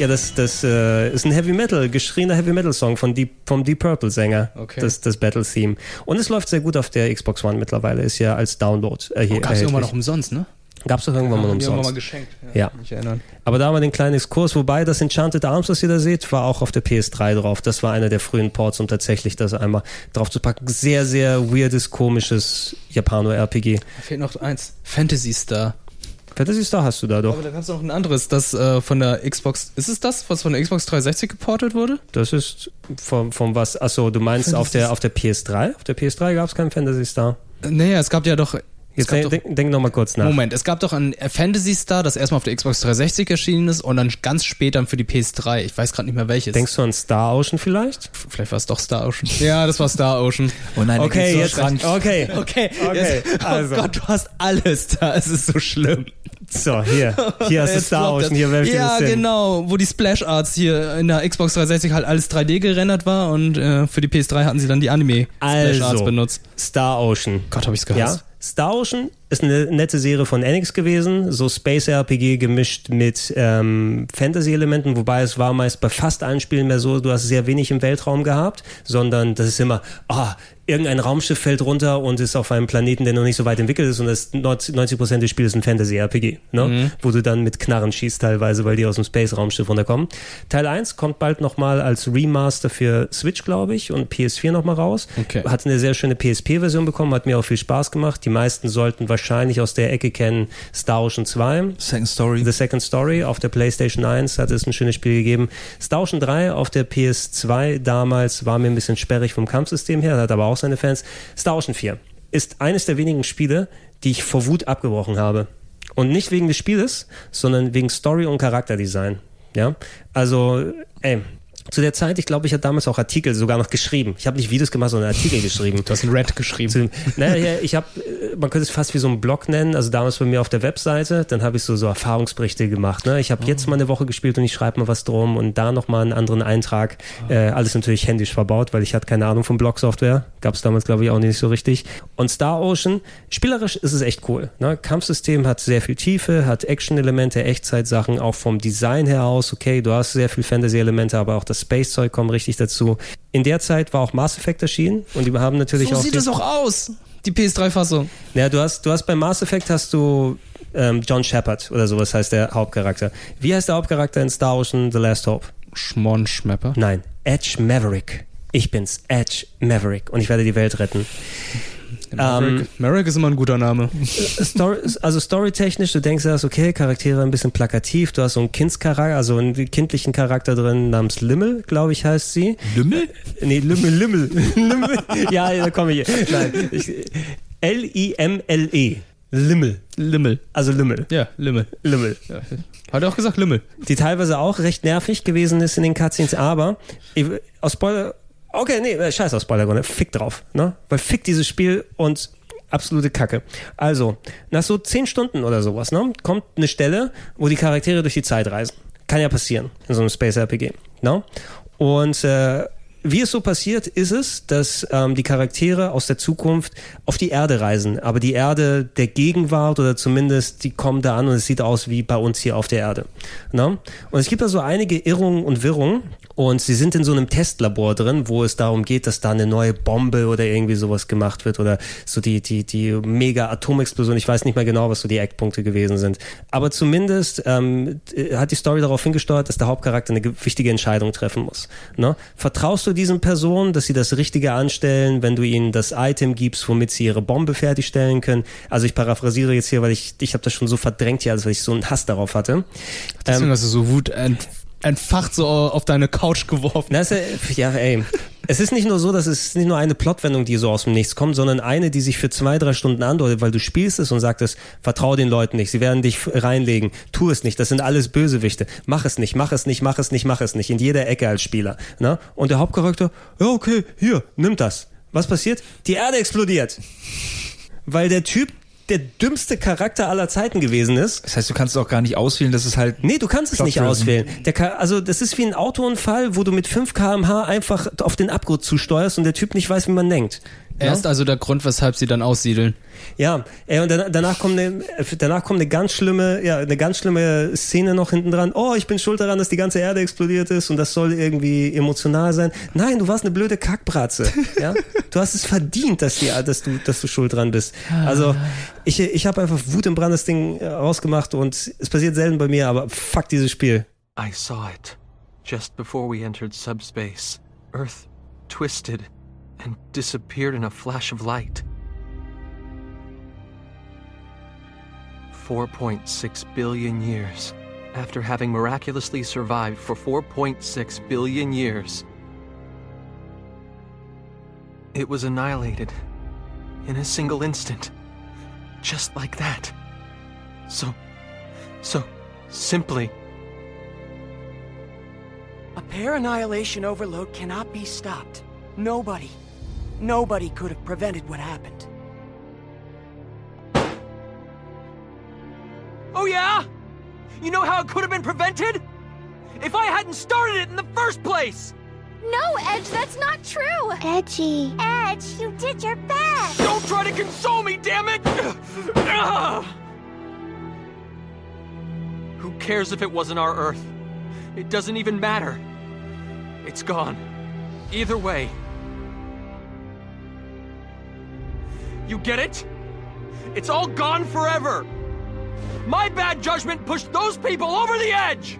[SPEAKER 1] Ja, das, das äh, ist ein Heavy Metal, geschrieener Heavy Metal Song von Deep, vom Deep Purple Sänger.
[SPEAKER 3] Okay.
[SPEAKER 1] Das, das Battle Theme. Und es läuft sehr gut auf der Xbox One mittlerweile, ist ja als Download äh, hier
[SPEAKER 3] Gab's irgendwann noch umsonst, ne?
[SPEAKER 1] Gab's doch irgendwann mal
[SPEAKER 3] Haben die irgendwann mal
[SPEAKER 1] umsonst.
[SPEAKER 3] geschenkt.
[SPEAKER 1] Ja.
[SPEAKER 3] erinnern.
[SPEAKER 1] Aber da haben wir den kleinen Exkurs, wobei das Enchanted Arms, was ihr da seht, war auch auf der PS3 drauf. Das war einer der frühen Ports, um tatsächlich das einmal drauf zu packen. Sehr, sehr weirdes, komisches Japano-RPG.
[SPEAKER 3] Fehlt noch eins. Fantasy Star.
[SPEAKER 1] Fantasy Star hast du da doch.
[SPEAKER 3] Aber da kannst du noch ein anderes, das äh, von der Xbox. Ist es das, was von der Xbox 360 geportet wurde?
[SPEAKER 1] Das ist vom, vom was, achso, du meinst
[SPEAKER 3] Fantasy
[SPEAKER 1] auf der, auf der PS3? Auf der PS3 gab es keinen Fantasy Star.
[SPEAKER 3] Äh, Naja, es gab ja doch.
[SPEAKER 1] Jetzt denk, denk, denk noch mal kurz nach.
[SPEAKER 3] Moment, es gab doch ein Fantasy Star, das erstmal auf der Xbox 360 erschienen ist und dann ganz spät dann für die PS3. Ich weiß gerade nicht mehr welches.
[SPEAKER 1] Denkst du an Star Ocean vielleicht?
[SPEAKER 3] Vielleicht war es doch Star Ocean. Ja, das war Star Ocean.
[SPEAKER 2] Oh nein,
[SPEAKER 1] Okay,
[SPEAKER 2] geht
[SPEAKER 1] jetzt.
[SPEAKER 2] so Schrank.
[SPEAKER 1] Okay.
[SPEAKER 3] Okay,
[SPEAKER 1] Okay,
[SPEAKER 3] jetzt,
[SPEAKER 1] also.
[SPEAKER 3] oh Gott, du hast alles da. Es ist so schlimm.
[SPEAKER 1] So, hier. Hier hast du Star Ocean. Hier
[SPEAKER 3] Ja, genau, wo die Splash Arts hier in der Xbox 360 halt alles 3D gerendert war und äh, für die PS3 hatten sie dann die Anime Splash Arts
[SPEAKER 1] Also,
[SPEAKER 3] benutzt.
[SPEAKER 1] Star Ocean.
[SPEAKER 3] Gott, hab ich's
[SPEAKER 1] Ja,
[SPEAKER 3] gehasst.
[SPEAKER 1] Star Ocean ist eine nette Serie von Enix gewesen, so Space RPG gemischt mit ähm, Fantasy-Elementen, wobei es war meist bei fast allen Spielen mehr so, du hast sehr wenig im Weltraum gehabt, sondern das ist immer, ah, irgendein Raumschiff fällt runter und ist auf einem Planeten, der noch nicht so weit entwickelt ist und das 90 Prozent des Spiels ist ein Fantasy-RPG, ne? wo du dann mit Knarren schießt teilweise, weil die aus dem Space-Raumschiff runterkommen. Teil 1 kommt bald nochmal als Remaster für Switch, glaube ich, und PS4 nochmal raus.
[SPEAKER 3] Okay.
[SPEAKER 1] Hat eine sehr schöne PSP-Version bekommen, hat mir auch viel Spaß gemacht. Die meisten sollten wahrscheinlich aus der Ecke kennen Star Ocean 2.
[SPEAKER 2] Second Story.
[SPEAKER 1] The Second Story auf der PlayStation 1 hat es ein schönes Spiel gegeben. Star Ocean 3 auf der PS2 damals war mir ein bisschen sperrig vom Kampfsystem her, hat aber auch seine Fans. Star Ocean 4 ist eines der wenigen Spiele, die ich vor Wut abgebrochen habe. Und nicht wegen des Spieles, sondern wegen Story und Charakterdesign. Ja, also, ey, zu der Zeit, ich glaube, ich habe damals auch Artikel sogar noch geschrieben. Ich habe nicht Videos gemacht, sondern Artikel geschrieben.
[SPEAKER 3] Du hast ein Red geschrieben.
[SPEAKER 1] Zu, naja, ich habe, man könnte es fast wie so einen Blog nennen, also damals bei mir auf der Webseite, dann habe ich so, so Erfahrungsberichte gemacht. Ne? Ich habe jetzt mal eine Woche gespielt und ich schreibe mal was drum und da nochmal einen anderen Eintrag. Äh, alles natürlich händisch verbaut, weil ich hatte keine Ahnung von Blog-Software. Gab es damals, glaube ich, auch nicht so richtig. Und Star Ocean, spielerisch ist es echt cool. Ne? Kampfsystem hat sehr viel Tiefe, hat Action-Elemente, Echtzeitsachen, auch vom Design her aus. Okay, du hast sehr viel Fantasy-Elemente, aber auch das Space-Zeug kommt richtig dazu. In der Zeit war auch Mass Effect erschienen und die haben natürlich
[SPEAKER 3] So
[SPEAKER 1] auch
[SPEAKER 3] sieht
[SPEAKER 1] die-
[SPEAKER 3] es auch aus. Die PS3-Fassung.
[SPEAKER 1] ja, du hast, du hast bei Mass Effect hast du ähm, John Shepard oder sowas heißt der Hauptcharakter. Wie heißt der Hauptcharakter in Star Ocean The Last Hope?
[SPEAKER 3] Schmon Schmepper.
[SPEAKER 1] Nein, Edge Maverick. Ich bin's, Edge Maverick und ich werde die Welt retten. Ähm,
[SPEAKER 3] Merrick ist immer ein guter Name.
[SPEAKER 1] Story, also storytechnisch, du denkst erst, okay, Charaktere ein bisschen plakativ, du hast so einen Kindscharakter, also einen kindlichen Charakter drin namens Limmel, glaube ich, heißt sie.
[SPEAKER 2] Lümmel?
[SPEAKER 1] Nee, Lümmel, Lümmel. Lümmel. Ja, da komme ich. Nein, L-I-M-L-E. Limmel.
[SPEAKER 3] Limmel.
[SPEAKER 1] Also Limmel.
[SPEAKER 3] Ja, Limmel.
[SPEAKER 1] Limmel.
[SPEAKER 3] Ja. Hat er auch gesagt Limmel.
[SPEAKER 1] die teilweise auch recht nervig gewesen ist in den Cutscenes, aber aus Spoiler, okay, nee, äh, scheiß auf Spoilergründe, fick drauf, ne? Weil fick dieses Spiel und absolute Kacke. Also, nach so zehn Stunden oder sowas, ne, kommt eine Stelle, wo die Charaktere durch die Zeit reisen. Kann ja passieren in so einem Space RPG, ne? Und äh, wie es so passiert, ist es, dass ähm, die Charaktere aus der Zukunft auf die Erde reisen. Aber die Erde der Gegenwart oder zumindest die kommen da an und es sieht aus wie bei uns hier auf der Erde. Ne? Und es gibt da so einige Irrungen und Wirrungen. Und sie sind in so einem Testlabor drin, wo es darum geht, dass da eine neue Bombe oder irgendwie sowas gemacht wird oder so die, die, die mega Atomexplosion. Ich weiß nicht mehr genau, was so die Eckpunkte gewesen sind. Aber zumindest ähm, äh, hat die Story darauf hingesteuert, dass der Hauptcharakter eine ge- wichtige Entscheidung treffen muss. Ne? Vertraust du diesen Personen, dass sie das Richtige anstellen, wenn du ihnen das Item gibst, womit sie ihre Bombe fertigstellen können? Also ich paraphrasiere jetzt hier, weil ich, ich habe das schon so verdrängt hier, als weil ich so einen Hass darauf hatte.
[SPEAKER 3] Deswegen
[SPEAKER 1] Ähm,
[SPEAKER 3] hast du so Wut ent, entfacht so auf deine Couch geworfen.
[SPEAKER 1] na, ist ja, ey. Es ist nicht nur so, dass es nicht nur eine Plotwendung, die so aus dem Nichts kommt, sondern eine, die sich für zwei, drei Stunden andeutet, weil du spielst es und sagst, vertrau den Leuten nicht, sie werden dich reinlegen, tu es nicht, das sind alles Bösewichte, mach es nicht, mach es nicht, mach es nicht, mach es nicht, in jeder Ecke als Spieler. Ne? Und der Hauptcharakter, ja okay, hier, nimm das. Was passiert? Die Erde explodiert. Weil der Typ der dümmste Charakter aller Zeiten gewesen ist.
[SPEAKER 2] Das heißt, du kannst auch gar nicht auswählen, dass es halt.
[SPEAKER 1] Nee, du kannst es nicht auswählen. Der, also das ist wie ein Autounfall, wo du mit 5 kmh einfach auf den Abgrund zusteuerst und der Typ nicht weiß, wie man denkt.
[SPEAKER 3] Er ist also der Grund, weshalb sie dann aussiedeln.
[SPEAKER 1] Ja, ey, und dann, danach kommt eine, danach kommt eine ganz schlimme, ja, eine ganz schlimme Szene noch hinten dran. Oh, ich bin schuld daran, dass die ganze Erde explodiert ist und das soll irgendwie emotional sein. Nein, du warst eine blöde Kackbratze. Ja, du hast es verdient, dass die, dass du, dass du schuld dran bist. Also ich, ich habe einfach Wut im Brand das Ding äh, rausgemacht und es passiert selten bei mir, aber fuck dieses Spiel.
[SPEAKER 7] I saw it just before we entered subspace. Earth twisted and disappeared in a flash of light. 4.6 billion years. After having miraculously survived for 4.6 billion years, it was annihilated in a single instant. Just like that. So, so simply.
[SPEAKER 8] A pair annihilation overload cannot be stopped. Nobody, nobody could have prevented what happened.
[SPEAKER 7] Oh, yeah? You know how it could have been prevented? If I hadn't started it in the first place!
[SPEAKER 4] No, Edge, that's not true. Edgy. Edge, you did your best.
[SPEAKER 7] Don't try to console me, damn it! Who cares if it wasn't our Earth? It doesn't even matter. It's gone. Either way. You get it? It's all gone forever! My bad judgment pushed those people over the edge!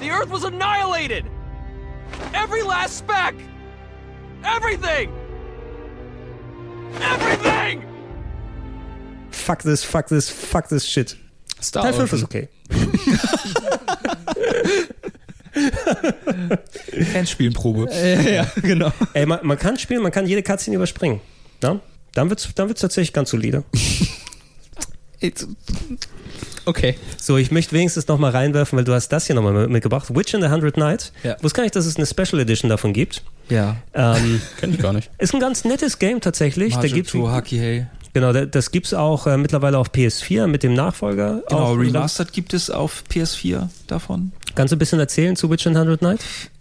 [SPEAKER 7] The Earth was annihilated! Every last speck! Everything! Everything!
[SPEAKER 1] Fuck this, fuck this, fuck this shit.
[SPEAKER 3] Star
[SPEAKER 1] Teil 5
[SPEAKER 3] Ocean.
[SPEAKER 1] ist okay.
[SPEAKER 2] Fanspielenprobe.
[SPEAKER 3] Äh, ja, genau.
[SPEAKER 1] Ey, man, man kann spielen, man kann jede Cutscene überspringen. Na? Dann wird's, dann wird's tatsächlich ganz solide.
[SPEAKER 3] Okay.
[SPEAKER 1] So, ich möchte wenigstens noch mal reinwerfen, weil du hast das hier nochmal mit- mitgebracht. Witch in the Hundred Night.
[SPEAKER 3] Ja.
[SPEAKER 1] Wusste gar nicht, dass es eine Special Edition davon gibt.
[SPEAKER 2] Ja.
[SPEAKER 1] Ähm,
[SPEAKER 3] Kenn ich gar nicht.
[SPEAKER 1] ist ein ganz nettes Game tatsächlich. Da gibt's,
[SPEAKER 2] Mahjong Haki Hey.
[SPEAKER 1] genau, da- das gibt's auch äh, mittlerweile auf PS4 mit dem Nachfolger.
[SPEAKER 2] Genau,
[SPEAKER 1] auch.
[SPEAKER 2] Remastered gibt es auf PS4 davon.
[SPEAKER 1] Kannst du ein bisschen erzählen zu Witch in the Hundred Night?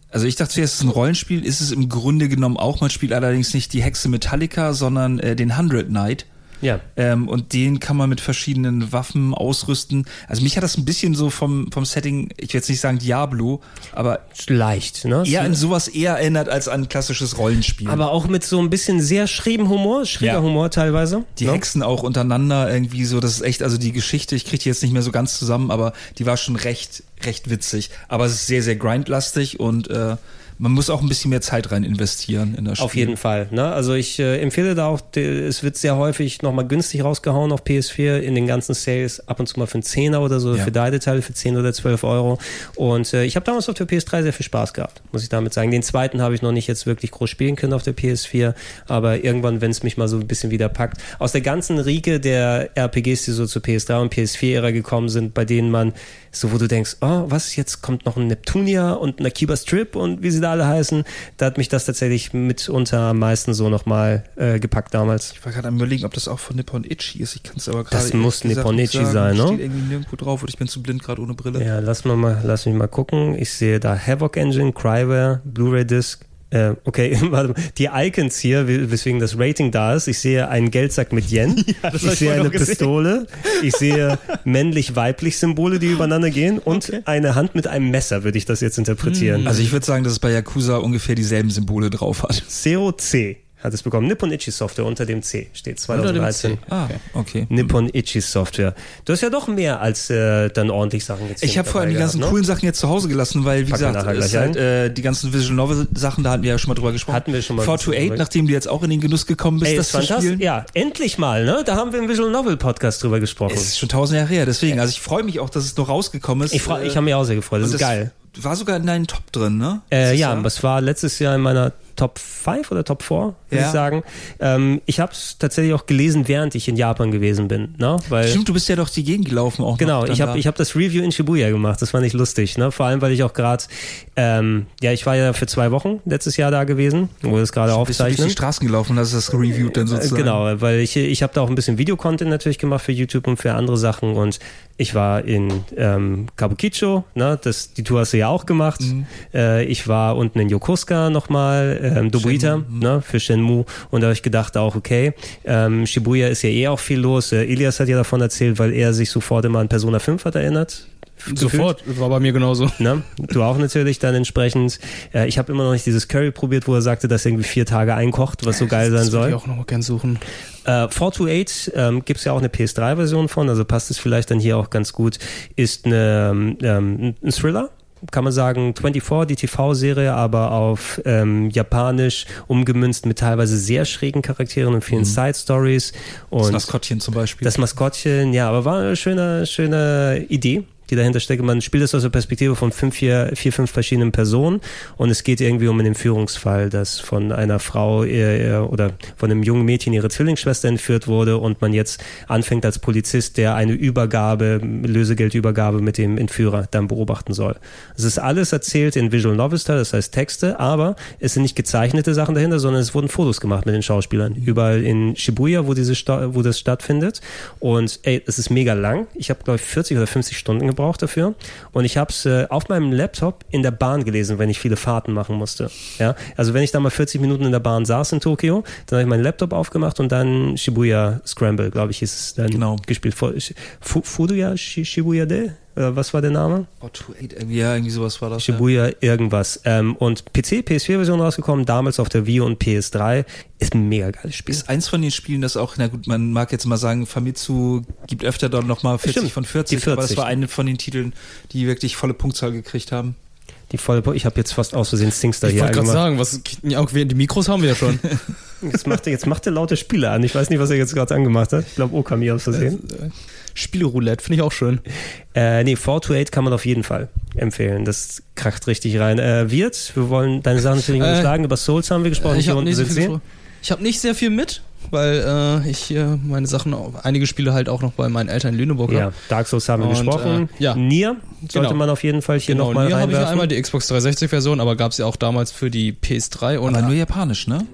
[SPEAKER 2] Also ich dachte zuerst, es ist ein Rollenspiel, ist es im Grunde genommen auch. Man spielt allerdings nicht die Hexe Metallica, sondern äh, den Hundred Knight.
[SPEAKER 1] Ja.
[SPEAKER 2] Ähm, und den kann man mit verschiedenen Waffen ausrüsten. Also mich hat das ein bisschen so vom, vom Setting, ich will jetzt nicht sagen Diablo, aber
[SPEAKER 1] Leicht, ne?
[SPEAKER 2] eher an sowas eher erinnert als an ein klassisches Rollenspiel.
[SPEAKER 1] aber auch mit so ein bisschen sehr schrägen Humor, schräger
[SPEAKER 2] Ja.
[SPEAKER 1] Humor teilweise.
[SPEAKER 2] die
[SPEAKER 1] ne?
[SPEAKER 2] Hexen auch untereinander irgendwie so, das ist echt, also die Geschichte, ich kriege die jetzt nicht mehr so ganz zusammen, aber die war schon recht, recht witzig. Aber es ist sehr, sehr grindlastig und äh, man muss auch ein bisschen mehr Zeit rein investieren in das Spiel.
[SPEAKER 1] Auf jeden Fall. Ne? Also ich äh, empfehle da auch, es wird sehr häufig nochmal günstig rausgehauen auf PS4 in den ganzen Sales, ab und zu mal für einen Zehner oder so,
[SPEAKER 2] Ja.
[SPEAKER 1] für Teile für 10 oder 12 Euro. Und äh, ich habe damals auf der PS3 sehr viel Spaß gehabt, muss ich damit sagen. Den zweiten habe ich noch nicht jetzt wirklich groß spielen können auf der PS4, aber irgendwann, wenn es mich mal so ein bisschen wieder packt. Aus der ganzen Riege der RPGs, die so zur PS3 und PS4-Ära gekommen sind, bei denen man so, wo du denkst, oh, was, jetzt kommt noch ein Neptunia und ein Akiba Strip und wie sie da alle heißen, da hat mich das tatsächlich mitunter am meisten so nochmal äh, gepackt damals.
[SPEAKER 2] Ich war gerade am überlegen, ob das auch von Nippon Ichi ist. Ich kann es aber gerade.
[SPEAKER 1] Das muss Nippon Ichi sein, ne?
[SPEAKER 2] Steht irgendwie nirgendwo drauf oder ich bin zu blind gerade ohne Brille.
[SPEAKER 1] Ja, lass, mal, mal, lass mich mal gucken. Ich sehe da Havoc Engine, Cryware, Blu-ray Disc. Äh, okay, warte mal. Die Icons hier, we- weswegen das Rating da ist. Ich sehe einen Geldsack mit Yen.
[SPEAKER 3] das hab
[SPEAKER 1] ich sehe eine. Pistole. Ich sehe männlich-weiblich Symbole, die übereinander gehen. Und eine Hand mit einem Messer, würde ich das jetzt interpretieren.
[SPEAKER 2] Also ich würde sagen, dass es bei Yakuza ungefähr dieselben Symbole drauf hat.
[SPEAKER 1] Zero C hat es bekommen. Nippon Ichi Software unter dem C steht
[SPEAKER 3] Unter dem
[SPEAKER 1] 2013.
[SPEAKER 3] C.
[SPEAKER 2] Ah, okay.
[SPEAKER 1] Nippon Ichi Software. Du hast ja doch mehr als äh, dann ordentlich Sachen jetzt.
[SPEAKER 2] Ich habe vor allem die ganzen
[SPEAKER 1] gehabt, ne?
[SPEAKER 2] coolen Sachen jetzt zu Hause gelassen, weil, wie
[SPEAKER 1] Packen
[SPEAKER 2] gesagt, es ist halt, äh, die ganzen Visual Novel Sachen, da hatten wir ja schon mal drüber gesprochen.
[SPEAKER 1] Hatten wir schon mal ein bisschen
[SPEAKER 2] 428,
[SPEAKER 1] drüber.
[SPEAKER 2] nachdem du jetzt auch in den Genuss gekommen bist,
[SPEAKER 1] Ey,
[SPEAKER 2] das zu spielen.
[SPEAKER 1] Ja, endlich mal, ne? Da haben wir im Visual Novel Podcast drüber gesprochen.
[SPEAKER 2] Es ist schon tausend Jahre her, deswegen. Also ich freue mich auch, dass es noch rausgekommen ist.
[SPEAKER 1] ich
[SPEAKER 2] Äh,
[SPEAKER 1] ich habe mich auch sehr gefreut. Das ist geil.
[SPEAKER 2] War sogar in deinen Top drin, ne?
[SPEAKER 1] Äh, ja,
[SPEAKER 2] Jahr?
[SPEAKER 1] das war letztes Jahr in meiner Top 5 oder Top 4, würde
[SPEAKER 2] Ja.
[SPEAKER 1] ich sagen. Ähm, ich habe es tatsächlich auch gelesen, während ich in Japan gewesen bin, ne? Weil
[SPEAKER 2] Stimmt, du bist ja doch die Gegend gelaufen auch
[SPEAKER 1] Genau, ich habe
[SPEAKER 2] da.
[SPEAKER 1] ich hab das Review in Shibuya gemacht, das fand ich lustig, ne? Vor allem, weil ich auch gerade, ähm, ja, ich war ja für zwei Wochen letztes Jahr da gewesen, wo das gerade
[SPEAKER 2] bist du durch die Straßen gelaufen und hast das reviewed dann
[SPEAKER 1] Äh,
[SPEAKER 2] sozusagen.
[SPEAKER 1] Genau, weil ich, ich habe da auch ein bisschen Videocontent natürlich gemacht für YouTube und für andere Sachen und Ich war in ähm, Kabukicho, ne, das, die Tour hast du ja auch gemacht. Äh, ich war unten in Yokosuka nochmal, ähm, Dobuita, ne, für Shenmue. Und da habe ich gedacht auch, okay, ähm, Shibuya ist ja eh auch viel los. Äh, Ilias hat ja davon erzählt, weil er sich sofort immer an Persona 5 hat erinnert.
[SPEAKER 3] Sofort, war bei mir genauso.
[SPEAKER 1] Ne? Du auch natürlich dann entsprechend. Äh, ich habe immer noch nicht dieses Curry probiert, wo er sagte, dass er irgendwie vier Tage einkocht, was so geil sein
[SPEAKER 3] das
[SPEAKER 1] soll.
[SPEAKER 3] ich auch noch mal gern suchen.
[SPEAKER 1] Äh, 428 ähm, gibt es ja auch eine PS3-Version von, also passt es vielleicht dann hier auch ganz gut. Ist eine, ähm, ein Thriller, kann man sagen, 24, die TV-Serie, aber auf ähm, Japanisch umgemünzt mit teilweise sehr schrägen Charakteren und vielen Side-Stories.
[SPEAKER 2] Das Maskottchen zum Beispiel.
[SPEAKER 1] das Maskottchen, ja, aber war eine schöne, schöne Idee, die dahinter steckt. Man spielt es aus der Perspektive von fünf, vier, vier, fünf verschiedenen Personen und es geht irgendwie um einen Entführungsfall, dass von einer Frau äh, oder von einem jungen Mädchen ihre Zwillingsschwester entführt wurde und man jetzt anfängt als Polizist, der eine Übergabe, Lösegeldübergabe mit dem Entführer dann beobachten soll. Es ist alles erzählt in Visual Novel das heißt Texte, aber es sind nicht gezeichnete Sachen dahinter, sondern es wurden Fotos gemacht mit den Schauspielern. Überall in Shibuya, wo diese wo das stattfindet. Und ey, es ist mega lang. Ich habe, glaube ich, 40 oder 50 Stunden gebraucht dafür. Und ich habe es äh, auf meinem Laptop in der Bahn gelesen, wenn ich viele Fahrten machen musste. Ja, also wenn ich da mal 40 Minuten in der Bahn saß in Tokio, dann habe ich meinen Laptop aufgemacht und dann Shibuya Scramble, glaube ich, ist es dann
[SPEAKER 2] Genau.
[SPEAKER 1] gespielt. Fu- Furuya Shi- Shibuya De? Oder was war der Name?
[SPEAKER 2] Oh, 28, irgendwie- ja, irgendwie sowas war das. Ja.
[SPEAKER 1] Shibuya irgendwas. Ähm, und PC, PS4-Version rausgekommen, damals auf der Wii und PS3. Ist ein mega geiles Spiel.
[SPEAKER 2] Ist eins von den Spielen, das auch, na gut, man mag jetzt mal sagen, Famitsu gibt öfter dann nochmal 40
[SPEAKER 1] Stimmt,
[SPEAKER 2] von 40,
[SPEAKER 1] die 40.
[SPEAKER 2] aber das war eine von den Titeln, die wirklich volle Punktzahl gekriegt haben.
[SPEAKER 1] Die volle, ich habe jetzt fast aus Versehen Stingstar
[SPEAKER 3] Ich
[SPEAKER 1] hier
[SPEAKER 3] wollte gerade sagen, was, ja, okay, die Mikros haben wir ja schon.
[SPEAKER 1] Jetzt macht, er, jetzt macht er laute Spiele an. Ich weiß nicht, was er jetzt gerade angemacht hat. Ich glaube, Okami aus Versehen.
[SPEAKER 3] Spieleroulette, finde ich auch schön.
[SPEAKER 1] Äh, nee, 428 kann man auf jeden Fall empfehlen. Das kracht richtig rein. Äh, Wirt, wir wollen deine Sachen natürlich
[SPEAKER 3] Äh,
[SPEAKER 1] nicht schlagen. Über Souls haben wir gesprochen.
[SPEAKER 3] ich
[SPEAKER 1] Hier
[SPEAKER 3] habe
[SPEAKER 1] unten
[SPEAKER 3] nicht, so ich hab nicht sehr viel mit, weil äh, ich hier meine Sachen, einige Spiele halt auch noch bei meinen Eltern in Lüneburg
[SPEAKER 1] Ja. Dark Souls haben wir
[SPEAKER 3] Und,
[SPEAKER 1] gesprochen.
[SPEAKER 3] äh, ja.
[SPEAKER 1] Nier sollte
[SPEAKER 3] Genau.
[SPEAKER 1] man auf jeden Fall hier
[SPEAKER 3] Genau,
[SPEAKER 1] nochmal
[SPEAKER 3] hier habe ich ja
[SPEAKER 1] reinwerfen.
[SPEAKER 3] einmal die Xbox 360-Version, aber gab es ja auch damals für die PS3 und
[SPEAKER 2] Aber nur japanisch, ne?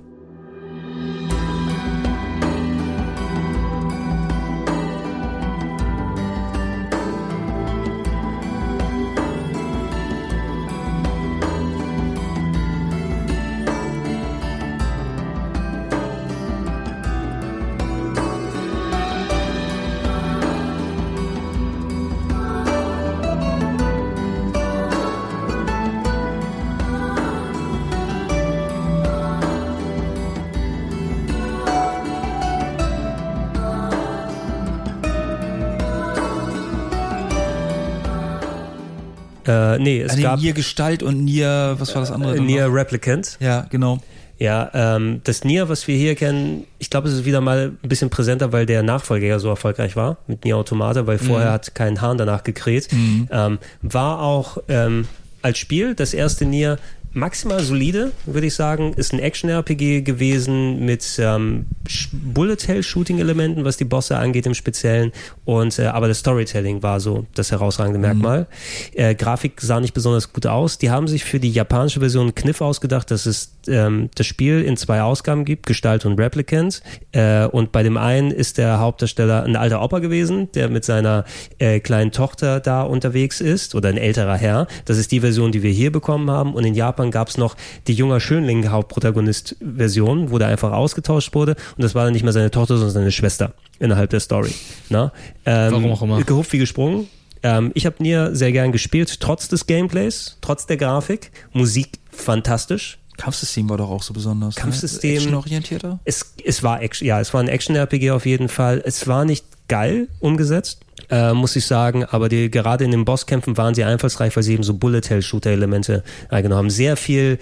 [SPEAKER 1] Nee, es gab
[SPEAKER 2] Nier Gestalt und Nier, was war das andere?
[SPEAKER 1] äh, Nier? Replicant.
[SPEAKER 2] Ja, genau.
[SPEAKER 1] Ja, ähm, das Nier, was wir hier kennen, ich glaube, es ist wieder mal ein bisschen präsenter, weil der Nachfolger ja so erfolgreich war mit Nier Automata, weil vorher hat kein Hahn danach gekräht. Ähm, war auch ähm, als Spiel das erste Nier maximal solide, würde ich sagen. Ist ein Action-RPG gewesen mit ähm, Bullet-Hell-Shooting-Elementen, was die Bosse angeht im Speziellen. Und äh, aber das Storytelling war so das herausragende Merkmal. Äh, Grafik sah nicht besonders gut aus. Die haben sich für die japanische Version einen Kniff ausgedacht, dass es ähm, das Spiel in zwei Ausgaben gibt, Gestalt und Replicant. Äh, und bei dem einen ist der Hauptdarsteller ein alter Opa gewesen, der mit seiner äh, kleinen Tochter da unterwegs ist oder ein älterer Herr. Das ist die Version, die wir hier bekommen haben. Und in Japan gab es noch die junger Schönling Hauptprotagonist-Version, wo der einfach ausgetauscht wurde. Und das war dann nicht mehr seine Tochter, sondern seine Schwester innerhalb der Story. Na? Ähm,
[SPEAKER 3] Warum auch immer.
[SPEAKER 1] Gehupft wie gesprungen. Ähm, ich habe Nier sehr gern gespielt, trotz des Gameplays, trotz der Grafik. Musik fantastisch.
[SPEAKER 2] Kampfsystem war doch auch so besonders.
[SPEAKER 1] Kampfsystem-
[SPEAKER 2] Ne? Actionorientierter?
[SPEAKER 1] Es, es war Action, ja, es war ein Action-RPG auf jeden Fall. Es war nicht geil umgesetzt, äh, muss ich sagen, aber die, gerade in den Bosskämpfen waren sie einfallsreich, weil sie eben so Bullet-Hell-Shooter-Elemente eingenommen haben. Sehr viel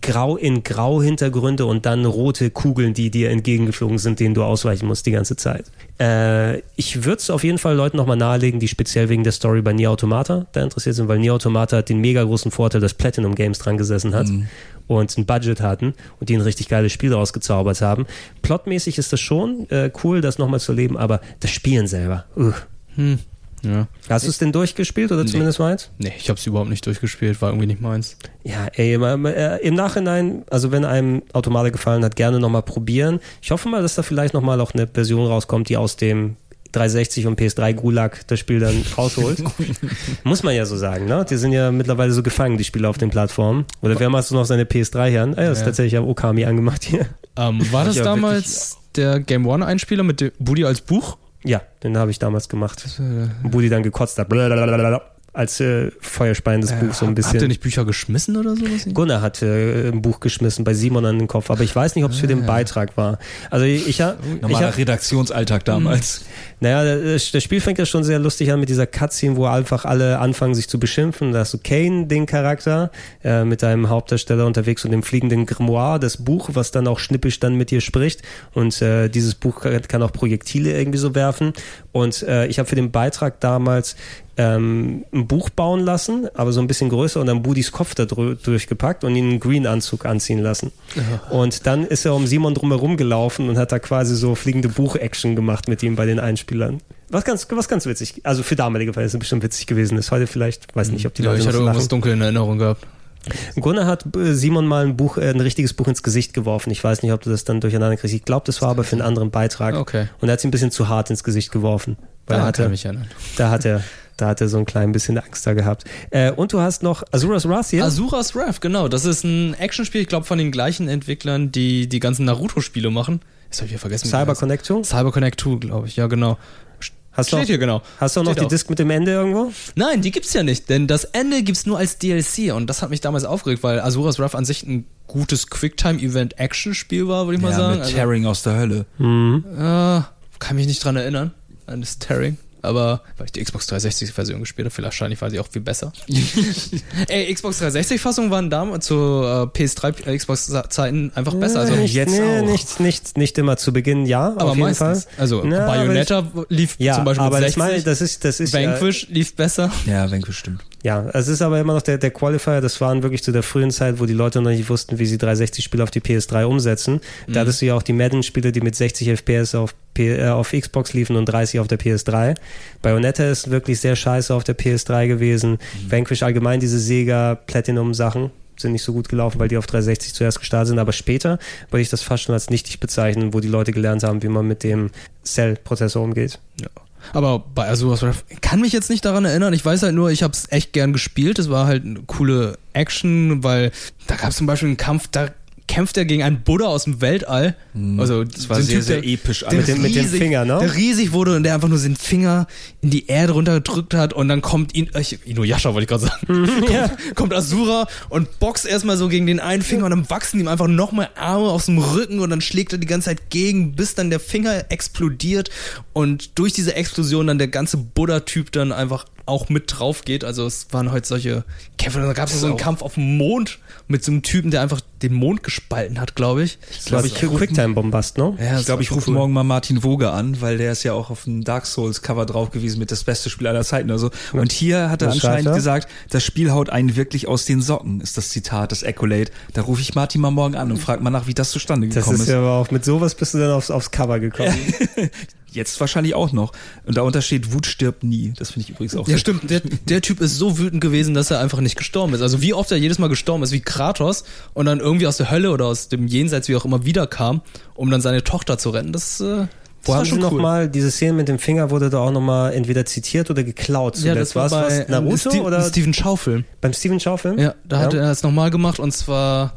[SPEAKER 1] Grau in Grau-Hintergründe und dann rote Kugeln, die dir entgegengeflogen sind, denen du ausweichen musst die ganze Zeit. Äh, ich würde es auf jeden Fall Leuten nochmal nahelegen, die speziell wegen der Story bei Nier Automata da interessiert sind, weil Nier Automata hat den mega großen Vorteil, dass Platinum Games dran gesessen hat und ein Budget hatten und die ein richtig geiles Spiel daraus gezaubert haben. Plotmäßig ist das schon äh, cool, das nochmal zu erleben, aber das Spielen selber. Uh.
[SPEAKER 3] Ja.
[SPEAKER 1] Hast du es denn durchgespielt oder zumindest meins?
[SPEAKER 3] Nee, ich habe es überhaupt nicht durchgespielt, war irgendwie nicht meins.
[SPEAKER 1] Ja, ey, äh, im Nachhinein, also wenn einem Automate gefallen hat, gerne nochmal probieren. Ich hoffe mal, dass da vielleicht nochmal auch eine Version rauskommt, die aus dem 360 und PS3 Gulag das Spiel dann rausholt. Muss man ja so sagen, ne? Die sind ja mittlerweile so gefangen, die Spiele auf den Plattformen. Oder wer machst du noch seine PS3 her? Ah ja, das ist
[SPEAKER 3] Ja.
[SPEAKER 1] tatsächlich ich habe Okami angemacht hier.
[SPEAKER 3] Ähm, war das
[SPEAKER 2] Ja,
[SPEAKER 3] damals der Game One Einspieler mit dem Buddy als Buch?
[SPEAKER 1] Ja, den habe ich damals gemacht. Und Budi dann gekotzt hat. Blablabla, als äh, feuerspeiendes Buch so ein
[SPEAKER 3] Habt ihr
[SPEAKER 1] bisschen.
[SPEAKER 3] nicht Bücher geschmissen oder sowas?
[SPEAKER 1] Gunnar hat äh, ein Buch geschmissen bei Simon an den Kopf, aber ich weiß nicht, ob es für den Beitrag war. Also ich, ich, ha- ich
[SPEAKER 2] Normaler
[SPEAKER 1] hab,
[SPEAKER 2] Redaktionsalltag damals.
[SPEAKER 1] naja, das, das Spiel fängt ja schon sehr lustig an mit dieser Cutscene, wo einfach alle anfangen, sich zu beschimpfen. Da hast du Kane, den Charakter, äh, mit deinem Hauptdarsteller unterwegs und dem fliegenden Grimoire, das Buch, was dann auch schnippisch dann mit dir spricht. Und äh, dieses Buch kann, kann auch Projektile irgendwie so werfen. Und äh, ich habe für den Beitrag damals ähm, ein Buch bauen lassen, aber so ein bisschen größer und dann Budis Kopf da durchgepackt und ihn einen Green-Anzug anziehen lassen. Und dann ist er um Simon drumherum gelaufen und hat da quasi so fliegende Buch-Action gemacht mit ihm bei den Einspielern. Was ganz, was ganz witzig, also für damalige Verhältnisse bestimmt witzig gewesen ist. Heute vielleicht, weiß nicht, ob die
[SPEAKER 3] Ja,
[SPEAKER 1] Leute
[SPEAKER 3] ich hatte
[SPEAKER 1] noch
[SPEAKER 3] irgendwas dunkel in Erinnerung gehabt.
[SPEAKER 1] Gunnar hat äh, Simon mal ein Buch, äh, ein richtiges Buch ins Gesicht geworfen. Ich weiß nicht, ob du das dann durcheinander kriegst. Ich glaube, das war aber für einen anderen Beitrag.
[SPEAKER 3] Okay.
[SPEAKER 1] Und er hat sie ein bisschen zu hart ins Gesicht geworfen. Weil er
[SPEAKER 3] Daran
[SPEAKER 1] hatte,
[SPEAKER 3] mich erinnern.
[SPEAKER 1] da hat er, da hat er so ein klein bisschen Angst da gehabt. Äh, und du hast noch Azuras Wrath hier.
[SPEAKER 3] Azuras Wrath, genau. Das ist ein Actionspiel, ich glaube, von den gleichen Entwicklern, die die ganzen Naruto-Spiele machen. Jetzt habe ich ja vergessen.
[SPEAKER 1] Cyber. Connect 2.
[SPEAKER 3] Cyber Connect 2, glaube ich. Ja, genau.
[SPEAKER 1] Hast du
[SPEAKER 3] Steht
[SPEAKER 1] auch,
[SPEAKER 3] hier genau.
[SPEAKER 1] Hast du auch noch
[SPEAKER 3] Steht
[SPEAKER 1] die
[SPEAKER 3] auch.
[SPEAKER 1] Disc mit dem Ende irgendwo?
[SPEAKER 3] Nein, die gibt's ja nicht, denn das Ende gibt's nur als DLC und das hat mich damals aufgeregt, weil Azuras Wrath an sich ein gutes Quicktime-Event-Action-Spiel war, würde ich mal
[SPEAKER 2] Ja,
[SPEAKER 3] sagen.
[SPEAKER 2] mit
[SPEAKER 3] Also,
[SPEAKER 2] Tearing aus der Hölle.
[SPEAKER 3] äh, kann mich nicht dran erinnern an das Tearing. Aber weil ich die Xbox 360-Version gespielt habe, vielleicht wahrscheinlich war sie auch viel besser. Ey, Xbox 360-Fassungen waren damals zu äh, PS3 äh, Xbox-Zeiten einfach besser. Also
[SPEAKER 1] nicht,
[SPEAKER 2] jetzt
[SPEAKER 1] nee,
[SPEAKER 2] auch.
[SPEAKER 1] Nicht, nicht, nicht immer zu Beginn, ja,
[SPEAKER 3] aber
[SPEAKER 1] auf jeden
[SPEAKER 3] meistens.
[SPEAKER 1] Fall.
[SPEAKER 3] Also
[SPEAKER 1] Ja, aber
[SPEAKER 3] Bayonetta lief
[SPEAKER 1] Ja,
[SPEAKER 3] zum Beispiel
[SPEAKER 1] aber
[SPEAKER 3] mit
[SPEAKER 1] das,
[SPEAKER 3] 60.
[SPEAKER 1] meine, das ist, das ist ja,
[SPEAKER 3] Vanquish lief besser.
[SPEAKER 2] Ja, Vanquish stimmt.
[SPEAKER 1] Ja, es ist aber immer noch der, der Qualifier, das waren wirklich zu der frühen Zeit, wo die Leute noch nicht wussten, wie sie 360-Spiele auf die PS3 umsetzen. Da hattest du ja auch die Madden-Spiele, die mit 60 FPS auf, P äh, auf Xbox liefen und 30 auf der PS3. Bayonetta ist wirklich sehr scheiße auf der PS3 gewesen. Vanquish allgemein, diese Sega Platinum-Sachen sind nicht so gut gelaufen, weil die auf 360 zuerst gestartet sind, aber später würde ich das fast schon als nichtig bezeichnen, wo die Leute gelernt haben, wie man mit dem Cell-Prozessor umgeht.
[SPEAKER 3] Ja. Aber bei Azuras Wrath kann mich jetzt nicht daran erinnern. Ich weiß halt nur, ich habe es echt gern gespielt. Es war halt eine coole Action, weil da gab es zum Beispiel einen Kampf, da kämpft er gegen einen Buddha aus dem Weltall. Also
[SPEAKER 2] Das war sehr,
[SPEAKER 3] Typ,
[SPEAKER 2] sehr
[SPEAKER 3] der-
[SPEAKER 2] episch.
[SPEAKER 3] der.
[SPEAKER 1] Mit dem- mit dem
[SPEAKER 3] riesig-
[SPEAKER 1] Finger, ne?
[SPEAKER 3] Der riesig wurde und der einfach nur seinen Finger in die Erde runtergedrückt hat und dann kommt ihn, äh, ich, Inuyasha wollte ich gerade sagen, kommt, kommt Asura und boxt erstmal so gegen den einen Finger und dann wachsen ihm einfach nochmal Arme aus dem Rücken und dann schlägt er die ganze Zeit gegen, bis dann der Finger explodiert und durch diese Explosion dann der ganze Buddha-Typ dann einfach auch mit drauf geht. Also es waren heute solche Kämpfe. Da gab es so einen Kampf auf dem Mond mit so einem Typen, der einfach den Mond gespalten hat, glaube ich.
[SPEAKER 1] Das war Quicktime-Bombast, ne?
[SPEAKER 3] Ja,
[SPEAKER 2] Ich glaube, ich rufe morgen mal Martin Woge an, weil der ist ja auch auf dem Dark Souls Cover drauf gewesen mit das beste Spiel aller Zeiten oder so. Und hier hat er
[SPEAKER 1] Was
[SPEAKER 2] anscheinend
[SPEAKER 1] er?
[SPEAKER 2] gesagt, das Spiel haut einen wirklich aus den Socken, ist das Zitat, das Accolade. Da rufe ich Martin mal morgen an und frage mal nach, wie das zustande
[SPEAKER 1] Das
[SPEAKER 2] gekommen
[SPEAKER 1] ist
[SPEAKER 2] ist.
[SPEAKER 1] ja aber auch, mit sowas bist du dann aufs, aufs Cover gekommen.
[SPEAKER 2] Jetzt wahrscheinlich auch noch. Und darunter steht, Wut stirbt nie. Das finde ich übrigens auch
[SPEAKER 3] Ja, stimmt. Der, der Typ ist so wütend gewesen, dass er einfach nicht gestorben ist. Also wie oft er jedes Mal gestorben ist, wie Kratos und dann irgendwie aus der Hölle oder aus dem Jenseits, wie auch immer, wiederkam, um dann seine Tochter zu retten. Das, äh, das
[SPEAKER 1] Wo
[SPEAKER 3] war
[SPEAKER 1] haben sie
[SPEAKER 3] schon cool.
[SPEAKER 1] nochmal, diese Szene mit dem Finger wurde da auch nochmal entweder zitiert oder geklaut
[SPEAKER 3] Ja, das war bei
[SPEAKER 1] was, Naruto
[SPEAKER 3] Steve,
[SPEAKER 1] oder
[SPEAKER 3] Steven Schaufel.
[SPEAKER 1] beim Steven Schaufel?
[SPEAKER 3] Ja, da hat er es nochmal gemacht und zwar,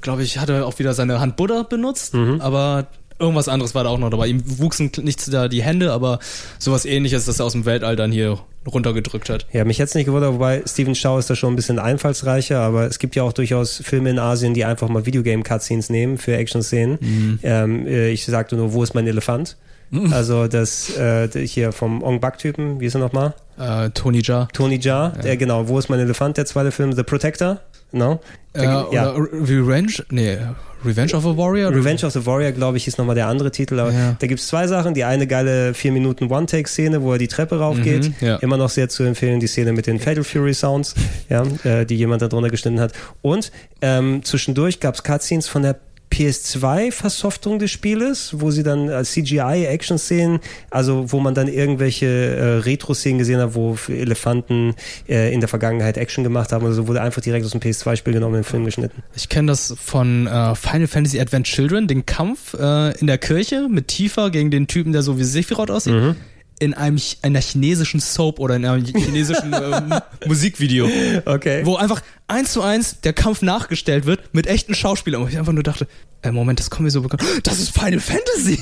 [SPEAKER 3] glaube ich, hat er auch wieder seine Hand Buddha benutzt,
[SPEAKER 1] Mhm.
[SPEAKER 3] aber irgendwas anderes war da auch noch dabei. Ihm wuchsen nicht da die Hände, aber sowas ähnliches, das er aus dem Weltall dann hier runtergedrückt hat.
[SPEAKER 1] Ja, mich jetzt nicht gewundert, wobei Steven Shaw ist da schon ein bisschen einfallsreicher, aber es gibt ja auch durchaus Filme in Asien, die einfach mal Videogame-Cutscenes nehmen für Action-Szenen.
[SPEAKER 3] Mhm.
[SPEAKER 1] Ähm, äh, ich sagte nur, wo ist mein Elefant? Also das äh, hier vom Ong Bak-Typen, wie ist er nochmal?
[SPEAKER 3] Äh, Tony Jaa.
[SPEAKER 1] Tony Jaa, der genau, wo ist mein Elefant, der zweite Film, The Protector, no?
[SPEAKER 3] Äh,
[SPEAKER 1] Da-
[SPEAKER 3] oder Re- Revenge? Nee, Revenge of a Warrior?
[SPEAKER 1] Revenge of the Warrior, glaube ich, ist nochmal der andere Titel. Aber
[SPEAKER 3] Ja.
[SPEAKER 1] da gibt's zwei Sachen. Die eine geile 4 Minuten One-Take-Szene, wo er die Treppe raufgeht.
[SPEAKER 3] Mhm, ja.
[SPEAKER 1] Immer noch sehr zu empfehlen. Die Szene mit den Fatal Fury Sounds, ja, äh, die jemand da drunter geschnitten hat. Und ähm, zwischendurch gab's Cutscenes von der PS2-Versoftung des Spieles, wo sie dann als CGI-Action-Szenen, also wo man dann irgendwelche äh, Retro-Szenen gesehen hat, wo Elefanten äh, in der Vergangenheit Action gemacht haben. Also wurde einfach direkt aus dem PS2-Spiel genommen und in den Film geschnitten.
[SPEAKER 3] Ich kenne das von äh, Final Fantasy Advent Children, den Kampf äh, in der Kirche mit Tifa gegen den Typen, der so wie Sephiroth aussieht. In einem einer chinesischen Soap oder in einem chinesischen ähm, Musikvideo.
[SPEAKER 1] Okay.
[SPEAKER 3] Wo einfach eins zu eins der Kampf nachgestellt wird mit echten Schauspielern. Und ich einfach nur dachte, äh, Moment, das kommt mir so bekannt. Das ist Final Fantasy.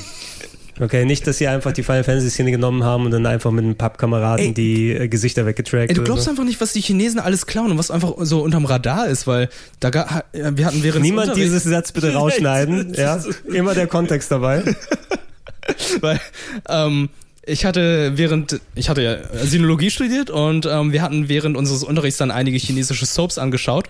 [SPEAKER 1] Okay, nicht, dass sie einfach die Final Fantasy Szene genommen haben und dann einfach mit einem Pappkameraden
[SPEAKER 3] Ey.
[SPEAKER 1] die äh, Gesichter weggetrackt.
[SPEAKER 3] Ey, du
[SPEAKER 1] oder
[SPEAKER 3] glaubst
[SPEAKER 1] so.
[SPEAKER 3] einfach nicht, was die Chinesen alles klauen und was einfach so unterm Radar ist, weil da ga, wir hatten während
[SPEAKER 1] Niemand dieses Satz bitte rausschneiden. ja, immer der Kontext dabei.
[SPEAKER 3] weil ähm, ich hatte während ich hatte ja Sinologie studiert und ähm, wir hatten während unseres Unterrichts dann einige chinesische Soaps angeschaut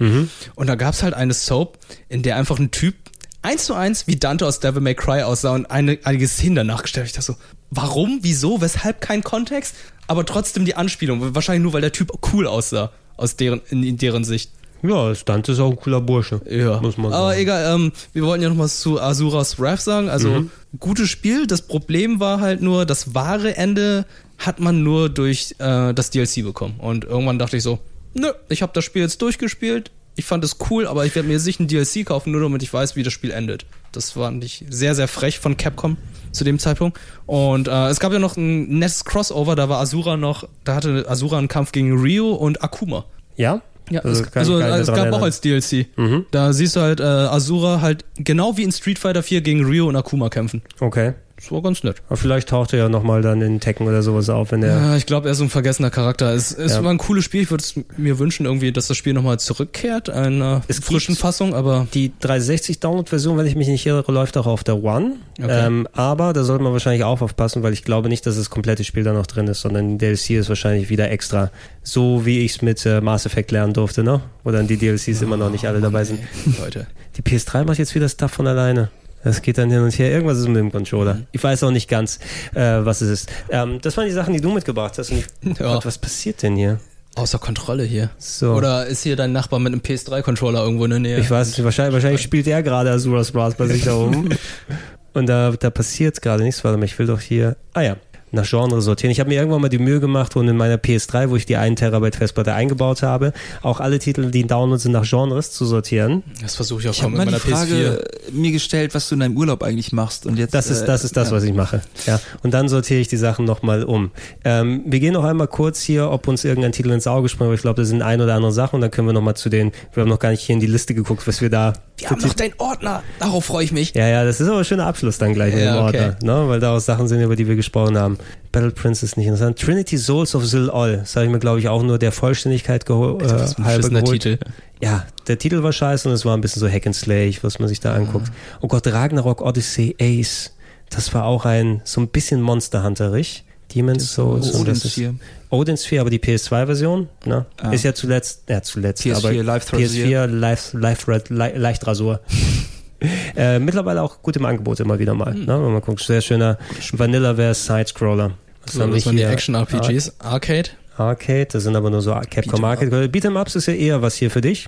[SPEAKER 3] und da gab's halt eine Soap, in der einfach ein Typ eins zu eins wie Dante aus Devil May Cry aussah und eine, einige Szenen danach gestellt. Ich dachte so, warum, wieso, weshalb kein Kontext, aber trotzdem die Anspielung. Wahrscheinlich nur, weil der Typ cool aussah aus deren in, in deren Sicht.
[SPEAKER 1] Ja, Stunt ist auch ein cooler Bursche.
[SPEAKER 3] Ja,
[SPEAKER 1] Muss man
[SPEAKER 3] aber
[SPEAKER 1] sagen.
[SPEAKER 3] egal, ähm, wir wollten ja noch was zu Asuras Wrath sagen. Also,
[SPEAKER 1] Mhm.
[SPEAKER 3] gutes Spiel. Das Problem war halt nur, das wahre Ende hat man nur durch äh, das DLC bekommen. Und irgendwann dachte ich so, nö, ich habe das Spiel jetzt durchgespielt. Ich fand es cool, aber ich werde mir sicher ein DLC kaufen, nur damit ich weiß, wie das Spiel endet. Das war nicht sehr, sehr frech von Capcom zu dem Zeitpunkt. Und äh, es gab ja noch ein nettes Crossover, da war Asura noch, da hatte Asura einen Kampf gegen Ryo und Akuma.
[SPEAKER 1] Ja?
[SPEAKER 3] Ja,
[SPEAKER 1] Also
[SPEAKER 3] es, also,
[SPEAKER 1] mich
[SPEAKER 3] es gab
[SPEAKER 1] erinnern.
[SPEAKER 3] auch als DLC.
[SPEAKER 1] Mhm.
[SPEAKER 3] Da siehst du halt äh, Asura halt genau wie in Street Fighter 4 gegen Ryo und Akuma kämpfen.
[SPEAKER 1] Okay.
[SPEAKER 3] Das war ganz nett.
[SPEAKER 1] Aber vielleicht taucht er ja nochmal dann in Tekken oder sowas auf, wenn er.
[SPEAKER 3] Ja, ich glaube, er ist so ein vergessener Charakter. Es, es
[SPEAKER 1] Ja.
[SPEAKER 3] war ein cooles Spiel. Ich würde es mir wünschen, irgendwie, dass das Spiel nochmal zurückkehrt, in einer
[SPEAKER 1] Es
[SPEAKER 3] frischen Fassung, aber
[SPEAKER 1] Die 360 Download-Version, wenn ich mich nicht irre, läuft auch auf der One.
[SPEAKER 3] Okay.
[SPEAKER 1] Ähm, aber da sollte man wahrscheinlich auch aufpassen, weil ich glaube nicht, dass das komplette Spiel da noch drin ist, sondern DLC ist wahrscheinlich wieder extra. So wie ich es mit äh, Mass Effect lernen durfte, ne? Wo dann die DLCs immer noch nicht alle dabei sind.
[SPEAKER 3] Leute.
[SPEAKER 1] Die PS3 macht jetzt wieder Stuff von alleine. Das geht dann hin und her. Irgendwas ist mit dem Controller.
[SPEAKER 3] Mhm.
[SPEAKER 1] Ich weiß auch nicht ganz, äh, was es ist. Ähm, das waren die Sachen, die du mitgebracht hast. Und ich,
[SPEAKER 3] Ja.
[SPEAKER 1] Gott, was passiert denn hier?
[SPEAKER 3] außer Kontrolle hier.
[SPEAKER 1] So.
[SPEAKER 3] Oder ist hier dein Nachbar mit einem PS3-Controller irgendwo in der Nähe?
[SPEAKER 1] Ich weiß es nicht. Wahrscheinlich, wahrscheinlich spielt er gerade Azura's Wrath bei sich da oben. Und da, da passiert gerade nichts. Warte mal, ich will doch hier. Ah ja. Nach Genre sortieren. Ich habe mir irgendwann mal die Mühe gemacht und in meiner PS3, wo ich die 1 Terabyte Festplatte eingebaut habe, auch alle Titel, die in Download sind, nach Genres zu sortieren.
[SPEAKER 3] Das versuche ich auch
[SPEAKER 2] Ich habe
[SPEAKER 3] kaum
[SPEAKER 2] mal
[SPEAKER 3] mit
[SPEAKER 2] die
[SPEAKER 3] meiner
[SPEAKER 2] Frage
[SPEAKER 3] PS4.
[SPEAKER 2] mir gestellt, was du in deinem Urlaub eigentlich machst. Und jetzt,
[SPEAKER 1] Das ist,
[SPEAKER 2] äh,
[SPEAKER 1] das ist das,
[SPEAKER 2] ja.
[SPEAKER 1] was ich mache. Ja. Und dann sortiere ich die Sachen nochmal um. Ähm, wir gehen noch einmal kurz hier, ob uns irgendein Titel ins Auge springt, aber ich glaube, das sind ein oder andere Sachen und dann können wir nochmal zu den, wir haben noch gar nicht hier in die Liste geguckt, was wir da.
[SPEAKER 3] Wir haben noch deinen Ordner. Darauf freue ich mich.
[SPEAKER 1] Ja, ja, das ist aber ein schöner Abschluss dann gleich mit
[SPEAKER 3] Ja,
[SPEAKER 1] dem
[SPEAKER 3] okay.
[SPEAKER 1] Ordner, ne? weil daraus Sachen sind, über die wir gesprochen haben. Battle Prince ist nicht interessant. Trinity Souls of Zil-Ol, das habe ich mir, glaube ich, auch nur der Vollständigkeit geho äh,
[SPEAKER 3] Das ist ein
[SPEAKER 1] halber geholt.
[SPEAKER 3] Titel.
[SPEAKER 1] Ja, der Titel war scheiße und es war ein bisschen so Hack and Slay, was man sich da anguckt. Oh Gott, Ragnarok Odyssey Ace. Das war auch ein, so ein bisschen Monster Hunterig. Demon's Souls.
[SPEAKER 2] Odin Sphere.
[SPEAKER 1] Odin Sphere, aber die PS2-Version, ne?
[SPEAKER 2] Ah.
[SPEAKER 1] Ist ja zuletzt, ja zuletzt,
[SPEAKER 2] PS4
[SPEAKER 1] aber
[SPEAKER 2] Live Thrasier.
[SPEAKER 1] PS4 Live, Live, Red, Le Leichtrasur. äh, mittlerweile auch gut im Angebot immer wieder mal,
[SPEAKER 2] Hm.
[SPEAKER 1] ne? Wenn man guckt, sehr schöner Vanilla-Verse Sidescroller. Was
[SPEAKER 3] So, das waren die? Action-RPGs. Arcade.
[SPEAKER 1] Arcade, das sind aber nur so Capcom Arcade. Beat'em Ups ist ja eher was hier für dich.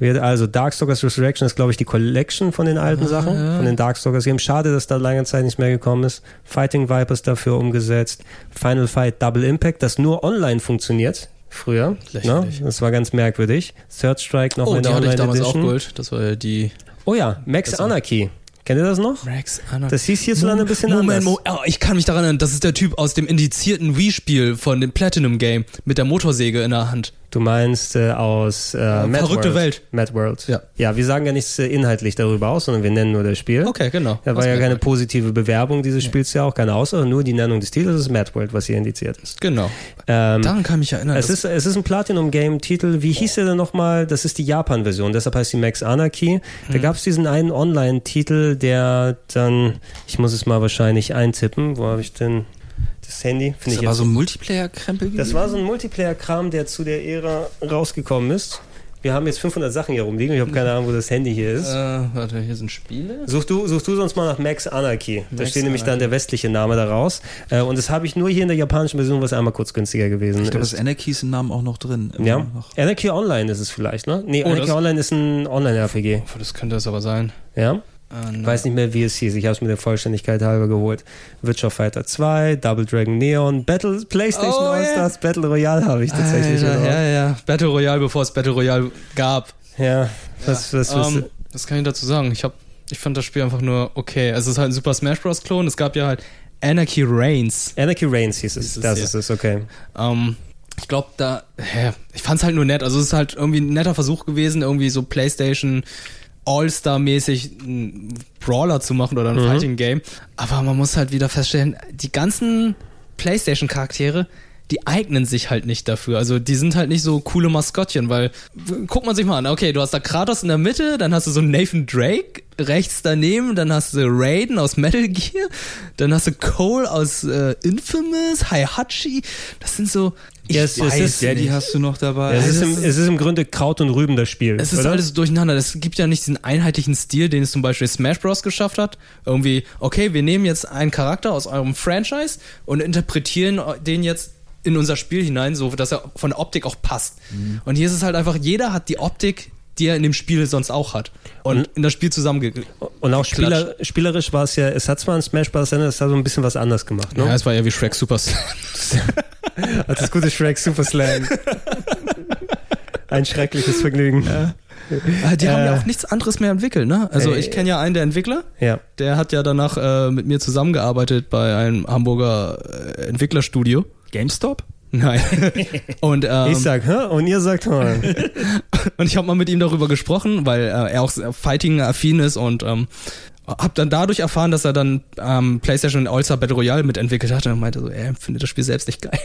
[SPEAKER 1] Also Darkstalkers Resurrection ist, glaube ich, die Collection von den alten Sachen, von den Darkstalkers Games. Schade, dass da lange Zeit nicht mehr gekommen ist. Fighting Vipers dafür umgesetzt. Final Fight Double Impact, das nur online funktioniert. Früher. Ne? Das war ganz merkwürdig. Third Strike noch
[SPEAKER 3] Oh,
[SPEAKER 1] in
[SPEAKER 3] die
[SPEAKER 1] der
[SPEAKER 3] hatte ich
[SPEAKER 1] Online
[SPEAKER 3] damals auch
[SPEAKER 1] Edition.
[SPEAKER 3] geholt. Das war ja die
[SPEAKER 1] Oh ja, Max Anarchy. Kennt ihr das noch?
[SPEAKER 3] Rex Anna.
[SPEAKER 1] Das hieß hierzulande ein bisschen
[SPEAKER 3] Moment,
[SPEAKER 1] anders.
[SPEAKER 3] Mo oh, ich kann mich daran erinnern, das ist der Typ aus dem indizierten Wii-Spiel von dem Platinum Game mit der Motorsäge in der Hand.
[SPEAKER 1] Du meinst äh, aus äh, Mad
[SPEAKER 3] verrückte
[SPEAKER 1] World.
[SPEAKER 3] Welt.
[SPEAKER 1] Mad World.
[SPEAKER 3] Ja.
[SPEAKER 1] ja, wir sagen ja nichts äh, inhaltlich darüber aus, sondern wir nennen nur das Spiel.
[SPEAKER 3] Okay, genau.
[SPEAKER 1] Da war
[SPEAKER 3] Aus
[SPEAKER 1] ja
[SPEAKER 3] Mad
[SPEAKER 1] keine
[SPEAKER 3] World.
[SPEAKER 1] positive Bewerbung dieses Spiels ja auch, keine Aussage, nur die Nennung des Titels ist Mad World, was hier indiziert ist.
[SPEAKER 3] Genau.
[SPEAKER 1] Ähm,
[SPEAKER 3] Daran kann ich mich erinnern.
[SPEAKER 1] es ist, es ist ein Platinum-Game-Titel. Wie hieß der denn nochmal? Das ist die Japan-Version, deshalb heißt die Max Anarchy. Da gab es diesen einen Online-Titel, der dann, ich muss es mal wahrscheinlich eintippen. Wo habe ich denn das Handy?
[SPEAKER 2] Das
[SPEAKER 1] Finde ich
[SPEAKER 2] war so ein Multiplayer-Krempel
[SPEAKER 1] das war so ein Multiplayer-Kram, der zu der Ära rausgekommen ist. Wir haben jetzt 500 Sachen hier rumliegen. Ich habe keine Ahnung, wo das Handy hier ist.
[SPEAKER 3] äh, warte, hier sind Spiele.
[SPEAKER 1] Such du, such du sonst mal nach Max Anarchy. Da
[SPEAKER 3] Max
[SPEAKER 1] steht nämlich dann der westliche Name daraus. Äh, und das habe ich nur hier in der japanischen Version, was einmal kurz günstiger gewesen
[SPEAKER 2] Ich glaube,
[SPEAKER 1] ist.
[SPEAKER 2] das Anarchy ist im Namen auch noch drin.
[SPEAKER 1] Ja.
[SPEAKER 2] Noch.
[SPEAKER 1] Anarchy Online ist es vielleicht, ne? Nee,
[SPEAKER 3] Oh,
[SPEAKER 1] Anarchy Online ist ein Online-RPG.
[SPEAKER 3] Oh, das könnte es aber sein.
[SPEAKER 1] Ja?
[SPEAKER 3] Äh,
[SPEAKER 1] Ich weiß nicht mehr, wie es hieß. Ich habe es mir der Vollständigkeit halber geholt. Virtua Fighter 2, Double Dragon Neon, Battle, PlayStation
[SPEAKER 3] Oh, yeah.
[SPEAKER 1] All-Stars, Battle Royale habe ich tatsächlich.
[SPEAKER 3] Alter, ja, ja. Battle Royale, bevor es Battle Royale gab.
[SPEAKER 1] ja. Was, was, was,
[SPEAKER 3] Ähm, was kann ich dazu sagen? Ich hab, ich fand das Spiel einfach nur okay. Es ist halt ein Super Smash Bros. Klon. Es gab ja halt Anarchy Reigns.
[SPEAKER 1] Anarchy Reigns hieß es.
[SPEAKER 3] Hieß es,
[SPEAKER 1] das
[SPEAKER 3] ja.
[SPEAKER 1] ist es, okay.
[SPEAKER 3] Ähm, ich glaube, da, hä, ich fand's halt nur nett. Also es ist halt irgendwie ein netter Versuch gewesen, irgendwie so PlayStation All-Star-mäßig einen Brawler zu machen oder ein Fighting Game. Aber man muss halt wieder feststellen, die ganzen PlayStation-Charaktere, die eignen sich halt nicht dafür. Also die sind halt nicht so coole Maskottchen, weil guckt man sich mal an, okay, du hast da Kratos in der Mitte, dann hast du so Nathan Drake rechts daneben, dann hast du Raiden aus Metal Gear, dann hast du Cole aus äh, Infamous, Heihachi. Das sind so ich
[SPEAKER 1] Ja, es- es
[SPEAKER 3] weiß
[SPEAKER 1] ist-
[SPEAKER 2] Daddy
[SPEAKER 3] nicht.
[SPEAKER 2] hast du noch dabei.
[SPEAKER 1] es, ist
[SPEAKER 3] das
[SPEAKER 1] im,
[SPEAKER 3] ist-
[SPEAKER 1] es ist im Grunde Kraut und Rüben das Spiel.
[SPEAKER 3] Es ist
[SPEAKER 1] oder?
[SPEAKER 3] alles durcheinander. Es gibt ja nicht diesen einheitlichen Stil, den es zum Beispiel Smash Bros. geschafft hat. Irgendwie, okay, wir nehmen jetzt einen Charakter aus eurem Franchise und interpretieren den jetzt in unser Spiel hinein, so dass er von der Optik auch passt.
[SPEAKER 1] Mhm.
[SPEAKER 3] Und hier ist es halt einfach, jeder hat die Optik, die er in dem Spiel sonst auch hat. Und in das Spiel zusammenge...
[SPEAKER 1] Und auch. Spieler, spielerisch war es ja, es hat zwar ein Smash Bros. Ende, es hat so ein bisschen was anders gemacht. Ne?
[SPEAKER 3] Ja, es war ja wie Shrek Super Slam.
[SPEAKER 1] Hat das gute Shrek Super Slam. Ein schreckliches Vergnügen. Ja.
[SPEAKER 3] Ah, Die haben ja
[SPEAKER 1] Äh.
[SPEAKER 3] auch nichts anderes mehr entwickelt, ne? Also
[SPEAKER 1] Äh.
[SPEAKER 3] ich kenne ja einen der Entwickler,
[SPEAKER 1] ja.
[SPEAKER 3] der hat ja danach äh, mit mir zusammengearbeitet bei einem Hamburger äh, Entwicklerstudio.
[SPEAKER 2] GameStop?
[SPEAKER 3] Nein. Und, ähm,
[SPEAKER 1] Ich sag, hä? Und ihr sagt, hä?
[SPEAKER 3] und ich habe mal mit ihm darüber gesprochen, weil äh, er auch Fighting-affin ist und ähm, hab dann dadurch erfahren, dass er dann ähm, PlayStation All-Star Battle Royale mitentwickelt hat und meinte so, er findet das Spiel selbst nicht geil.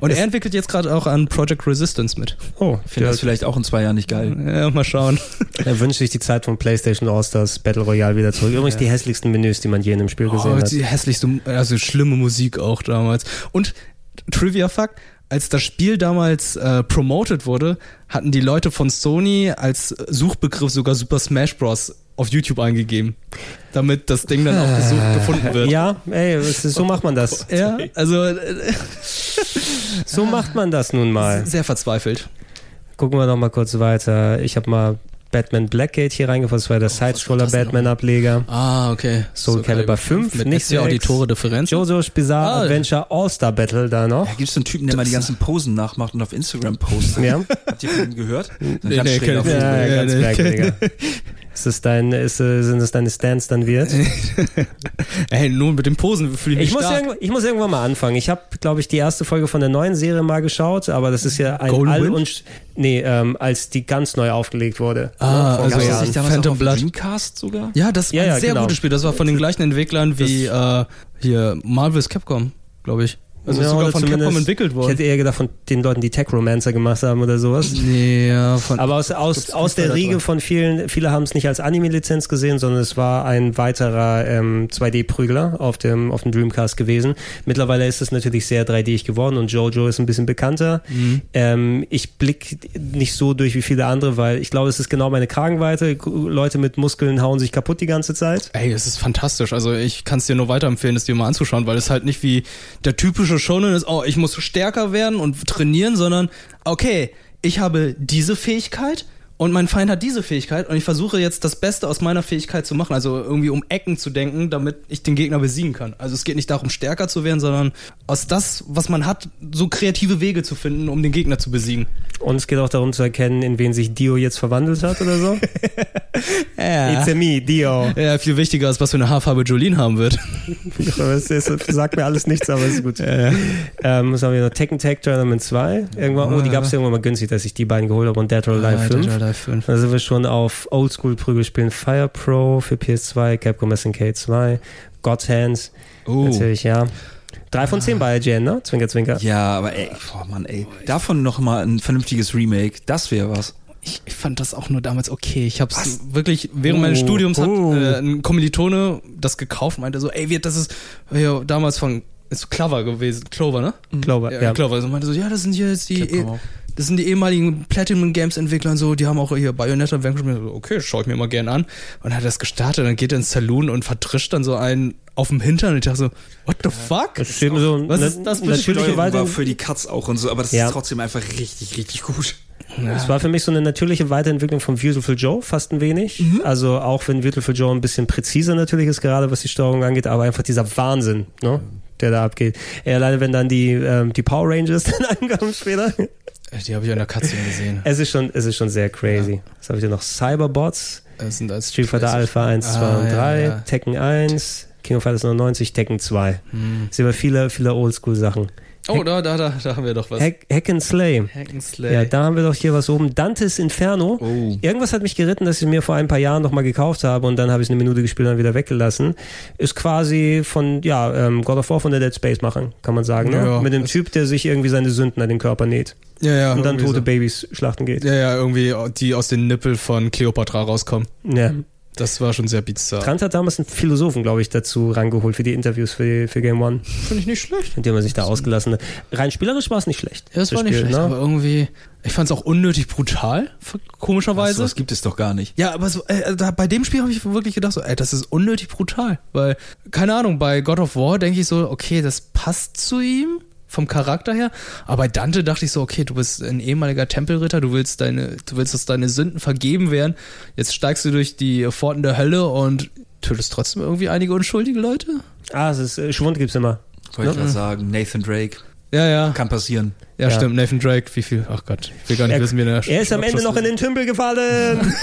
[SPEAKER 3] Und er entwickelt jetzt gerade auch an Project Resistance mit.
[SPEAKER 1] Oh,
[SPEAKER 2] Ich finde das vielleicht auch in zwei Jahren nicht geil.
[SPEAKER 3] Ja, mal schauen.
[SPEAKER 1] Er wünscht sich die Zeit von PlayStation All-Stars Battle Royale wieder zurück. Übrigens die hässlichsten Menüs, die man je in einem Spiel gesehen
[SPEAKER 3] Oh,
[SPEAKER 1] hat.
[SPEAKER 3] die hässlichste, also schlimme Musik auch damals. Und Trivia Fact, als das Spiel damals äh, promoted wurde, hatten die Leute von Sony als Suchbegriff sogar Super Smash Bros. Auf YouTube eingegeben, damit das Ding dann auch gesucht, gefunden wird.
[SPEAKER 1] Ja, ey, so macht man das.
[SPEAKER 3] Ja, also äh,
[SPEAKER 1] So macht man das nun mal.
[SPEAKER 3] sehr verzweifelt.
[SPEAKER 1] Gucken wir noch mal kurz weiter. Ich habe mal Batman Blackgate hier reingefasst. Das war der Side-Scroller
[SPEAKER 3] das denn
[SPEAKER 1] Batman-Ableger.
[SPEAKER 3] Ah, okay.
[SPEAKER 1] Soul Calibur 5,
[SPEAKER 3] mit
[SPEAKER 1] nicht
[SPEAKER 3] nicht sehr
[SPEAKER 1] sechs.
[SPEAKER 3] Auditore Differenz.
[SPEAKER 1] JoJo's Bizarre
[SPEAKER 3] Ah.
[SPEAKER 1] Adventure All-Star Battle da noch.
[SPEAKER 2] Da gibt es so einen Typen, der mal die ganzen Posen nachmacht und auf Instagram postet.
[SPEAKER 1] Ja.
[SPEAKER 2] Habt ihr von ihm gehört?
[SPEAKER 3] Nee,
[SPEAKER 2] ganz
[SPEAKER 3] nee,
[SPEAKER 2] Vogel.
[SPEAKER 1] Ja,
[SPEAKER 3] Ja,
[SPEAKER 1] ganz
[SPEAKER 3] nee.
[SPEAKER 1] merkwürdiger. Ist es dein, ist, äh, sind es deine Stance dann wird?
[SPEAKER 3] Ey, nun mit den Posen fühle ich mich
[SPEAKER 1] Ich muss,
[SPEAKER 3] stark.
[SPEAKER 1] irgendwo, ich muss irgendwann mal anfangen. Ich habe, glaube ich, die erste Folge von der neuen Serie mal geschaut, aber das ist ja ein
[SPEAKER 3] Golden
[SPEAKER 1] All
[SPEAKER 3] Wind?
[SPEAKER 1] und nee, ähm, als die ganz neu aufgelegt wurde.
[SPEAKER 3] Ah, also
[SPEAKER 1] Jahren.
[SPEAKER 2] nicht damals
[SPEAKER 3] Phantom Blood.
[SPEAKER 2] Dreamcast sogar?
[SPEAKER 3] Ja, das war
[SPEAKER 1] Ja, ja,
[SPEAKER 3] ein sehr
[SPEAKER 1] genau.
[SPEAKER 3] gutes Spiel. Das war von den gleichen Entwicklern wie äh, hier Marvel's Capcom, glaube ich. Also
[SPEAKER 1] Ja,
[SPEAKER 3] ist sogar von Capcom entwickelt
[SPEAKER 1] Ich
[SPEAKER 3] worden.
[SPEAKER 1] hätte eher gedacht von den Leuten, die Tech Romancer gemacht haben oder sowas.
[SPEAKER 3] Nee, ja, von
[SPEAKER 1] Aber aus, aus, aus der Riege von vielen, viele haben es nicht als Anime-Lizenz gesehen, sondern es war ein weiterer ähm, 2D-Prügler auf dem, auf dem Dreamcast gewesen. Mittlerweile ist es natürlich sehr 3D geworden und Jojo ist ein bisschen bekannter.
[SPEAKER 3] Mhm.
[SPEAKER 1] Ähm, ich blick nicht so durch wie viele andere, weil ich glaube, es ist genau meine Kragenweite. Leute mit Muskeln hauen sich kaputt die ganze Zeit.
[SPEAKER 3] Ey, es ist fantastisch. Also ich kann es dir nur weiterempfehlen, es dir mal anzuschauen, weil es halt nicht wie der typische Shonen ist, oh, ich muss stärker werden und trainieren, sondern okay, ich habe diese Fähigkeit und mein Feind hat diese Fähigkeit und ich versuche jetzt das Beste aus meiner Fähigkeit zu machen, also irgendwie um Ecken zu denken, damit ich den Gegner besiegen kann. Also es geht nicht darum, stärker zu werden, sondern aus das, was man hat, so kreative Wege zu finden, um den Gegner zu besiegen.
[SPEAKER 1] Und es geht auch darum zu erkennen, in wen sich Dio jetzt verwandelt hat oder so.
[SPEAKER 3] Ja.
[SPEAKER 1] It's a me, Dio.
[SPEAKER 3] Ja, viel wichtiger ist, was für eine Haarfarbe Jolene haben wird.
[SPEAKER 1] Das ist, sagt mir alles nichts, aber ist gut. Ähm, was haben wir noch? Tekken Tag Tournament 2. Irgendwann, oh, die gab es irgendwann mal günstig, dass ich die beiden geholt habe und Dead or Alive 5.
[SPEAKER 3] Dead or Alive 5.
[SPEAKER 1] Da sind wir schon auf Oldschool-Prügelspielen. Fire Pro für PS2, Capcom SNK 2, God's Hands.
[SPEAKER 2] Oh.
[SPEAKER 1] Natürlich, ja. Drei von zehn bei IGN, ne? Zwinker, zwinker.
[SPEAKER 2] Ja, aber ey, boah, Mann, ey. Davon noch mal ein vernünftiges Remake, das wäre was.
[SPEAKER 3] Ich, ich fand das auch nur damals okay. Ich habe es wirklich während meines
[SPEAKER 1] Oh,
[SPEAKER 3] Studiums hat
[SPEAKER 1] oh.
[SPEAKER 3] äh, ein Kommilitone das gekauft, meinte so, ey, wird das ist ja, damals von ist Clover gewesen, Clover, ne?
[SPEAKER 1] Clover,
[SPEAKER 3] Ja,
[SPEAKER 1] ja.
[SPEAKER 3] Clover. Also meinte so, ja, das sind hier jetzt die das sind die ehemaligen Platinum Games Entwickler und so, die haben auch hier Bayonetta und Vanquish mir so, okay, schau ich mir mal gerne an und dann hat er das gestartet, dann geht er ins Saloon und verdrischt dann so einen auf dem Hintern und ich dachte so, what the fuck?
[SPEAKER 1] Das ist so
[SPEAKER 3] Was ist das für
[SPEAKER 2] Steuerung war für die Cuts auch und so, aber das
[SPEAKER 1] Ja.
[SPEAKER 2] ist trotzdem einfach richtig, richtig gut.
[SPEAKER 1] Es war für mich so eine natürliche Weiterentwicklung von Beautiful Joe, fast ein wenig.
[SPEAKER 3] Mhm.
[SPEAKER 1] Also auch wenn Beautiful Joe ein bisschen präziser natürlich ist, gerade was die Steuerung angeht, aber einfach dieser Wahnsinn, ne? der da abgeht. Ja, alleine wenn dann die, ähm, die Power Rangers dann ankommen später.
[SPEAKER 3] Die habe ich an der Cutscene gesehen.
[SPEAKER 1] Es ist schon, es ist schon sehr crazy. Was habe ich denn noch? Cyberbots,
[SPEAKER 3] Das sind als
[SPEAKER 1] Street Fighter Alpha 1, 2
[SPEAKER 3] Ah,
[SPEAKER 1] und
[SPEAKER 3] ja,
[SPEAKER 1] 3,
[SPEAKER 3] ja.
[SPEAKER 1] Tekken 1, King of Fighters 99, Tekken 2. Das sind aber viele, viele Oldschool-Sachen.
[SPEAKER 3] Oh, da, da, da, da haben wir doch was.
[SPEAKER 1] Hack, Hack and Slay.
[SPEAKER 3] Hack and Slay.
[SPEAKER 1] Ja, da haben wir doch hier was oben. Dantes Inferno.
[SPEAKER 2] Oh.
[SPEAKER 1] Irgendwas hat mich geritten, dass ich mir vor ein paar Jahren nochmal gekauft habe und dann habe ich es eine Minute gespielt und dann wieder weggelassen. Ist quasi von, ja, ähm, God of War von der Dead Space machen, kann man sagen. Ne?
[SPEAKER 3] Ja,
[SPEAKER 1] Mit dem Typ, der sich irgendwie seine Sünden an den Körper näht
[SPEAKER 3] ja, ja,
[SPEAKER 1] und dann tote
[SPEAKER 3] so.
[SPEAKER 1] Babys schlachten geht.
[SPEAKER 3] Ja, ja, irgendwie, die aus den Nippel von Cleopatra rauskommen.
[SPEAKER 1] Ja.
[SPEAKER 3] Das war schon sehr bizarr.
[SPEAKER 1] Trant hat damals einen Philosophen, glaube ich, dazu rangeholt für die Interviews für, für Game One,
[SPEAKER 3] Finde ich nicht schlecht.
[SPEAKER 1] mit dem er sich da ausgelassen hat. Rein spielerisch war es nicht schlecht.
[SPEAKER 3] Ja, das war nicht
[SPEAKER 1] Spiel,
[SPEAKER 3] schlecht,
[SPEAKER 1] ne?
[SPEAKER 3] aber irgendwie, ich fand es auch unnötig brutal, komischerweise.
[SPEAKER 2] So, das gibt es doch gar nicht.
[SPEAKER 3] Ja, aber so, äh, da, bei dem Spiel habe ich wirklich gedacht, so, ey, das ist unnötig brutal. Weil, keine Ahnung, bei God of War denke ich so, okay, das passt zu ihm vom Charakter her. Aber bei Dante dachte ich so, okay, du bist ein ehemaliger Tempelritter, du willst deine, du willst, dass deine Sünden vergeben werden. Jetzt steigst du durch die Pforten der Hölle und tötest trotzdem irgendwie einige unschuldige Leute.
[SPEAKER 1] Ah, es ist, äh, Schwund gibt's immer.
[SPEAKER 2] Soll ich was sagen? Nathan Drake.
[SPEAKER 3] Ja, ja.
[SPEAKER 2] Kann passieren.
[SPEAKER 3] Ja,
[SPEAKER 1] Ja.
[SPEAKER 3] stimmt. Nathan Drake, wie viel? Ach Gott, ich will gar nicht
[SPEAKER 1] Er,
[SPEAKER 3] wissen, wie der
[SPEAKER 1] er ist am Ende noch in den Tümpel gefallen.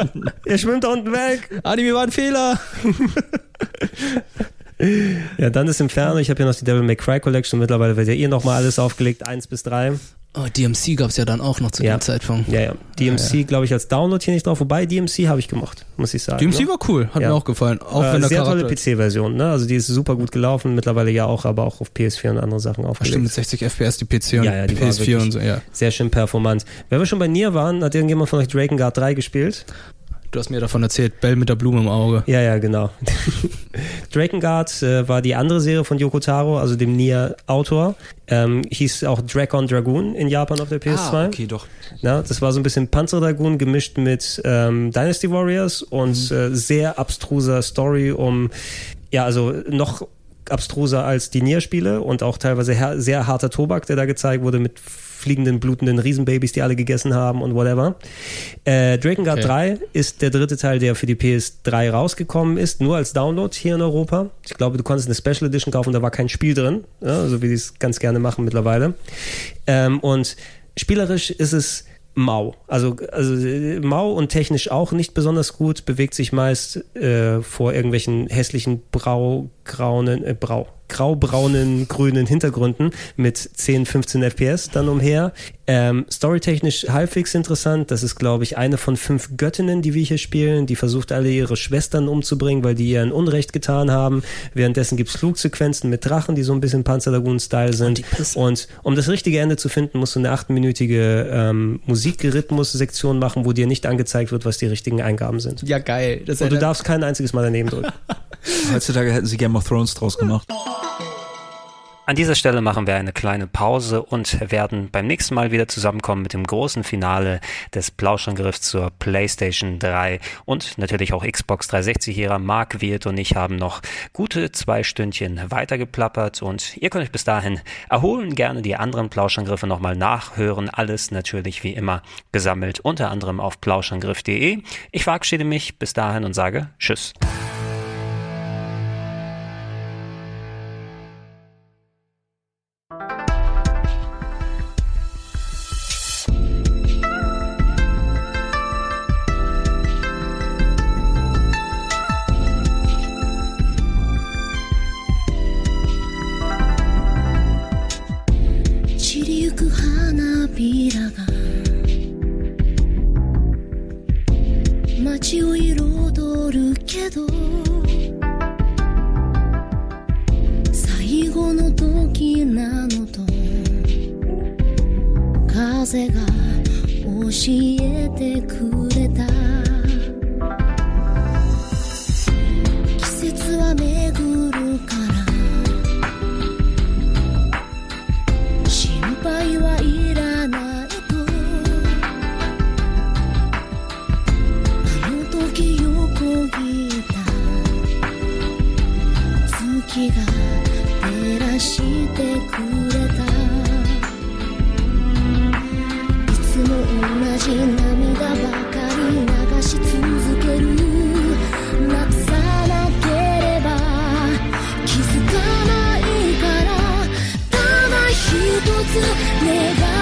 [SPEAKER 1] er schwimmt da unten weg.
[SPEAKER 3] Anime war ein Fehler.
[SPEAKER 1] Ja, dann ist Inferno. Ich habe hier noch die Devil May Cry Collection. Mittlerweile wird ja ihr nochmal alles aufgelegt, eins bis drei.
[SPEAKER 3] Oh, DMC gab's ja dann auch noch zu
[SPEAKER 1] Ja.
[SPEAKER 3] dem Zeitpunkt.
[SPEAKER 1] Ja, ja. DMC, glaube ich, als Download hier nicht drauf. Wobei, DMC habe ich gemocht, muss ich sagen.
[SPEAKER 3] DMC
[SPEAKER 1] ne?
[SPEAKER 3] war cool, hat
[SPEAKER 1] Ja.
[SPEAKER 3] mir auch gefallen. Auch
[SPEAKER 1] äh,
[SPEAKER 3] wenn der
[SPEAKER 1] sehr tolle
[SPEAKER 3] Charakter
[SPEAKER 1] PC-Version, ne? Also die ist super gut gelaufen, mittlerweile ja auch, aber auch auf PS4 und andere Sachen
[SPEAKER 3] Ach,
[SPEAKER 1] aufgelegt.
[SPEAKER 3] stimmt, mit 60 FPS die PC und
[SPEAKER 1] Ja, ja, die war
[SPEAKER 3] PS4
[SPEAKER 1] wirklich-
[SPEAKER 3] und so, ja.
[SPEAKER 1] Sehr schön performant. Wenn wir schon bei Nier waren, hat irgendjemand von euch Drakengard 3 gespielt?
[SPEAKER 3] Du hast mir davon erzählt, Bell mit der Blume im Auge.
[SPEAKER 1] Ja, ja, genau. Drakengard äh, war die andere Serie von Yoko Taro, also dem Nier-Autor. Ähm, hieß auch Dragon Dragoon in Japan auf der PS2.
[SPEAKER 2] Ah, okay, doch.
[SPEAKER 1] Ja, das war so ein bisschen Panzerdragoon gemischt mit ähm, Dynasty Warriors und
[SPEAKER 2] Mhm.
[SPEAKER 1] äh, sehr abstruser Story um, ja, also noch abstruser als die Nier-Spiele und auch teilweise her sehr harter Tobak, der da gezeigt wurde mit fliegenden, blutenden Riesenbabys, die alle gegessen haben und whatever. Äh, Drakengard
[SPEAKER 3] Okay.
[SPEAKER 1] 3 ist der dritte Teil, der für die PS3 rausgekommen ist, nur als Download hier in Europa. Ich glaube, du konntest eine Special Edition kaufen, da war kein Spiel drin, ja, so wie die es ganz gerne machen mittlerweile. Ähm, und spielerisch ist es mau. Also, also mau und technisch auch nicht besonders gut, bewegt sich meist äh, vor irgendwelchen hässlichen braugraunen, äh, brau, graubraunen, grünen Hintergründen mit 10, 15 FPS dann umher. Ähm, storytechnisch halbwegs interessant. Das ist, glaube ich, eine von fünf Göttinnen, die wir hier spielen. Die versucht alle ihre Schwestern umzubringen, weil die ihr ein Unrecht getan haben. Währenddessen gibt's Flugsequenzen mit Drachen, die so ein bisschen Panzerlagoon-Style sind. Und um das richtige Ende zu finden, musst du eine achtminütige ähm, Musikrhythmus-Sektion machen, wo dir nicht angezeigt wird, was die richtigen Eingaben sind.
[SPEAKER 3] Ja, geil. Das
[SPEAKER 1] Und du darfst kein einziges Mal daneben drücken.
[SPEAKER 2] Heutzutage hätten sie Game of Thrones draus gemacht.
[SPEAKER 9] An dieser Stelle machen wir eine kleine Pause und werden beim nächsten Mal wieder zusammenkommen mit dem großen Finale des Plauschangriffs zur PlayStation 3 und natürlich auch Xbox 360-Ära. Marc Wirt und ich haben noch gute zwei Stündchen weitergeplappert und ihr könnt euch bis dahin erholen, gerne die anderen Plauschangriffe nochmal nachhören. Alles natürlich wie immer gesammelt, unter anderem auf plauschangriff.de. Ich verabschiede mich bis dahin und sage Tschüss.「
[SPEAKER 4] を彩るけど」「最後の時なのと」「風が教えてくれた」「季節は巡る月が照らしてくれたいつも同じ涙ばかり流し続けるなくさなければ気づかないからただ一つ願い